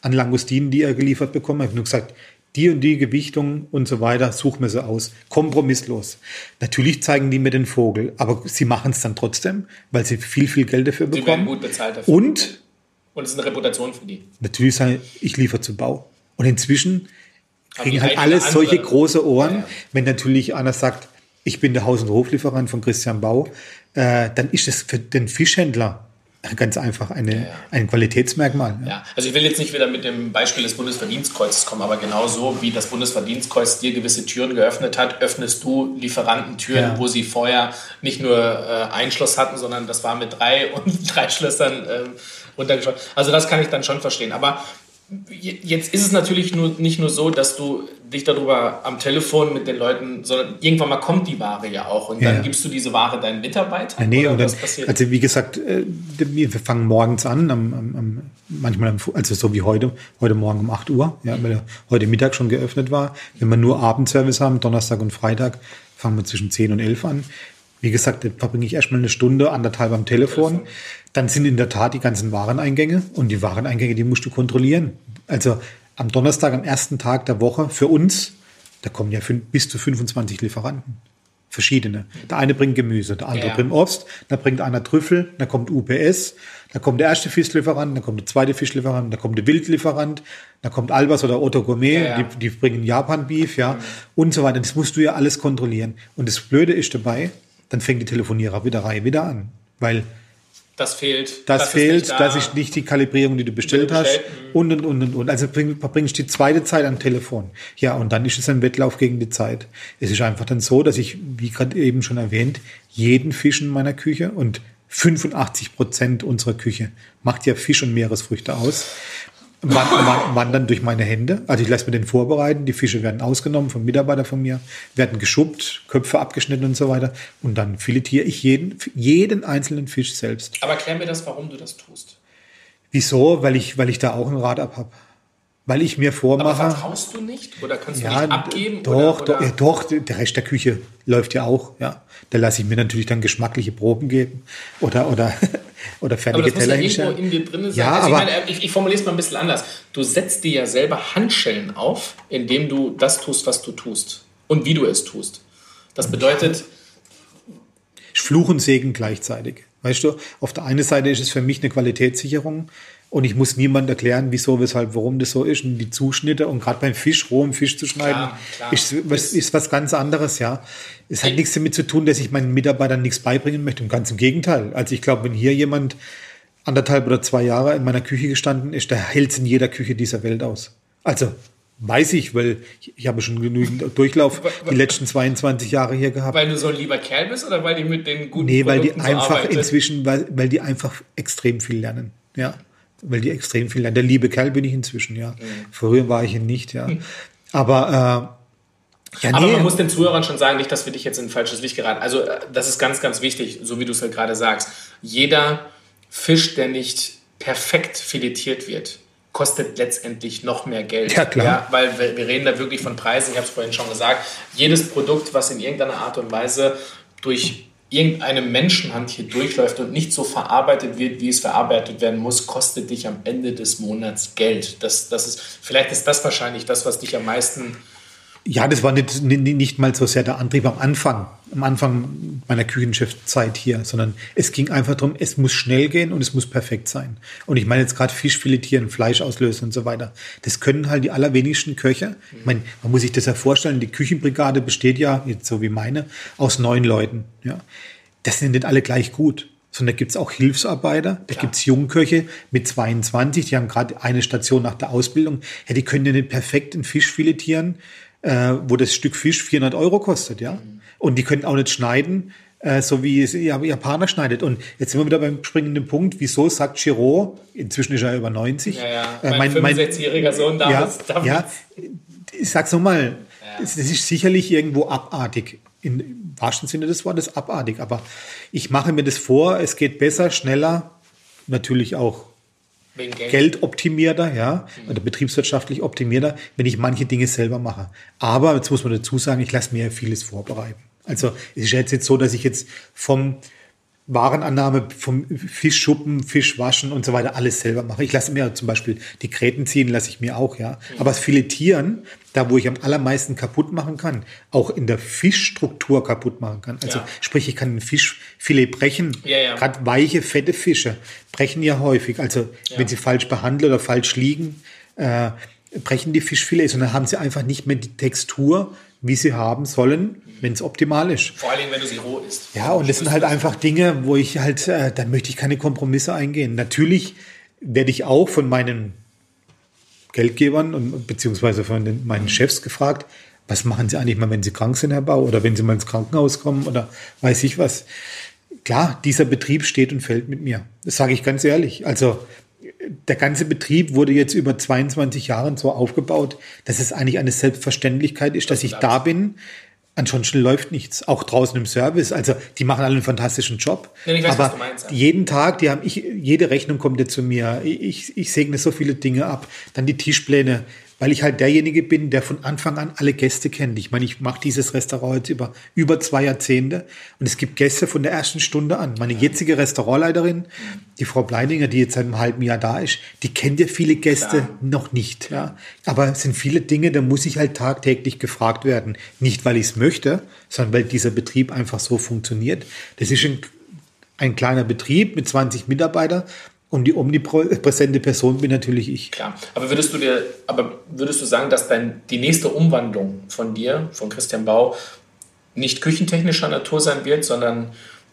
an Langustinen, die er geliefert bekommen hat. Ich habe nur gesagt, die und die Gewichtung und so weiter, such mir sie aus. Kompromisslos. Natürlich zeigen die mir den Vogel, aber sie machen es dann trotzdem, weil sie viel, viel Geld dafür bekommen. Sie werden gut bezahlt dafür. Und? Und es ist eine Reputation für die. Natürlich sagen, ich liefere zu Bau. Und inzwischen kriegen halt alles solche große Ohren. Ja, ja. Wenn natürlich einer sagt, ich bin der Haus- und Hoflieferant von Christian Bau, äh, dann ist es für den Fischhändler ganz einfach eine, ja, ein Qualitätsmerkmal. Ja. also ich will jetzt nicht wieder mit dem Beispiel des Bundesverdienstkreuzes kommen, aber genauso wie das Bundesverdienstkreuz dir gewisse Türen geöffnet hat, öffnest du Lieferantentüren, wo sie vorher nicht nur äh, ein Schloss hatten, sondern das war mit drei und drei Schlössern äh, runtergeschaut. Also das kann ich dann schon verstehen. Aber Jetzt ist es natürlich nur, nicht nur so, dass du dich darüber am Telefon mit den Leuten, sondern irgendwann mal kommt die Ware ja auch und dann ja. gibst du diese Ware deinen Mitarbeitern. Ja, nee, und dann, also wie gesagt, äh, wir fangen morgens an, am, am, manchmal, also so wie heute, heute Morgen um 8 Uhr, ja, weil heute Mittag schon geöffnet war. Wenn wir nur Abendservice haben, Donnerstag und Freitag, fangen wir zwischen 10 und 11 an. Wie gesagt, da verbringe ich erstmal eine Stunde, anderthalb am Telefon. Telefon. Dann sind in der Tat die ganzen Wareneingänge und die Wareneingänge, die musst du kontrollieren. Also am Donnerstag, am ersten Tag der Woche für uns, da kommen ja bis zu 25 Lieferanten. Verschiedene. Der eine bringt Gemüse, der andere ja. bringt Obst, da bringt einer Trüffel, da kommt UPS, da kommt der erste Fischlieferant, da kommt der zweite Fischlieferant, da kommt der Wildlieferant, da kommt Albers oder Otto Gourmet, ja, ja. Die, die, bringen Japan-Beef, ja, mhm. und so weiter. Das musst du ja alles kontrollieren. Und das Blöde ist dabei, dann fängt die Telefoniererei wieder an. Weil das fehlt. Das, das fehlt, da. das ist nicht die Kalibrierung, die du bestellt, die du bestellt hast. Und, und, und, und, und. Also verbringst du die zweite Zeit am Telefon. Ja, und dann ist es ein Wettlauf gegen die Zeit. Es ist einfach dann so, dass ich, wie gerade eben schon erwähnt, jeden Fisch in meiner Küche und 85 Prozent unserer Küche macht ja Fisch und Meeresfrüchte aus. Wandern durch meine Hände. Also ich lasse mir den vorbereiten, die Fische werden ausgenommen von Mitarbeitern von mir, werden geschubbt, Köpfe abgeschnitten und so weiter. Und dann filetiere ich jeden, jeden einzelnen Fisch selbst. Aber erklär mir das, warum du das tust. Wieso? Weil ich, weil ich da auch ein Rad ab habe. Weil ich mir vormache. Aber vertraust du nicht? Oder kannst du ja, nicht abgeben? Doch, oder, doch, oder? ja, doch, der Rest der Küche läuft ja auch, ja. Da lasse ich mir natürlich dann geschmackliche Proben geben oder, oder, oder Aber fertige muss ja Teller irgendwo hinstellen. in dir drin sein. Ja, also aber- ich, meine, ich, ich formuliere es mal ein bisschen anders. Du setzt dir ja selber Handschellen auf, indem du das tust, was du tust. Und wie du es tust. Das bedeutet, Fluch und Segen gleichzeitig. Weißt du, auf der einen Seite ist es für mich eine Qualitätssicherung und ich muss niemand erklären, wieso, weshalb, warum das so ist und die Zuschnitte und gerade beim Fisch, rohem Fisch zu schneiden, Klar, klar. Ist, was, ist was ganz anderes, ja. Es hat nichts damit zu tun, dass ich meinen Mitarbeitern nichts beibringen möchte. Und ganz im Gegenteil. Also ich glaube, wenn hier jemand anderthalb oder zwei Jahre in meiner Küche gestanden ist, der hält es in jeder Küche dieser Welt aus. Also weiß ich, weil ich, ich habe schon genügend Durchlauf die letzten 22 Jahre hier gehabt. weil du so ein lieber Kerl bist oder weil die mit den guten Nee, weil die Produkten so einfach arbeitet? inzwischen, weil, weil die einfach extrem viel lernen. Ja. Weil die extrem viel lernen. Der liebe Kerl bin ich inzwischen, ja. Mhm. Früher war ich ihn nicht, ja. Aber äh, ja, Aber nee, man muss den Zuhörern schon sagen, nicht, dass wir dich jetzt in ein falsches Licht geraten. Also äh, das ist ganz, ganz wichtig, so wie du es halt gerade sagst. Jeder Fisch, der nicht perfekt filetiert wird, kostet letztendlich noch mehr Geld. Ja, klar. weil wir, wir reden da wirklich von Preisen. Ich habe es vorhin schon gesagt. Jedes Produkt, was in irgendeiner Art und Weise durch irgendeine Menschenhand hier durchläuft und nicht so verarbeitet wird, wie es verarbeitet werden muss, kostet dich am Ende des Monats Geld. Das, das ist, vielleicht ist das wahrscheinlich das, was dich am meisten ja, das war nicht, nicht, mal so sehr der Antrieb am Anfang, am Anfang meiner Küchenchefzeit hier, sondern es ging einfach darum, es muss schnell gehen und es muss perfekt sein. Und ich meine jetzt gerade Fisch filetieren, Fleisch auslösen und so weiter. Das können halt die allerwenigsten Köche. Ich meine, man muss sich das ja vorstellen, die Küchenbrigade besteht ja, jetzt so wie meine, aus neun Leuten. Ja. Das sind nicht alle gleich gut. Sondern da gibt's auch Hilfsarbeiter, da gibt's Jungköche mit 22, die haben gerade eine Station nach der Ausbildung. Ja, die können ja nicht perfekt einen Fisch filetieren, äh, wo das Stück Fisch 400 Euro kostet, ja. Und die können auch nicht schneiden, äh, so wie es ja, Japaner schneidet. Und jetzt sind wir wieder beim springenden Punkt. Wieso sagt Chiro, inzwischen ist er über 90, Ja, ja. äh, Mein, 65-jähriger Sohn darf ja. Darf ja, ich sag's nochmal, Ja. es es ist sicherlich irgendwo abartig. In, Im wahrsten Sinne des Wortes abartig. Aber ich mache mir das vor, es geht besser, schneller, natürlich auch Geld. geldoptimierter, ja, oder betriebswirtschaftlich optimierter, wenn ich manche Dinge selber mache. Aber jetzt muss man dazu sagen, ich lasse mir vieles vorbereiten. Also es ist jetzt so, dass ich jetzt vom Warenannahme, vom Fischschuppen, Fischwaschen und so weiter alles selber mache. Ich lasse mir zum Beispiel die Gräten ziehen, lasse ich mir auch, ja. Aber das Filetieren, da wo ich am allermeisten kaputt machen kann, auch in der Fischstruktur kaputt machen kann. Also Ja. sprich, ich kann ein Fischfilet brechen. Ja, ja. Gerade weiche, fette Fische brechen ja häufig. Also wenn sie falsch behandelt oder falsch liegen, äh, brechen die Fischfilets und dann haben sie einfach nicht mehr die Textur, wie sie haben sollen, wenn es optimal ist. Vor allen Dingen, wenn du sie roh isst. Ja, und das sind halt einfach Dinge, wo ich halt, äh, da möchte ich keine Kompromisse eingehen. Natürlich werde ich auch von meinen Geldgebern und beziehungsweise von den, meinen Chefs gefragt, was machen Sie eigentlich mal, wenn Sie krank sind, Herr Bau, oder wenn Sie mal ins Krankenhaus kommen oder weiß ich was. Klar, dieser Betrieb steht und fällt mit mir. Das sage ich ganz ehrlich. Also der ganze Betrieb wurde jetzt über 22 Jahre so aufgebaut, dass es eigentlich eine Selbstverständlichkeit ist, dass ich da bin. Ansonsten läuft nichts. Auch draußen im Service. Also die machen alle einen fantastischen Job. Ja, ich weiß, Aber meinst, ja. jeden Tag, die haben ich, jede Rechnung kommt ja zu mir. Ich, ich segne so viele Dinge ab. Dann die Tischpläne, weil ich halt derjenige bin, der von Anfang an alle Gäste kennt. Ich meine, ich mache dieses Restaurant jetzt über über zwei Jahrzehnte und es gibt Gäste von der ersten Stunde an. Meine jetzige Restaurantleiterin, die Frau Bleininger, die jetzt seit einem halben Jahr da ist, die kennt ja viele Gäste Klar. noch nicht. Ja. Aber es sind viele Dinge, da muss ich halt tagtäglich gefragt werden. Nicht, weil ich es möchte, sondern weil dieser Betrieb einfach so funktioniert. Das ist ein, ein kleiner Betrieb mit 20 Mitarbeitern und die omnipräsente Person bin natürlich ich. Klar. Aber würdest du dir, aber würdest du sagen, dass dein, die nächste Umwandlung von dir, von Christian Bau, nicht küchentechnischer Natur sein wird, sondern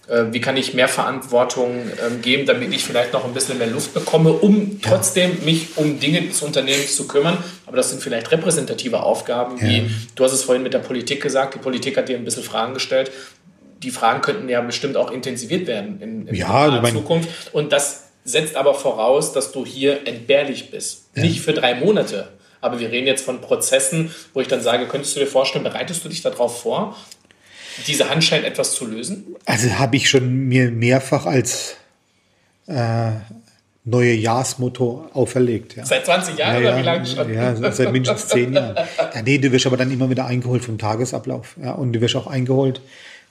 äh, wie kann ich mehr Verantwortung ähm, geben, damit ich vielleicht noch ein bisschen mehr Luft bekomme, um trotzdem mich um Dinge des Unternehmens zu kümmern. Aber das sind vielleicht repräsentative Aufgaben, Ja. wie du hast es vorhin mit der Politik gesagt, die Politik hat dir ein bisschen Fragen gestellt. Die Fragen könnten ja bestimmt auch intensiviert werden in, in Ja, mein- Zukunft. Und das setzt aber voraus, dass du hier entbehrlich bist. Ja. Nicht für drei Monate. Aber wir reden jetzt von Prozessen, wo ich dann sage, könntest du dir vorstellen, bereitest du dich darauf vor, diese Handschein etwas zu lösen? Also habe ich schon mir mehrfach als äh, neue Jahresmotto auferlegt. Ja. Seit 20 Jahren ja, oder wie lange schon? Ja, seit mindestens 10 Jahren. Ja, nee, du wirst aber dann immer wieder eingeholt vom Tagesablauf. Ja, und du wirst auch eingeholt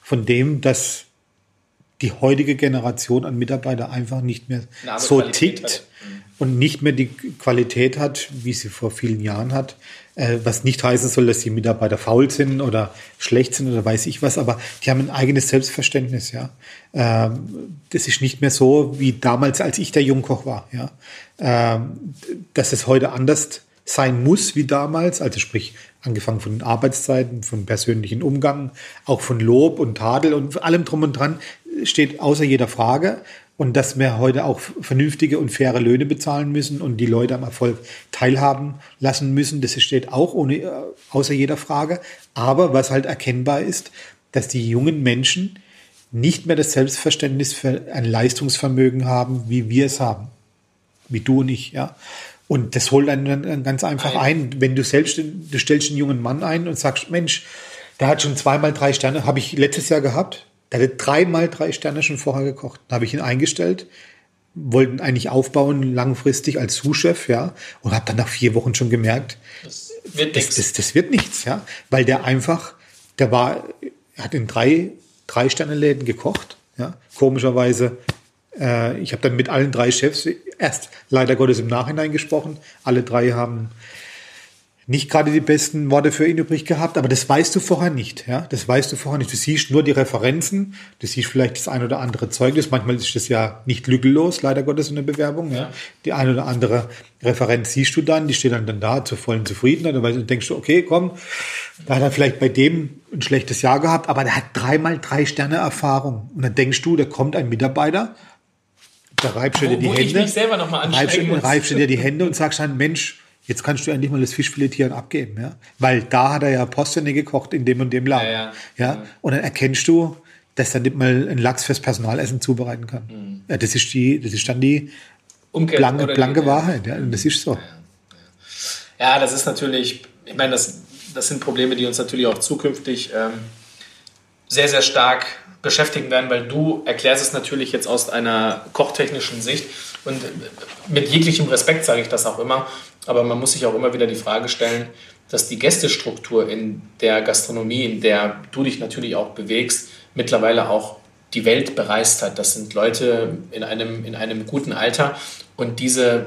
von dem, dass die heutige Generation an Mitarbeiter einfach nicht mehr so Qualität tickt mhm. und nicht mehr die Qualität hat, wie sie vor vielen Jahren hat. Äh, was nicht heißen soll, dass die Mitarbeiter faul sind oder schlecht sind oder weiß ich was, aber die haben ein eigenes Selbstverständnis, ja. Ähm, das ist nicht mehr so wie damals, als ich der Jungkoch war, ja. Ähm, dass es heute anders sein muss wie damals, also sprich angefangen von den Arbeitszeiten, von persönlichen Umgang, auch von Lob und Tadel und allem drum und dran, steht außer jeder Frage. Und dass wir heute auch vernünftige und faire Löhne bezahlen müssen und die Leute am Erfolg teilhaben lassen müssen, das steht auch ohne, äh, außer jeder Frage. Aber was halt erkennbar ist, dass die jungen Menschen nicht mehr das Selbstverständnis für ein Leistungsvermögen haben, wie wir es haben. Wie du und ich, ja. Und das holt einen dann ganz einfach ein. Wenn du selbst, du stellst einen jungen Mann ein und sagst, Mensch, der hat schon zweimal drei Sterne, habe ich letztes Jahr gehabt. Der hatte dreimal drei Sterne schon vorher gekocht. Da habe ich ihn eingestellt, wollten eigentlich aufbauen langfristig als Sous-Chef, ja, und habe dann nach vier Wochen schon gemerkt, das wird, das, das, das wird nichts, ja, weil der einfach, der war, er hat in drei drei Sterne Läden gekocht, ja, komischerweise. Äh, ich habe dann mit allen drei Chefs erst leider Gottes im Nachhinein gesprochen. Alle drei haben nicht gerade die besten Worte für ihn übrig gehabt, aber das weißt du vorher nicht. Ja? Das weißt du vorher nicht. Du siehst nur die Referenzen, du siehst vielleicht das ein oder andere Zeugnis. Manchmal ist das ja nicht lückenlos, leider Gottes, in der Bewerbung. Ja? Die ein oder andere Referenz siehst du dann, die steht dann, dann da zur vollen Zufriedenheit. Und denkst du, okay, komm, da hat er vielleicht bei dem ein schlechtes Jahr gehabt, aber der hat dreimal drei Sterne Erfahrung. Und dann denkst du, da kommt ein Mitarbeiter, da reibst du dir die Hände. Ich mich selber noch mal reibst, reibst du dir die Hände und sagst dann, Mensch, Jetzt kannst du endlich mal das Fischfiletieren abgeben, ja? Weil da hat er ja Postene gekocht in dem und dem Laden. Ja, ja. ja? Und dann erkennst du, dass er nicht mal ein Lachs fürs Personalessen zubereiten kann. Mhm. Ja, das ist die, das ist dann die Umkehr, blanke, blanke die, Wahrheit, ja. Und das ist so. Ja, das ist natürlich, ich meine, das, das sind Probleme, die uns natürlich auch zukünftig ähm, sehr, sehr stark beschäftigen werden, weil du erklärst es natürlich jetzt aus einer kochtechnischen Sicht und mit jeglichem Respekt sage ich das auch immer. Aber man muss sich auch immer wieder die Frage stellen, dass die Gästestruktur in der Gastronomie, in der du dich natürlich auch bewegst, mittlerweile auch die Welt bereist hat. Das sind Leute in einem, in einem guten Alter und diese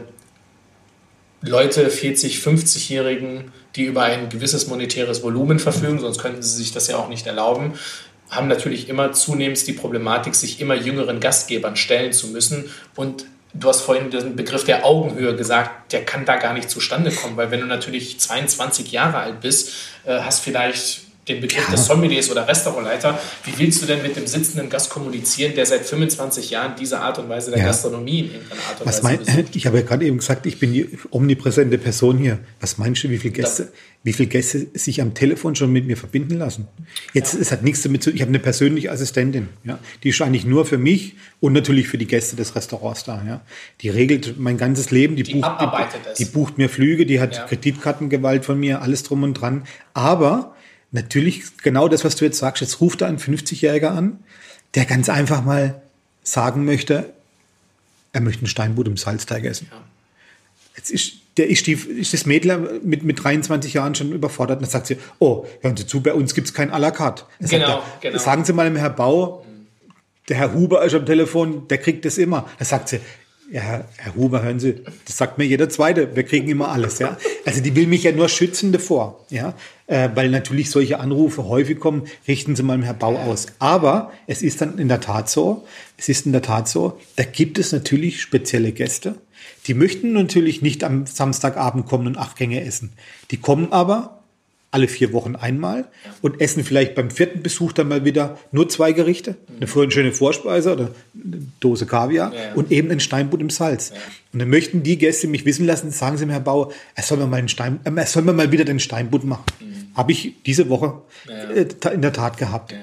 Leute, 40, 50-Jährigen, die über ein gewisses monetäres Volumen verfügen, sonst könnten sie sich das ja auch nicht erlauben, haben natürlich immer zunehmend die Problematik, sich immer jüngeren Gastgebern stellen zu müssen und Du hast vorhin den Begriff der Augenhöhe gesagt, der kann da gar nicht zustande kommen, weil wenn du natürlich 22 Jahre alt bist, äh, hast vielleicht den Begriff ja. des Sommeliers oder Restaurantleiter. Wie willst du denn mit dem sitzenden Gast kommunizieren, der seit 25 Jahren diese Art und Weise der ja. Gastronomie in irgendeiner Art und Was Weise mein, Ich habe ja gerade eben gesagt, ich bin die omnipräsente Person hier. Was meinst du, wie viele Gäste, wie viele Gäste sich am Telefon schon mit mir verbinden lassen? Jetzt, ja. es hat nichts damit zu tun. Ich habe eine persönliche Assistentin, ja. Die ist eigentlich nur für mich und natürlich für die Gäste des Restaurants da, ja. Die regelt mein ganzes Leben, die, die bucht, die, die, bucht mir Flüge, die hat Kreditkartengewalt von mir, alles drum und dran. Aber natürlich genau das, was du jetzt sagst. Jetzt ruft da ein 50-Jähriger an, der ganz einfach mal sagen möchte, er möchte einen Steinbutt im Salzteig essen. Ja. Jetzt ist, der ist, die, ist das Mädler mit, mit 23 Jahren schon überfordert. Und dann sagt sie, oh, hören Sie zu, bei uns gibt es kein à la carte. Genau, er, genau. Sagen Sie mal dem Herr Bau, der Herr Huber ist am Telefon, der kriegt das immer. Dann sagt sie, ja, Herr Huber, hören Sie, das sagt mir jeder Zweite, wir kriegen immer alles, ja. Also die will mich ja nur schützen davor, ja, äh, weil natürlich solche Anrufe häufig kommen, richten Sie mal Herr Bau aus. Aber es ist dann in der Tat so, es ist in der Tat so, da gibt es natürlich spezielle Gäste, die möchten natürlich nicht am Samstagabend kommen und acht Gänge essen. Die kommen aber alle vier Wochen einmal und essen vielleicht beim vierten Besuch dann mal wieder nur zwei Gerichte. Eine, schöne Vorspeise oder eine Dose Kaviar ja. und eben ein Steinbutt im Salz. Ja. Und dann möchten die Gäste mich wissen lassen, sagen sie mir, Herr Bauer, er soll mir mal, einen Stein, äh, er soll mir mal wieder den Steinbutt machen. Mhm. Habe ich diese Woche. Äh, in der Tat gehabt.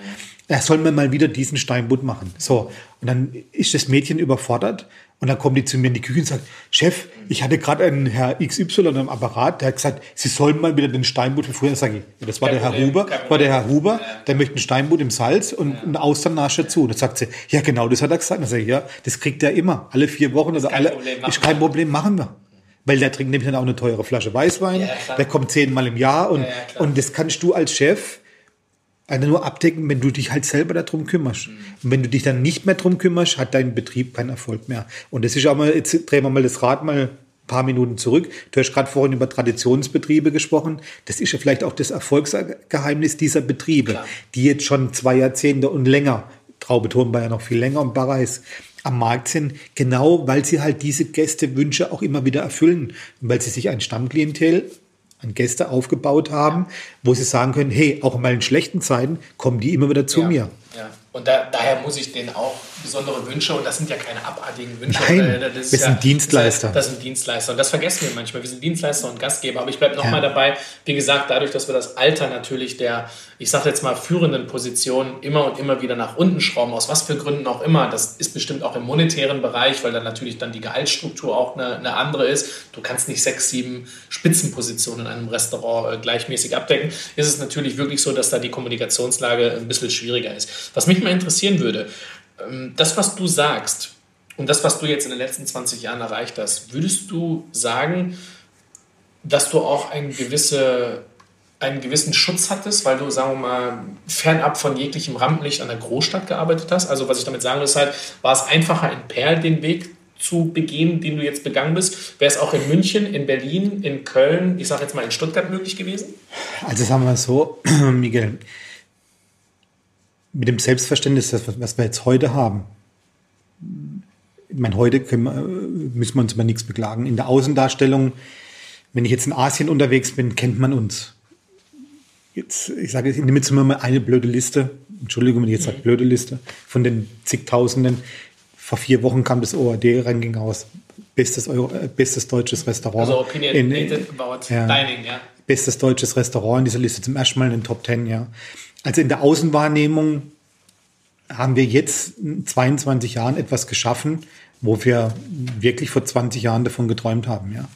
er soll mir mal wieder diesen Steinbutt machen. So, und dann ist das Mädchen überfordert und dann kommt die zu mir in die Küche und sagt, Chef, ich hatte gerade einen Herr XY am Apparat, der hat gesagt, Sie sollen mal wieder den Steinbutt für früher. Sag ich, ja, das war Kein der Herr Huber, war der Herr Huber, der möchte einen Steinbutt im Salz und einen Austernarsch dazu. Und dann sagt sie, ja genau, das hat er gesagt. Dann sag ich, ja, das kriegt er immer, alle vier Wochen kein alle, Problem, ist kein. Problem, machen wir. Weil der trinkt nämlich dann auch eine teure Flasche Weißwein, Ja, der kommt zehnmal im Jahr und, Ja, und das kannst du als Chef also nur abdecken, wenn du dich halt selber darum kümmerst. Mhm. Und wenn du dich dann nicht mehr darum kümmerst, hat dein Betrieb keinen Erfolg mehr. Und das ist auch mal, jetzt drehen wir mal das Rad mal ein paar Minuten zurück. Du hast gerade vorhin über Traditionsbetriebe gesprochen. Das ist ja vielleicht auch das Erfolgsgeheimnis dieser Betriebe, Klar. die jetzt schon zwei Jahrzehnte und länger, Traubeton war ja noch viel länger und Barreis, am Markt sind, genau weil sie halt diese Gästewünsche auch immer wieder erfüllen. Und weil sie sich ein Stammklientel an Gäste aufgebaut haben, wo sie sagen können, hey, auch mal in schlechten Zeiten kommen die immer wieder zu ja. mir. Ja. Und da, daher muss ich denen auch besondere Wünsche, und das sind ja keine abartigen Wünsche. Nein, das ist wir sind Dienstleister. Das, das sind Dienstleister. Und das vergessen wir manchmal. Wir sind Dienstleister und Gastgeber. Aber ich bleibe nochmal Ja. dabei. Wie gesagt, dadurch, dass wir das Alter natürlich der, ich sage jetzt mal, führenden Position immer und immer wieder nach unten schrauben, aus was für Gründen auch immer, das ist bestimmt auch im monetären Bereich, weil dann natürlich dann die Gehaltsstruktur auch eine, eine andere ist. Du kannst nicht sechs, sieben Spitzenpositionen in einem Restaurant äh, gleichmäßig abdecken. Ist es natürlich wirklich so, dass da die Kommunikationslage ein bisschen schwieriger ist. Was mich mal interessieren würde, ähm, das, was du sagst und das, was du jetzt in den letzten 20 Jahren erreicht hast, würdest du sagen, dass du auch ein gewisse, einen gewissen Schutz hattest, weil du, sagen wir mal, fernab von jeglichem Rampenlicht an der Großstadt gearbeitet hast? Also, was ich damit sagen will, ist halt, war es einfacher, in Perl den Weg zu begehen, den du jetzt begangen bist? Wäre es auch in München, in Berlin, in Köln, ich sage jetzt mal in Stuttgart möglich gewesen? Also sagen wir es so, Miguel, mit dem Selbstverständnis, was wir jetzt heute haben, ich meine, heute können wir, müssen wir uns über nichts beklagen. In der Außendarstellung, wenn ich jetzt in Asien unterwegs bin, kennt man uns. Jetzt, ich sage, ich nehme jetzt mal eine blöde Liste. Entschuldigung, wenn ich jetzt sage blöde Liste. Von den zigtausenden. Vor vier Wochen kam das ORD-Ranking aus. Bestes, Euro, äh, bestes deutsches Restaurant. Also opinionated about ja. dining, ja. bestes deutsches Restaurant in dieser Liste zum ersten Mal in den Top Ten, ja. Also in der Außenwahrnehmung haben wir jetzt in 22 Jahren etwas geschaffen, wo wir wirklich vor 20 Jahren davon geträumt haben, ja.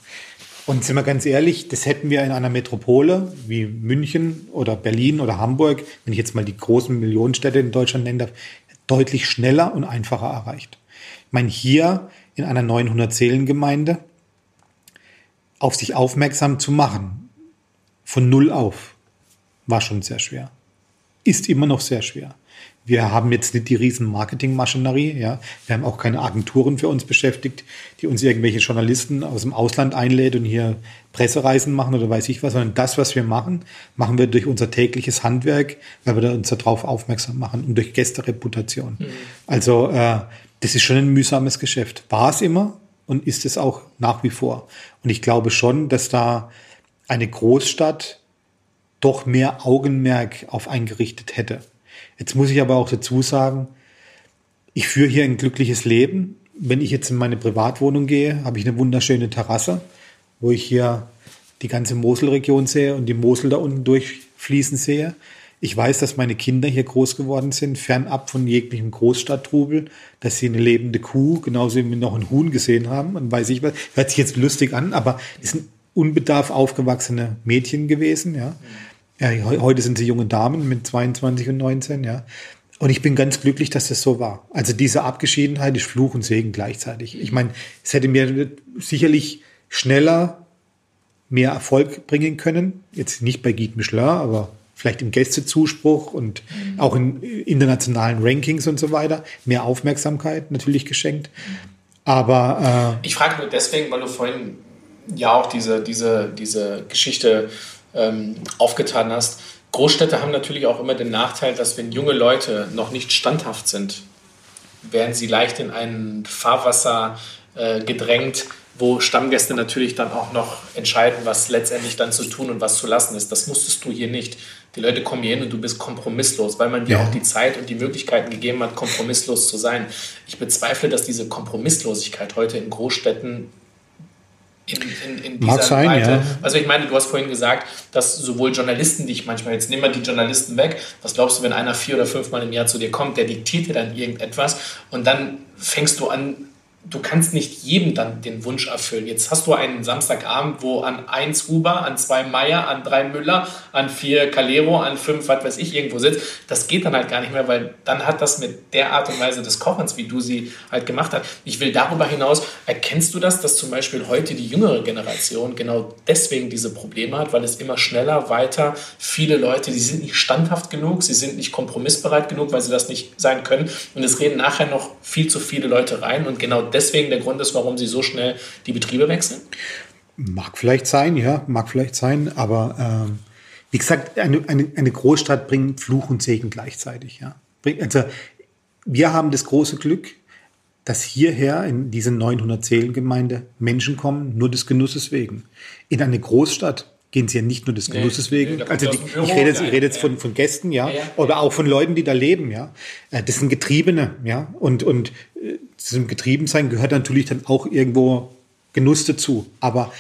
Und sind wir ganz ehrlich, das hätten wir in einer Metropole wie München oder Berlin oder Hamburg, wenn ich jetzt mal die großen Millionenstädte in Deutschland nennen darf, deutlich schneller und einfacher erreicht. Ich meine, hier in einer 900-Seelen-Gemeinde auf sich aufmerksam zu machen, von null auf, war schon sehr schwer. Ist immer noch sehr schwer. Wir haben jetzt nicht die riesen Marketingmaschinerie, ja. Wir haben auch keine Agenturen für uns beschäftigt, die uns irgendwelche Journalisten aus dem Ausland einlädt und hier Pressereisen machen oder weiß ich was, sondern das, was wir machen, machen wir durch unser tägliches Handwerk, weil wir uns darauf aufmerksam machen und durch Gästereputation. Also äh, das ist schon ein mühsames Geschäft. War es immer und ist es auch nach wie vor. Und ich glaube schon, dass da eine Großstadt doch mehr Augenmerk auf eingerichtet hätte. Jetzt muss ich aber auch dazu sagen, ich führe hier ein glückliches Leben. Wenn ich jetzt in meine Privatwohnung gehe, habe ich eine wunderschöne Terrasse, wo ich hier die ganze Moselregion sehe und die Mosel da unten durchfließen sehe. Ich weiß, dass meine Kinder hier groß geworden sind, fernab von jeglichem Großstadttrubel, dass sie eine lebende Kuh, genauso wie noch ein Huhn gesehen haben und weiß ich was. Hört sich jetzt lustig an, aber es sind unbedarf aufgewachsene Mädchen gewesen, ja. Ja he- heute sind sie junge Damen mit 22 und 19, ja. Und ich bin ganz glücklich, dass das so war. Also diese Abgeschiedenheit ist Fluch und Segen gleichzeitig. Ich meine, es hätte mir sicherlich schneller mehr Erfolg bringen können. Jetzt nicht bei Guide Michelin, aber vielleicht im Gästezuspruch und auch in internationalen Rankings und so weiter. Mehr Aufmerksamkeit natürlich geschenkt. Aber Ich frage nur deswegen, weil du vorhin ja auch diese, diese, diese Geschichte ähm, aufgetan hast. Großstädte haben natürlich auch immer den Nachteil, dass wenn junge Leute noch nicht standhaft sind, werden sie leicht in ein Fahrwasser äh, gedrängt, wo Stammgäste natürlich dann auch noch entscheiden, was letztendlich dann zu tun und was zu lassen ist. Das musstest du hier nicht. Die Leute kommen hier hin und du bist kompromisslos, weil man dir Ja. auch die Zeit und die Möglichkeiten gegeben hat, kompromisslos zu sein. Ich bezweifle, dass diese Kompromisslosigkeit heute in Großstädten in, in, in dieser Mag sein, Breite. Ja. Also ich meine, du hast vorhin gesagt, dass sowohl Journalisten dich manchmal, jetzt nehmen wir die Journalisten weg, was glaubst du, wenn einer vier oder fünfmal im Jahr zu dir kommt, der diktiert dir dann irgendetwas und dann fängst du an, du kannst nicht jedem dann den Wunsch erfüllen. Jetzt hast du einen Samstagabend, wo an eins Huber, an zwei Meier, an drei Müller, an vier Calero, an fünf, was weiß ich, irgendwo sitzt. Das geht dann halt gar nicht mehr, weil dann hat das mit der Art und Weise des Kochens, wie du sie halt gemacht hast. Ich will darüber hinaus, erkennst du das, dass zum Beispiel heute die jüngere Generation genau deswegen diese Probleme hat, weil es immer schneller, weiter, viele Leute, die sind nicht standhaft genug, sie sind nicht kompromissbereit genug, weil sie das nicht sein können. Und es reden nachher noch viel zu viele Leute rein und genau deswegen der Grund ist, warum sie so schnell die Betriebe wechseln? Mag vielleicht sein, ja, mag vielleicht sein, aber ähm, wie gesagt, eine, eine, eine Großstadt bringt Fluch und Segen gleichzeitig, ja. Also wir haben das große Glück, dass hierher in diese 900 Seelengemeinde Menschen kommen, nur des Genusses wegen. In eine Großstadt gehen sie ja nicht nur des Genusses nee, wegen. Nee, also die, ich rede jetzt, ich rede jetzt von, von Gästen, ja, ja, ja, oder auch von Leuten, die da leben, ja. Äh, das sind Getriebene, ja. Und, und äh, zum Getriebensein gehört natürlich dann auch irgendwo Genuss dazu. Aber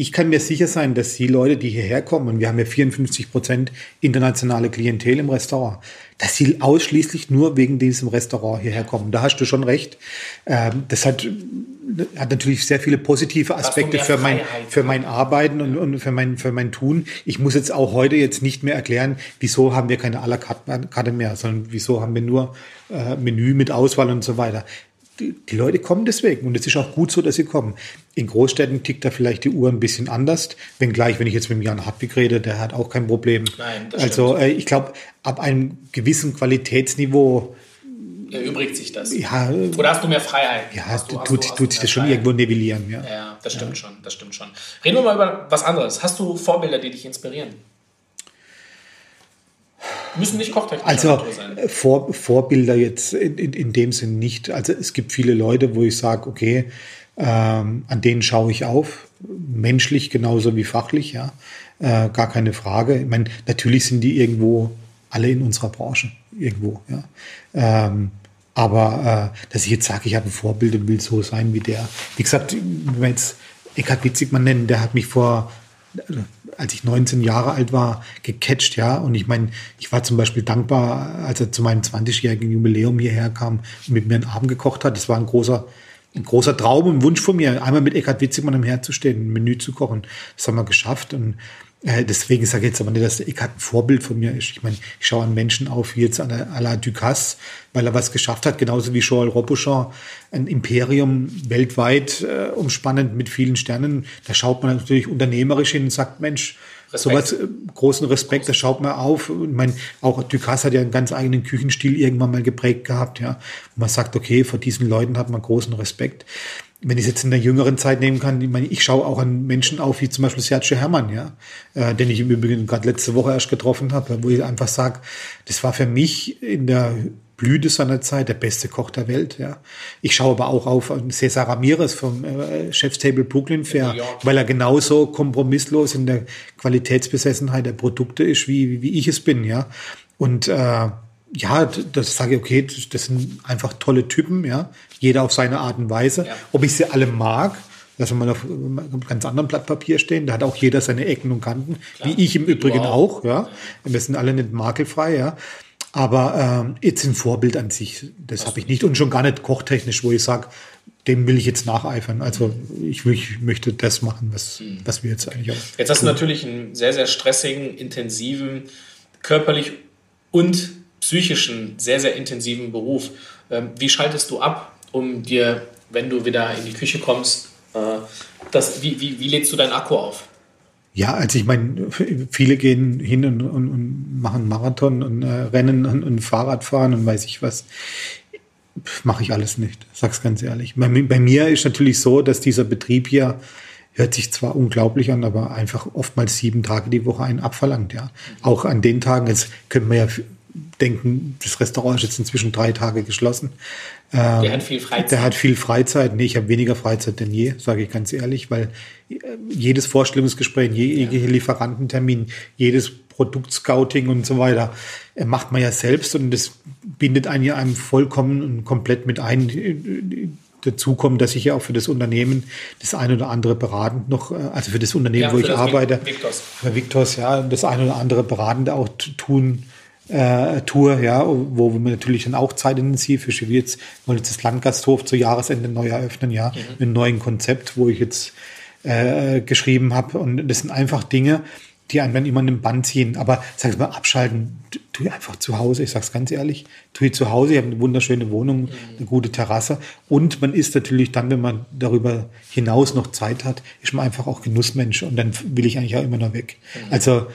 ich kann mir sicher sein, dass die Leute, die hierher kommen, und wir haben ja 54 Prozent internationale Klientel im Restaurant, dass sie ausschließlich nur wegen diesem Restaurant hierher kommen. Da hast du schon recht. Ähm, das hat, hat natürlich sehr viele positive Aspekte für mein, für mein Arbeiten und, und für, mein, für mein Tun. Ich muss jetzt auch heute jetzt nicht mehr erklären, wieso haben wir keine à la carte mehr, sondern wieso haben wir nur äh, Menü mit Auswahl und so weiter die, die Leute kommen deswegen und es ist auch gut so, dass sie kommen. In Großstädten tickt da vielleicht die Uhr ein bisschen anders, wenngleich, wenn ich jetzt mit Jan Hartwig rede, der hat auch kein Problem. Nein, das also äh, ich glaube, ab einem gewissen Qualitätsniveau erübrigt sich das. Ja, Oder hast du mehr Freiheit? Ja, hast du, tut, hast du, tut sich das schon irgendwo nivellieren. Ja, ja das stimmt ja. schon, das stimmt schon. Reden wir mal über was anderes. Hast du Vorbilder, die dich inspirieren? Müssen nicht kochtechnisch also, sein. Also Vor, Vorbilder jetzt in, in, in, dem Sinn nicht. Also es gibt viele Leute, wo ich sage, okay, ähm, an denen schaue ich auf, menschlich genauso wie fachlich, ja, äh, gar keine Frage. Ich meine, natürlich sind die irgendwo alle in unserer Branche irgendwo, ja. Ähm, aber äh, dass ich jetzt sage, ich habe ein Vorbild und will so sein wie der. Wie gesagt, wenn wir jetzt Eckhard Witzigmann nennen, der hat mich vor als ich 19 Jahre alt war, gecatcht, ja. Und ich meine, ich war zum Beispiel dankbar, als er zu meinem 20-jährigen Jubiläum hierher kam und mit mir einen Abend gekocht hat. Das war ein großer, ein großer Traum und Wunsch von mir, einmal mit Eckhard Witzigmann am Herd zu stehen, ein Menü zu kochen. Das haben wir geschafft. Und äh, deswegen sage ich jetzt aber nicht, dass der Eckhard ein Vorbild von mir ist. Ich meine, ich schaue an Menschen auf, wie jetzt la Ducasse, weil er was geschafft hat, genauso wie Joël Robuchon, ein Imperium weltweit äh, umspannend mit vielen Sternen. Da schaut man natürlich unternehmerisch hin und sagt, Mensch, Respekt. sowas, äh, großen Respekt, da schaut man auf. Ich meine, auch Ducasse hat ja einen ganz eigenen Küchenstil irgendwann mal geprägt gehabt, ja. Und man sagt, okay, vor diesen Leuten hat man großen Respekt wenn ich es jetzt in der jüngeren Zeit nehmen kann, ich meine, ich schaue auch an Menschen auf, wie zum Beispiel Sergio Herrmann, ja, äh, den ich im Übrigen gerade letzte Woche erst getroffen habe, wo ich einfach sage, das war für mich in der Blüte seiner Zeit der beste Koch der Welt. Ja. Ich schaue aber auch auf Cesar Ramirez vom äh, Chef's Table Brooklyn Fair, weil er genauso kompromisslos in der Qualitätsbesessenheit der Produkte ist, wie, wie ich es bin. Ja. Und äh, ja, das sage ich, okay, das sind einfach tolle Typen, ja. Jeder auf seine Art und Weise. Ja. Ob ich sie alle mag, lassen wir mal auf einem ganz anderen Blatt Papier stehen. Da hat auch jeder seine Ecken und Kanten, Klar. wie ich im Übrigen auch, ja. Wir sind alle nicht makelfrei, ja. Aber ähm, jetzt ein Vorbild an sich, das habe ich nicht. Und schon gar nicht kochtechnisch, wo ich sage, dem will ich jetzt nacheifern. Also ich, ich, möchte das machen, was, mhm. was wir jetzt eigentlich auch. Jetzt hast tun. du natürlich einen sehr, sehr stressigen, intensiven, körperlich und psychischen, sehr, sehr intensiven Beruf. Ähm, wie schaltest du ab, um dir, wenn du wieder in die Küche kommst, äh, das, wie, wie, wie lädst du deinen Akku auf? Ja, also ich meine, viele gehen hin und, und, und machen Marathon und äh, Rennen und, und Fahrrad fahren und weiß ich was. Mache ich alles nicht, sag's ganz ehrlich. Bei, bei, mir ist natürlich so, dass dieser Betrieb hier hört sich zwar unglaublich an, aber einfach oftmals sieben Tage die Woche einen abverlangt, ja. Auch an den Tagen, jetzt können wir ja denken, das Restaurant ist jetzt inzwischen drei Tage geschlossen. der ähm, hat viel Freizeit. Der hat viel Freizeit. Nee, ich habe weniger Freizeit denn je, sage ich ganz ehrlich, weil äh, jedes Vorstellungsgespräch, jeder ja. Lieferantentermin, jedes Produktscouting und so weiter äh, macht man ja selbst und das bindet einen ja einem vollkommen und komplett mit ein dazu kommt, dass ich ja auch für das Unternehmen das ein oder andere beratend noch, äh, also für das Unternehmen, Ja, wo ich arbeite, Victors. für Victors, ja, das ein oder andere beratend auch tun, äh, tue, ja, wo wir natürlich dann auch zeitintensiv ist, wie jetzt, wollen jetzt das Landgasthof zu Jahresende neu eröffnen, ja, mit einem neuen Konzept, wo ich jetzt äh, geschrieben habe. Und das sind einfach Dinge, die einem dann immer in den Bann ziehen. Aber sag ich mal, abschalten, tu- einfach zu Hause. Ich sag's ganz ehrlich, tu ich zu Hause. Ich habe eine wunderschöne Wohnung, eine gute Terrasse. Und man ist natürlich dann, wenn man darüber hinaus noch Zeit hat, ist man einfach auch Genussmensch. Und dann will ich eigentlich auch immer noch weg. Also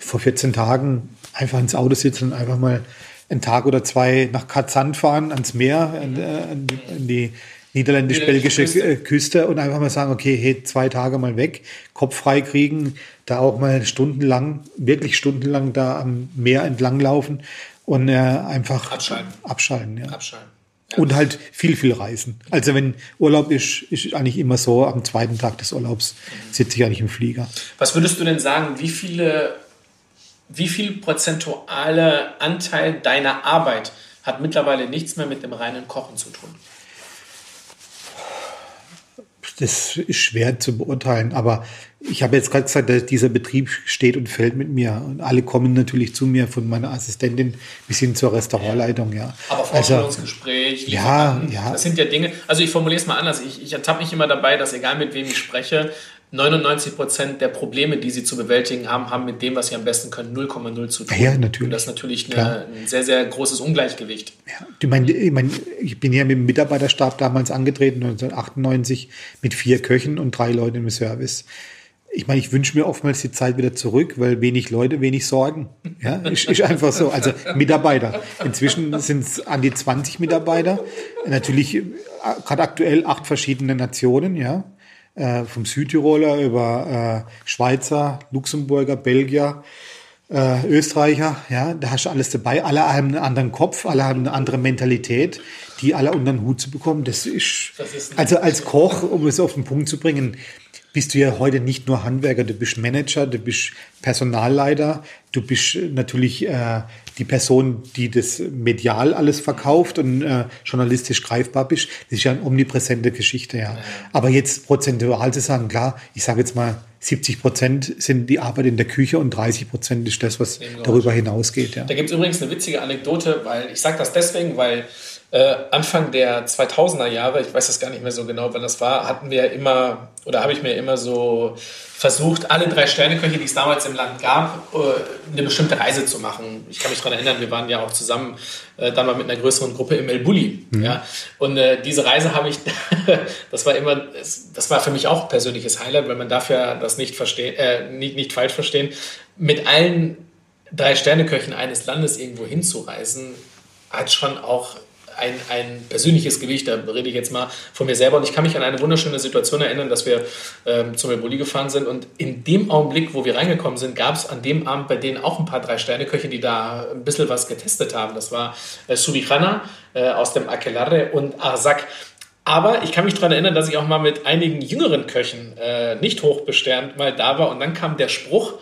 vor 14 Tagen einfach ins Auto sitzen und einfach mal einen Tag oder zwei nach Katzand fahren, ans Meer, an, äh, an die, an die niederländisch-belgische Küste. Küste. Küste und einfach mal sagen, okay, hey, zwei Tage mal weg, Kopf frei kriegen, da auch mal stundenlang, wirklich stundenlang da am Meer entlang laufen und äh, einfach Abschalten. abschalten ja. Abschalten. Und halt viel, viel reisen. Also wenn Urlaub ist, ist eigentlich immer so, am zweiten Tag des Urlaubs sitze ich eigentlich im Flieger. Was würdest du denn sagen, wie viele, wie viel prozentuale Anteil deiner Arbeit hat mittlerweile nichts mehr mit dem reinen Kochen zu tun? Das ist schwer zu beurteilen, aber ich habe jetzt gerade gesagt, dass dieser Betrieb steht und fällt mit mir. Und alle kommen natürlich zu mir von meiner Assistentin bis hin zur Restaurantleitung, ja. Aber Also, Vorstellungsgespräch, ja, Lieferanten, ja. das sind ja Dinge, also ich formuliere es mal anders, ich, ich ertappe mich immer dabei, dass egal mit wem ich spreche, 99 Prozent der Probleme, die sie zu bewältigen haben, haben mit dem, was sie am besten können, 0,0 zu tun. Ja, natürlich. Und das ist natürlich eine, ein sehr, sehr großes Ungleichgewicht. ja, ich, meine, ich, meine, ich bin ja mit dem Mitarbeiterstab damals angetreten, 1998, mit vier Köchen und drei Leuten im Service. Ich meine, ich wünsche mir oftmals die Zeit wieder zurück, weil wenig Leute, wenig Sorgen. Ja, ist, ist einfach so. Also Mitarbeiter. Inzwischen sind es an die 20 Mitarbeiter. Natürlich äh, gerade aktuell acht verschiedene Nationen, ja. Äh, vom Südtiroler über äh, Schweizer, Luxemburger, Belgier, äh, Österreicher, ja, da hast du alles dabei. Alle haben einen anderen Kopf, alle haben eine andere Mentalität, die alle unter den Hut zu bekommen. Das ist, Das ist also als Koch, um es auf den Punkt zu bringen, bist du ja heute nicht nur Handwerker, du bist Manager, du bist Personalleiter, du bist natürlich äh, die Person, die das medial alles verkauft und äh, journalistisch greifbar bist. Das ist ja eine omnipräsente Geschichte, ja. Aber jetzt prozentual zu sagen, klar, ich sage jetzt mal, 70 Prozent sind die Arbeit in der Küche und 30 Prozent ist das, was darüber hinausgeht, ja. Da gibt es übrigens eine witzige Anekdote, weil ich sage das deswegen, weil äh, Anfang der 2000er Jahre, ich weiß das gar nicht mehr so genau, wann das war, hatten wir immer, oder habe ich mir immer so versucht, alle drei Sterneköche, die es damals im Land gab, äh, eine bestimmte Reise zu machen. Ich kann mich daran erinnern, wir waren ja auch zusammen äh, dann mal mit einer größeren Gruppe im El Bulli. Ja? Und diese Reise habe ich, das war immer, das war für mich auch ein persönliches Highlight, weil man darf ja das nicht, verstehen, äh, nicht, nicht falsch verstehen. Mit allen drei Sterneköchen eines Landes irgendwo hinzureisen, hat schon auch ein, ein persönliches Gewicht. Da rede ich jetzt mal von mir selber. Und ich kann mich an eine wunderschöne Situation erinnern, dass wir ähm, zum Eboli gefahren sind. Und in dem Augenblick, wo wir reingekommen sind, gab es an dem Abend bei denen auch ein paar Drei-Sterne-Köche, die da ein bisschen was getestet haben. Das war äh, Subijana äh, aus dem Aquelarre und Arsak. Aber ich kann mich daran erinnern, dass ich auch mal mit einigen jüngeren Köchen, äh, nicht hochbesternt, mal da war. Und dann kam der Spruch,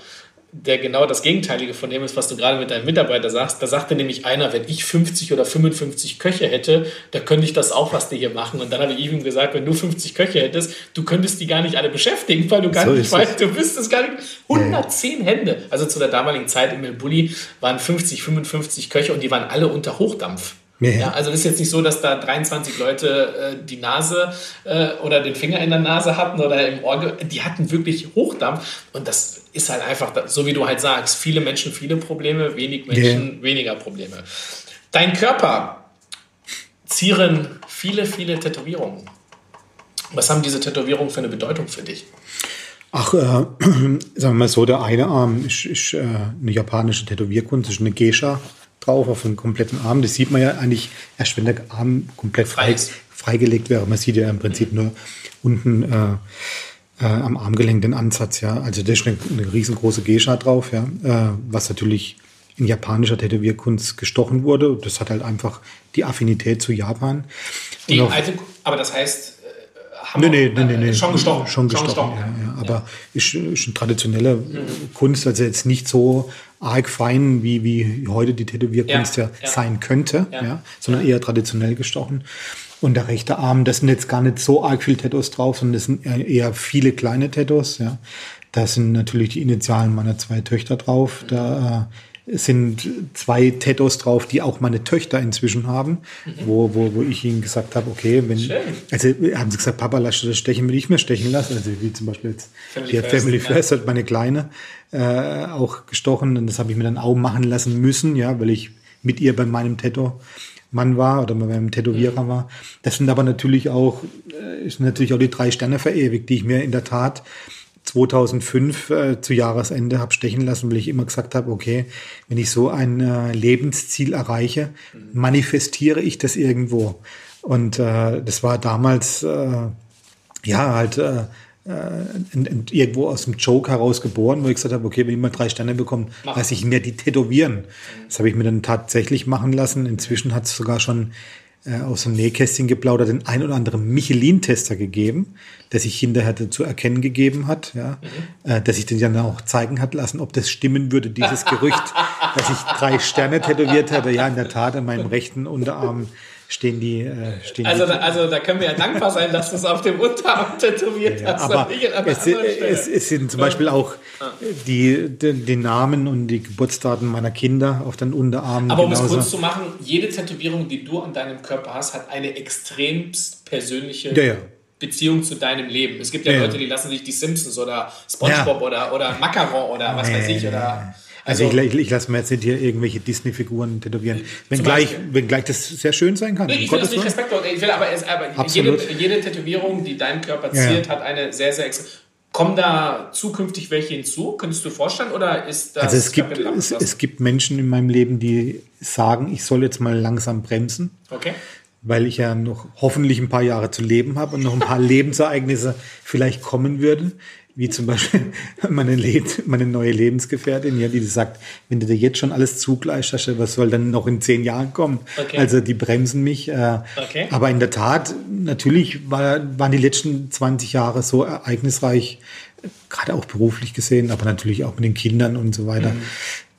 der genau das Gegenteilige von dem ist, was du gerade mit deinem Mitarbeiter sagst. Da sagte nämlich einer, wenn ich 50 oder 55 Köche hätte, da könnte ich das auch, was die hier machen. Und dann habe ich ihm gesagt, wenn du 50 Köche hättest, du könntest die gar nicht alle beschäftigen, weil du gar So nicht weißt, du wüsstest gar nicht. 110 Hände. Also zu der damaligen Zeit im Bulli waren 50, 55 Köche und die waren alle unter Hochdampf. Ja. Ja, also ist jetzt nicht so, dass da 23 Leute äh, die Nase äh, oder den Finger in der Nase hatten oder im Ohr. Die hatten wirklich Hochdampf. Und das ist halt einfach, so wie du halt sagst, viele Menschen, viele Probleme, wenig Menschen, weniger Probleme. Dein Körper zieren viele, viele Tätowierungen. Was haben diese Tätowierungen für eine Bedeutung für dich? Ach, äh, sagen wir mal so, der eine Arm ist, ist äh, eine japanische Tätowierkunst, ist eine Geisha drauf auf dem kompletten Arm. Das sieht man ja eigentlich erst, wenn der Arm komplett Frei freigelegt wäre. Man sieht ja im Prinzip nur unten äh, äh, am Armgelenk den Ansatz, ja. Also da ist eine, eine riesengroße Geisha drauf, ja, äh, was natürlich in japanischer Tätowierkunst gestochen wurde. Das hat halt einfach die Affinität zu Japan. Die auch- alte, aber das heißt, äh, haben Nee, nee, nee, nee, nee. schon gestochen. Schon gestochen, ja, ja. Aber Ist, ist eine traditionelle Kunst, also jetzt nicht so arg fein, wie, wie heute die Tätowierkunst Ja, ja, sein könnte, Ja. sondern eher traditionell gestochen. Und der rechte Arm, das sind jetzt gar nicht so arg viele Tattoos drauf, sondern das sind eher viele kleine Tattoos. Ja. Da sind natürlich die Initialen meiner zwei Töchter drauf. Da äh, sind zwei Tattoos drauf, die auch meine Töchter inzwischen haben, mhm. wo, wo, wo ich ihnen gesagt habe, okay, wenn, Schön. also haben sie gesagt, Papa, lass das stechen, wenn ich mir stechen lasse. Also wie zum Beispiel jetzt Family First, Family First hat meine Kleine äh, auch gestochen und das habe ich mir dann auch machen lassen müssen, ja, weil ich mit ihr bei meinem Tattoo Mann war oder bei meinem Tätowierer mhm. war. Das sind aber natürlich auch, äh, ist natürlich auch die drei Sterne verewigt, die ich mir in der Tat 2005 äh, zu Jahresende habe stechen lassen, weil ich immer gesagt habe, okay, wenn ich so ein äh, Lebensziel erreiche, manifestiere ich das irgendwo. Und äh, das war damals äh, ja halt äh, äh, irgendwo aus dem Joke heraus geboren, wo ich gesagt habe, okay, wenn ich mal drei Sterne bekomme, lasse ich mir die tätowieren. Das habe ich mir dann tatsächlich machen lassen. Inzwischen hat es sogar schon äh, aus dem Nähkästchen geplaudert, den ein oder anderen Michelin-Tester gegeben, der sich hinterher zu erkennen gegeben hat, ja, mhm. äh, der sich den dann auch zeigen hat lassen, ob das stimmen würde, dieses Gerücht, dass ich drei Sterne tätowiert hatte. Ja, in der Tat, an meinem rechten Unterarm stehen die. Äh, stehen also, die da, also da können wir ja dankbar sein, dass du es auf dem Unterarm tätowiert ja, hast. Aber es, es, es, sind zum Beispiel auch die, die, die, Namen und die Geburtsdaten meiner Kinder auf den Unterarmen. Aber um genauso. es kurz zu machen, jede Tätowierung, die du an deinem Körper hast, hat eine extremst persönliche ja, ja. Beziehung zu deinem Leben. Es gibt ja, Leute, die lassen sich die Simpsons oder SpongeBob oder, oder Macaron oder was weiß ich oder also, also ich, ich, lasse mir jetzt nicht hier irgendwelche Disney-Figuren tätowieren. Wenngleich, wenngleich das sehr schön sein kann. Nee, ich will das nicht respektlos. Ich will aber, es, aber jede, jede, Tätowierung, die deinen Körper ziert, ja. hat eine sehr, sehr Kommen da zukünftig welche hinzu? Könntest du dir vorstellen? Oder ist das also es gibt, es, es, gibt Menschen in meinem Leben, die sagen, ich soll jetzt mal langsam bremsen. Okay. Weil ich ja noch hoffentlich ein paar Jahre zu leben habe und noch ein paar Lebensereignisse vielleicht kommen würden wie zum Beispiel meine, Led, meine neue Lebensgefährtin, ja, die sagt, wenn du dir jetzt schon alles zugleich hast, was soll dann noch in zehn Jahren kommen? Okay. Also die bremsen mich. Äh, okay. Aber in der Tat, natürlich war, waren die letzten 20 Jahre so ereignisreich, gerade auch beruflich gesehen, aber natürlich auch mit den Kindern und so weiter. Mhm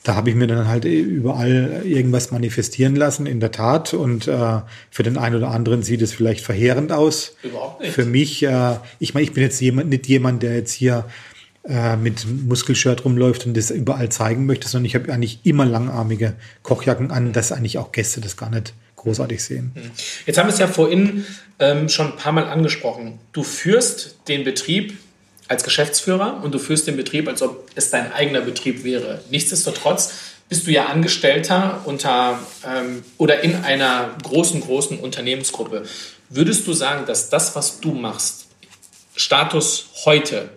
da habe ich mir dann halt überall irgendwas manifestieren lassen, in der Tat. Und äh, für den einen oder anderen sieht es vielleicht verheerend aus. Überhaupt nicht. Für mich, äh, ich meine, ich bin jetzt jemand, nicht jemand, der jetzt hier äh, mit Muskelshirt rumläuft und das überall zeigen möchte, sondern ich habe eigentlich immer langarmige Kochjacken an, dass eigentlich auch Gäste das gar nicht großartig sehen. Hm. Jetzt haben wir es ja vorhin ähm, schon ein paar Mal angesprochen. Du führst den Betrieb als Geschäftsführer und du führst den Betrieb, als ob es dein eigener Betrieb wäre. Nichtsdestotrotz bist du ja Angestellter unter ähm, oder in einer großen, großen Unternehmensgruppe. Würdest du sagen, dass das, was du machst, Status heute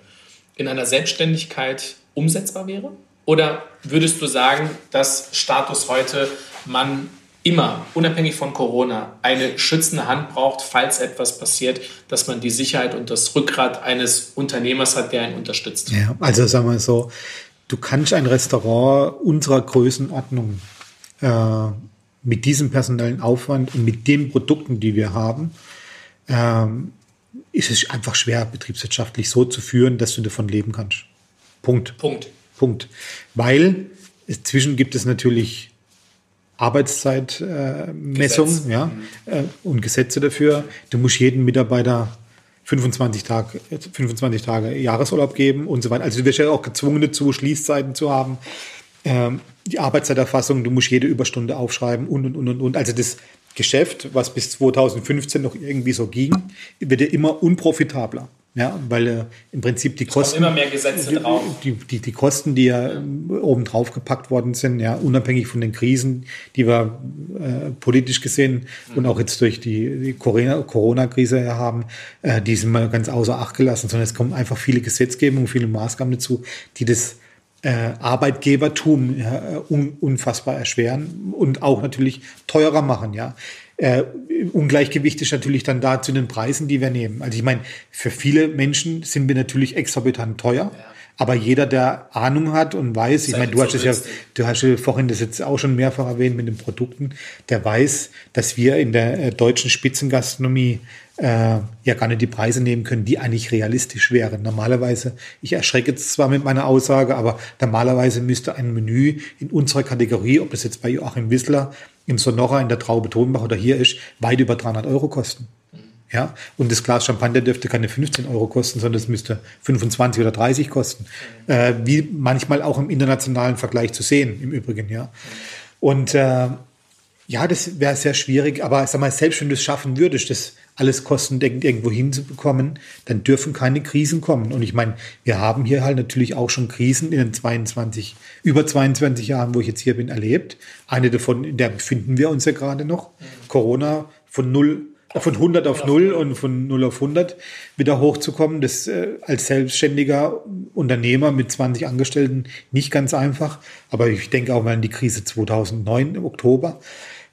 in einer Selbstständigkeit umsetzbar wäre? Oder würdest du sagen, dass Status heute man immer, unabhängig von Corona, eine schützende Hand braucht, falls etwas passiert, dass man die Sicherheit und das Rückgrat eines Unternehmers hat, der ihn unterstützt. Ja, also sagen wir so, du kannst ein Restaurant unserer Größenordnung äh, mit diesem personellen Aufwand und mit den Produkten, die wir haben, äh, ist es einfach schwer, betriebswirtschaftlich so zu führen, dass du davon leben kannst. Punkt. Punkt. Punkt. Weil inzwischen gibt es natürlich Arbeitszeitmessung äh, ja, mhm. äh, und Gesetze dafür. Du musst jeden Mitarbeiter 25 Tage, 25 Tage Jahresurlaub geben und so weiter. Also du wirst ja auch gezwungen dazu, Schließzeiten zu haben. Ähm, die Arbeitszeiterfassung, du musst jede Überstunde aufschreiben und, und, und, und, und. Also das Geschäft, was bis 2015 noch irgendwie so ging, wird ja immer unprofitabler. Ja, weil äh, im Prinzip die es Kosten. immer mehr Gesetze drauf. Die, die, die Kosten, die ja, ja. oben drauf gepackt worden sind, ja, unabhängig von den Krisen, die wir äh, politisch gesehen mhm. und auch jetzt durch die, die Corona-Krise haben, äh, die sind mal ganz außer Acht gelassen, sondern es kommen einfach viele Gesetzgebungen, viele Maßgaben dazu, die das äh, Arbeitgebertum ja, un, unfassbar erschweren und auch natürlich teurer machen, ja. Äh, Ungleichgewicht ist natürlich dann da zu den Preisen, die wir nehmen. Also ich meine, für viele Menschen sind wir natürlich exorbitant teuer. Ja. Aber jeder, der Ahnung hat und weiß, ich meine, du hast es ja, du hast ja vorhin das jetzt auch schon mehrfach erwähnt mit den Produkten, der weiß, dass wir in der äh, deutschen Spitzengastronomie äh, ja gar nicht die Preise nehmen können, die eigentlich realistisch wären. Normalerweise, ich erschrecke jetzt zwar mit meiner Aussage, aber normalerweise müsste ein Menü in unserer Kategorie, ob das jetzt bei Joachim Wissler im Sonora in der Traube Tonbach oder hier ist, weit über 300 Euro kosten. Ja, und das Glas Champagner dürfte keine 15 Euro kosten, sondern es müsste 25 oder 30 kosten. Mhm. Äh, wie manchmal auch im internationalen Vergleich zu sehen, im Übrigen, ja. Und äh, ja, das wäre sehr schwierig, aber sag mal, selbst wenn du es schaffen würdest, das alles kostendeckend irgendwo hinzubekommen, dann dürfen keine Krisen kommen. Und ich meine, wir haben hier halt natürlich auch schon Krisen in den 22, über 22 Jahren, wo ich jetzt hier bin, erlebt. Eine davon, in der befinden wir uns ja gerade noch. Corona von null von 100 auf 0 und von 0 auf 100 wieder hochzukommen. Das äh, als selbstständiger Unternehmer mit 20 Angestellten nicht ganz einfach. Aber ich denke auch mal an die Krise 2009 im Oktober,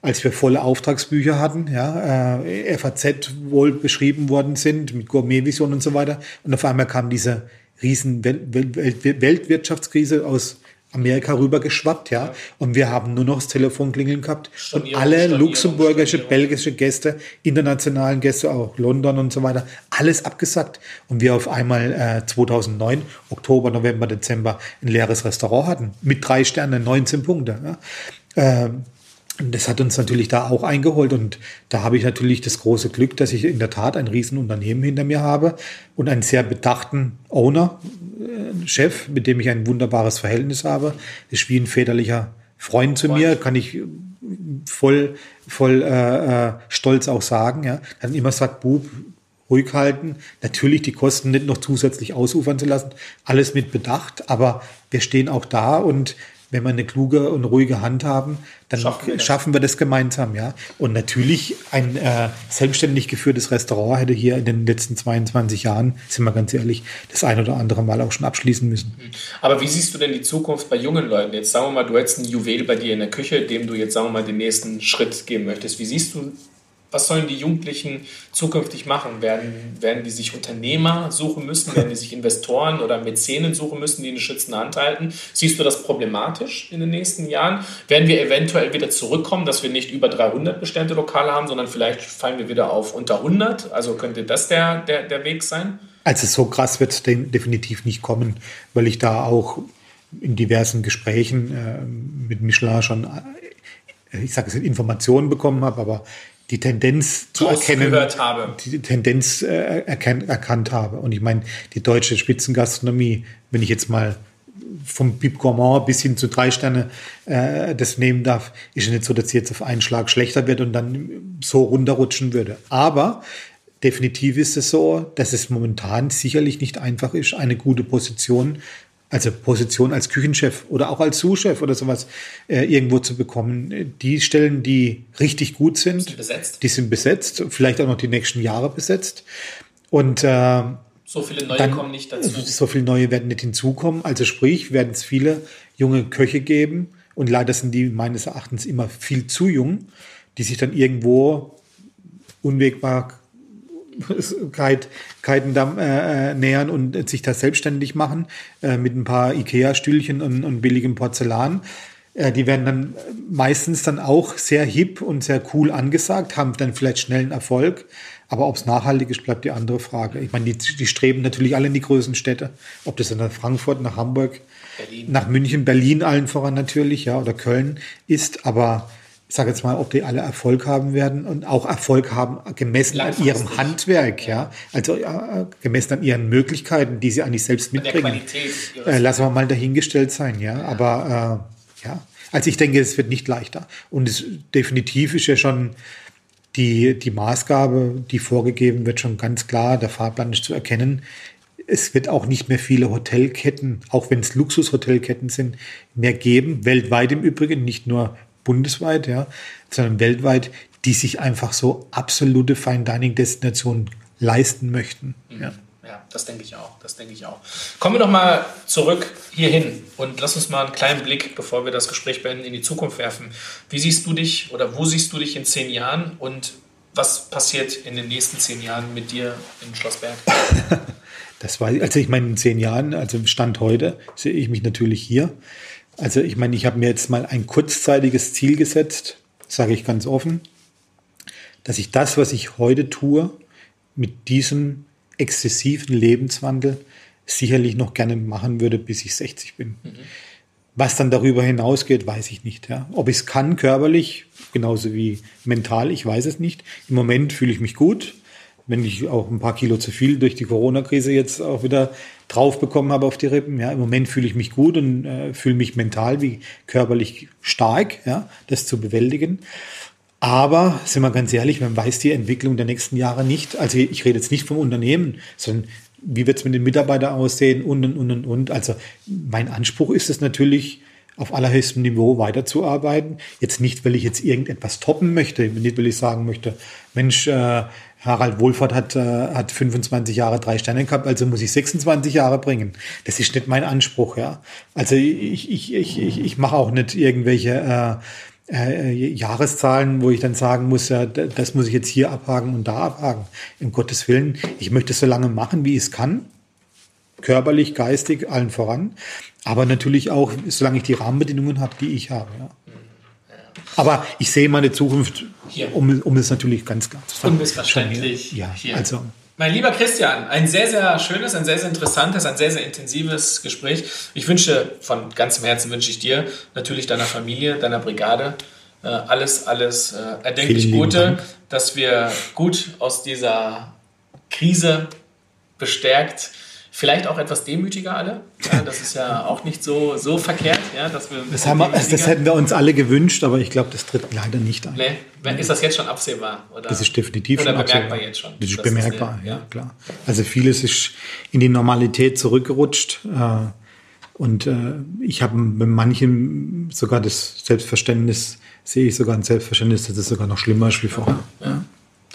als wir volle Auftragsbücher hatten, ja, äh, FAZ wohl beschrieben worden sind mit Gourmetvision und so weiter. Und auf einmal kam diese riesen Wel Wel Weltwirtschaftskrise aus Amerika rüber geschwappt, ja. Und wir haben nur noch das Telefon klingeln gehabt. Und alle luxemburgische, belgische Gäste, internationalen Gäste, auch London und so weiter, alles abgesagt. Und wir auf einmal äh, 2009, Oktober, November, Dezember, ein leeres Restaurant hatten. Mit drei Sternen, 19 Punkte. Ja. Ähm, das hat uns natürlich da auch eingeholt und da habe ich natürlich das große Glück, dass ich in der Tat ein Riesenunternehmen hinter mir habe und einen sehr bedachten Owner, Chef, mit dem ich ein wunderbares Verhältnis habe. Das ist wie ein väterlicher Freund zu mir, kann ich voll, voll äh, äh, stolz auch sagen. Ja. Dann immer sagt, Bub, ruhig halten, natürlich die Kosten nicht noch zusätzlich ausufern zu lassen, alles mit Bedacht, aber wir stehen auch da und wenn wir eine kluge und ruhige Hand haben, dann schaffen wir, schaffen wir das gemeinsam, ja. Und natürlich ein äh, selbstständig geführtes Restaurant hätte hier in den letzten 22 Jahren, sind wir ganz ehrlich, das ein oder andere Mal auch schon abschließen müssen. Mhm. Aber wie siehst du denn die Zukunft bei jungen Leuten? Jetzt sagen wir mal, du hättest ein Juwel bei dir in der Küche, dem du jetzt sagen wir mal den nächsten Schritt geben möchtest. Wie siehst du was sollen die Jugendlichen zukünftig machen? Werden, werden die sich Unternehmer suchen müssen? Werden die sich Investoren oder Mäzenen suchen müssen, die eine schützende Hand halten? Siehst du das problematisch in den nächsten Jahren? Werden wir eventuell wieder zurückkommen, dass wir nicht über 300 bestellte Lokale haben, sondern vielleicht fallen wir wieder auf unter 100? Also könnte das der, der, der Weg sein? Also so krass wird es definitiv nicht kommen, weil ich da auch in diversen Gesprächen äh, mit Michelin schon, äh, ich sage es, Informationen bekommen habe, aber die Tendenz zu erkennen, die Tendenz äh, erken, erkannt habe. Und ich meine, die deutsche Spitzengastronomie, wenn ich jetzt mal vom Bib Gourmand bis hin zu drei Sterne äh, das nehmen darf, ist ja nicht so, dass sie jetzt auf einen Schlag schlechter wird und dann so runterrutschen würde. Aber definitiv ist es so, dass es momentan sicherlich nicht einfach ist, eine gute Position also Position als Küchenchef oder auch als Sous-Chef oder sowas äh, irgendwo zu bekommen. Die Stellen, die richtig gut sind, sind besetzt. die sind besetzt, vielleicht auch noch die nächsten Jahre besetzt. Und äh, so viele neue dann, kommen nicht dazu. So viele neue werden nicht hinzukommen. Also sprich, werden es viele junge Köche geben und leider sind die meines Erachtens immer viel zu jung, die sich dann irgendwo unwegbar Keitendamm äh, äh, nähern und sich da selbstständig machen äh, mit ein paar Ikea-Stühlchen und, und billigem Porzellan. Äh, die werden dann meistens dann auch sehr hip und sehr cool angesagt, haben dann vielleicht schnellen Erfolg. Aber ob es nachhaltig ist, bleibt die andere Frage. Ich meine, die, die streben natürlich alle in die größten Städte. Ob das dann nach Frankfurt, nach Hamburg, Berlin. nach München, Berlin allen voran natürlich, ja, oder Köln ist. Aber ich sage jetzt mal, ob die alle Erfolg haben werden und auch Erfolg haben gemessen an ihrem Handwerk, ja, also ja, gemessen an ihren Möglichkeiten, die sie eigentlich selbst mitbringen. Äh, lassen wir mal dahingestellt sein, ja, ja. aber äh, ja, also ich denke, es wird nicht leichter und es definitiv ist ja schon die die Maßgabe, die vorgegeben wird, schon ganz klar. Der Fahrplan ist zu erkennen. Es wird auch nicht mehr viele Hotelketten, auch wenn es Luxushotelketten sind, mehr geben, weltweit im Übrigen, nicht nur bundesweit, ja, sondern weltweit, die sich einfach so absolute Fine Dining Destinationen leisten möchten. Mhm. Ja. Ja, das denke ich auch. Das denke ich auch. Kommen wir noch mal zurück hierhin und lass uns mal einen kleinen Blick, bevor wir das Gespräch beenden, in die Zukunft werfen. Wie siehst du dich oder wo siehst du dich in zehn Jahren und was passiert in den nächsten zehn Jahren mit dir in Schlossberg? Das war, also ich meine, in zehn Jahren, also Stand heute, sehe ich mich natürlich hier. Also ich meine, ich habe mir jetzt mal ein kurzzeitiges Ziel gesetzt, sage ich ganz offen, dass ich das, was ich heute tue, mit diesem exzessiven Lebenswandel sicherlich noch gerne machen würde, bis ich 60 bin. Mhm. Was dann darüber hinausgeht, weiß ich nicht. Ja. Ob ich es kann, körperlich, genauso wie mental, ich weiß es nicht. Im Moment fühle ich mich gut. wenn ich auch ein paar Kilo zu viel durch die Corona-Krise jetzt auch wieder drauf bekommen habe auf die Rippen. Ja, im Moment fühle ich mich gut und äh, fühle mich mental wie körperlich stark, ja, das zu bewältigen. Aber sind wir ganz ehrlich, man weiß die Entwicklung der nächsten Jahre nicht. Also ich rede jetzt nicht vom Unternehmen, sondern wie wird es mit den Mitarbeitern aussehen und und und und. Also mein Anspruch ist es natürlich, auf allerhöchstem Niveau weiterzuarbeiten. Jetzt nicht, weil ich jetzt irgendetwas toppen möchte, nicht, weil ich sagen möchte, Mensch, äh, Harald Wohlfahrt hat, äh, hat 25 Jahre drei Sterne gehabt, also muss ich 26 Jahre bringen. Das ist nicht mein Anspruch, ja. Also ich, ich, ich, ich, ich mache auch nicht irgendwelche äh, äh, Jahreszahlen, wo ich dann sagen muss, ja, das muss ich jetzt hier abhaken und da abhaken. Um Gottes Willen, ich möchte es so lange machen, wie ich es kann körperlich, geistig, allen voran. Aber natürlich auch, solange ich die Rahmenbedingungen habe, die ich habe. Ja. Aber ich sehe meine Zukunft, um, um es natürlich ganz klar zu sagen. Unmissverständlich. Ja, hier. also. Mein lieber Christian, ein sehr, sehr schönes, ein sehr, sehr interessantes, ein sehr, sehr intensives Gespräch. Ich wünsche, von ganzem Herzen wünsche ich dir, natürlich deiner Familie, deiner Brigade, äh, alles, alles äh, erdenklich Gute, dass wir gut aus dieser Krise bestärkt Vielleicht auch etwas demütiger alle. Ja, das ist ja auch nicht so, so verkehrt. Ja, dass wir das, haben wir, das hätten wir uns alle gewünscht, aber ich glaube, das tritt leider nicht ein. Nee. Ist das jetzt schon absehbar? Oder? Das ist definitiv oder schon bemerkbar absehbar. jetzt schon. Das ist bemerkbar, ist eine, ja, klar. Also vieles ist in die Normalität zurückgerutscht. Äh, und äh, ich habe mit manchen sogar das Selbstverständnis, sehe ich sogar ein Selbstverständnis, dass es sogar noch schlimmer ist wie vorher. Ja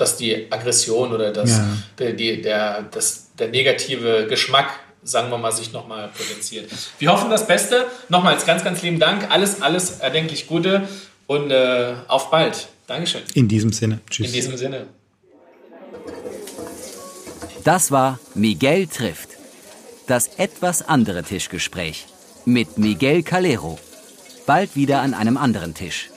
dass die Aggression oder das, ja. die, der, das, der negative Geschmack, sagen wir mal, sich nochmal potenziert. Wir hoffen das Beste. Nochmals ganz, ganz lieben Dank. Alles, alles erdenklich Gute und äh, auf bald. Dankeschön. In diesem Sinne. Tschüss. In diesem Sinne. Das war Miguel trifft. Das etwas andere Tischgespräch mit Miguel Calero. Bald wieder an einem anderen Tisch.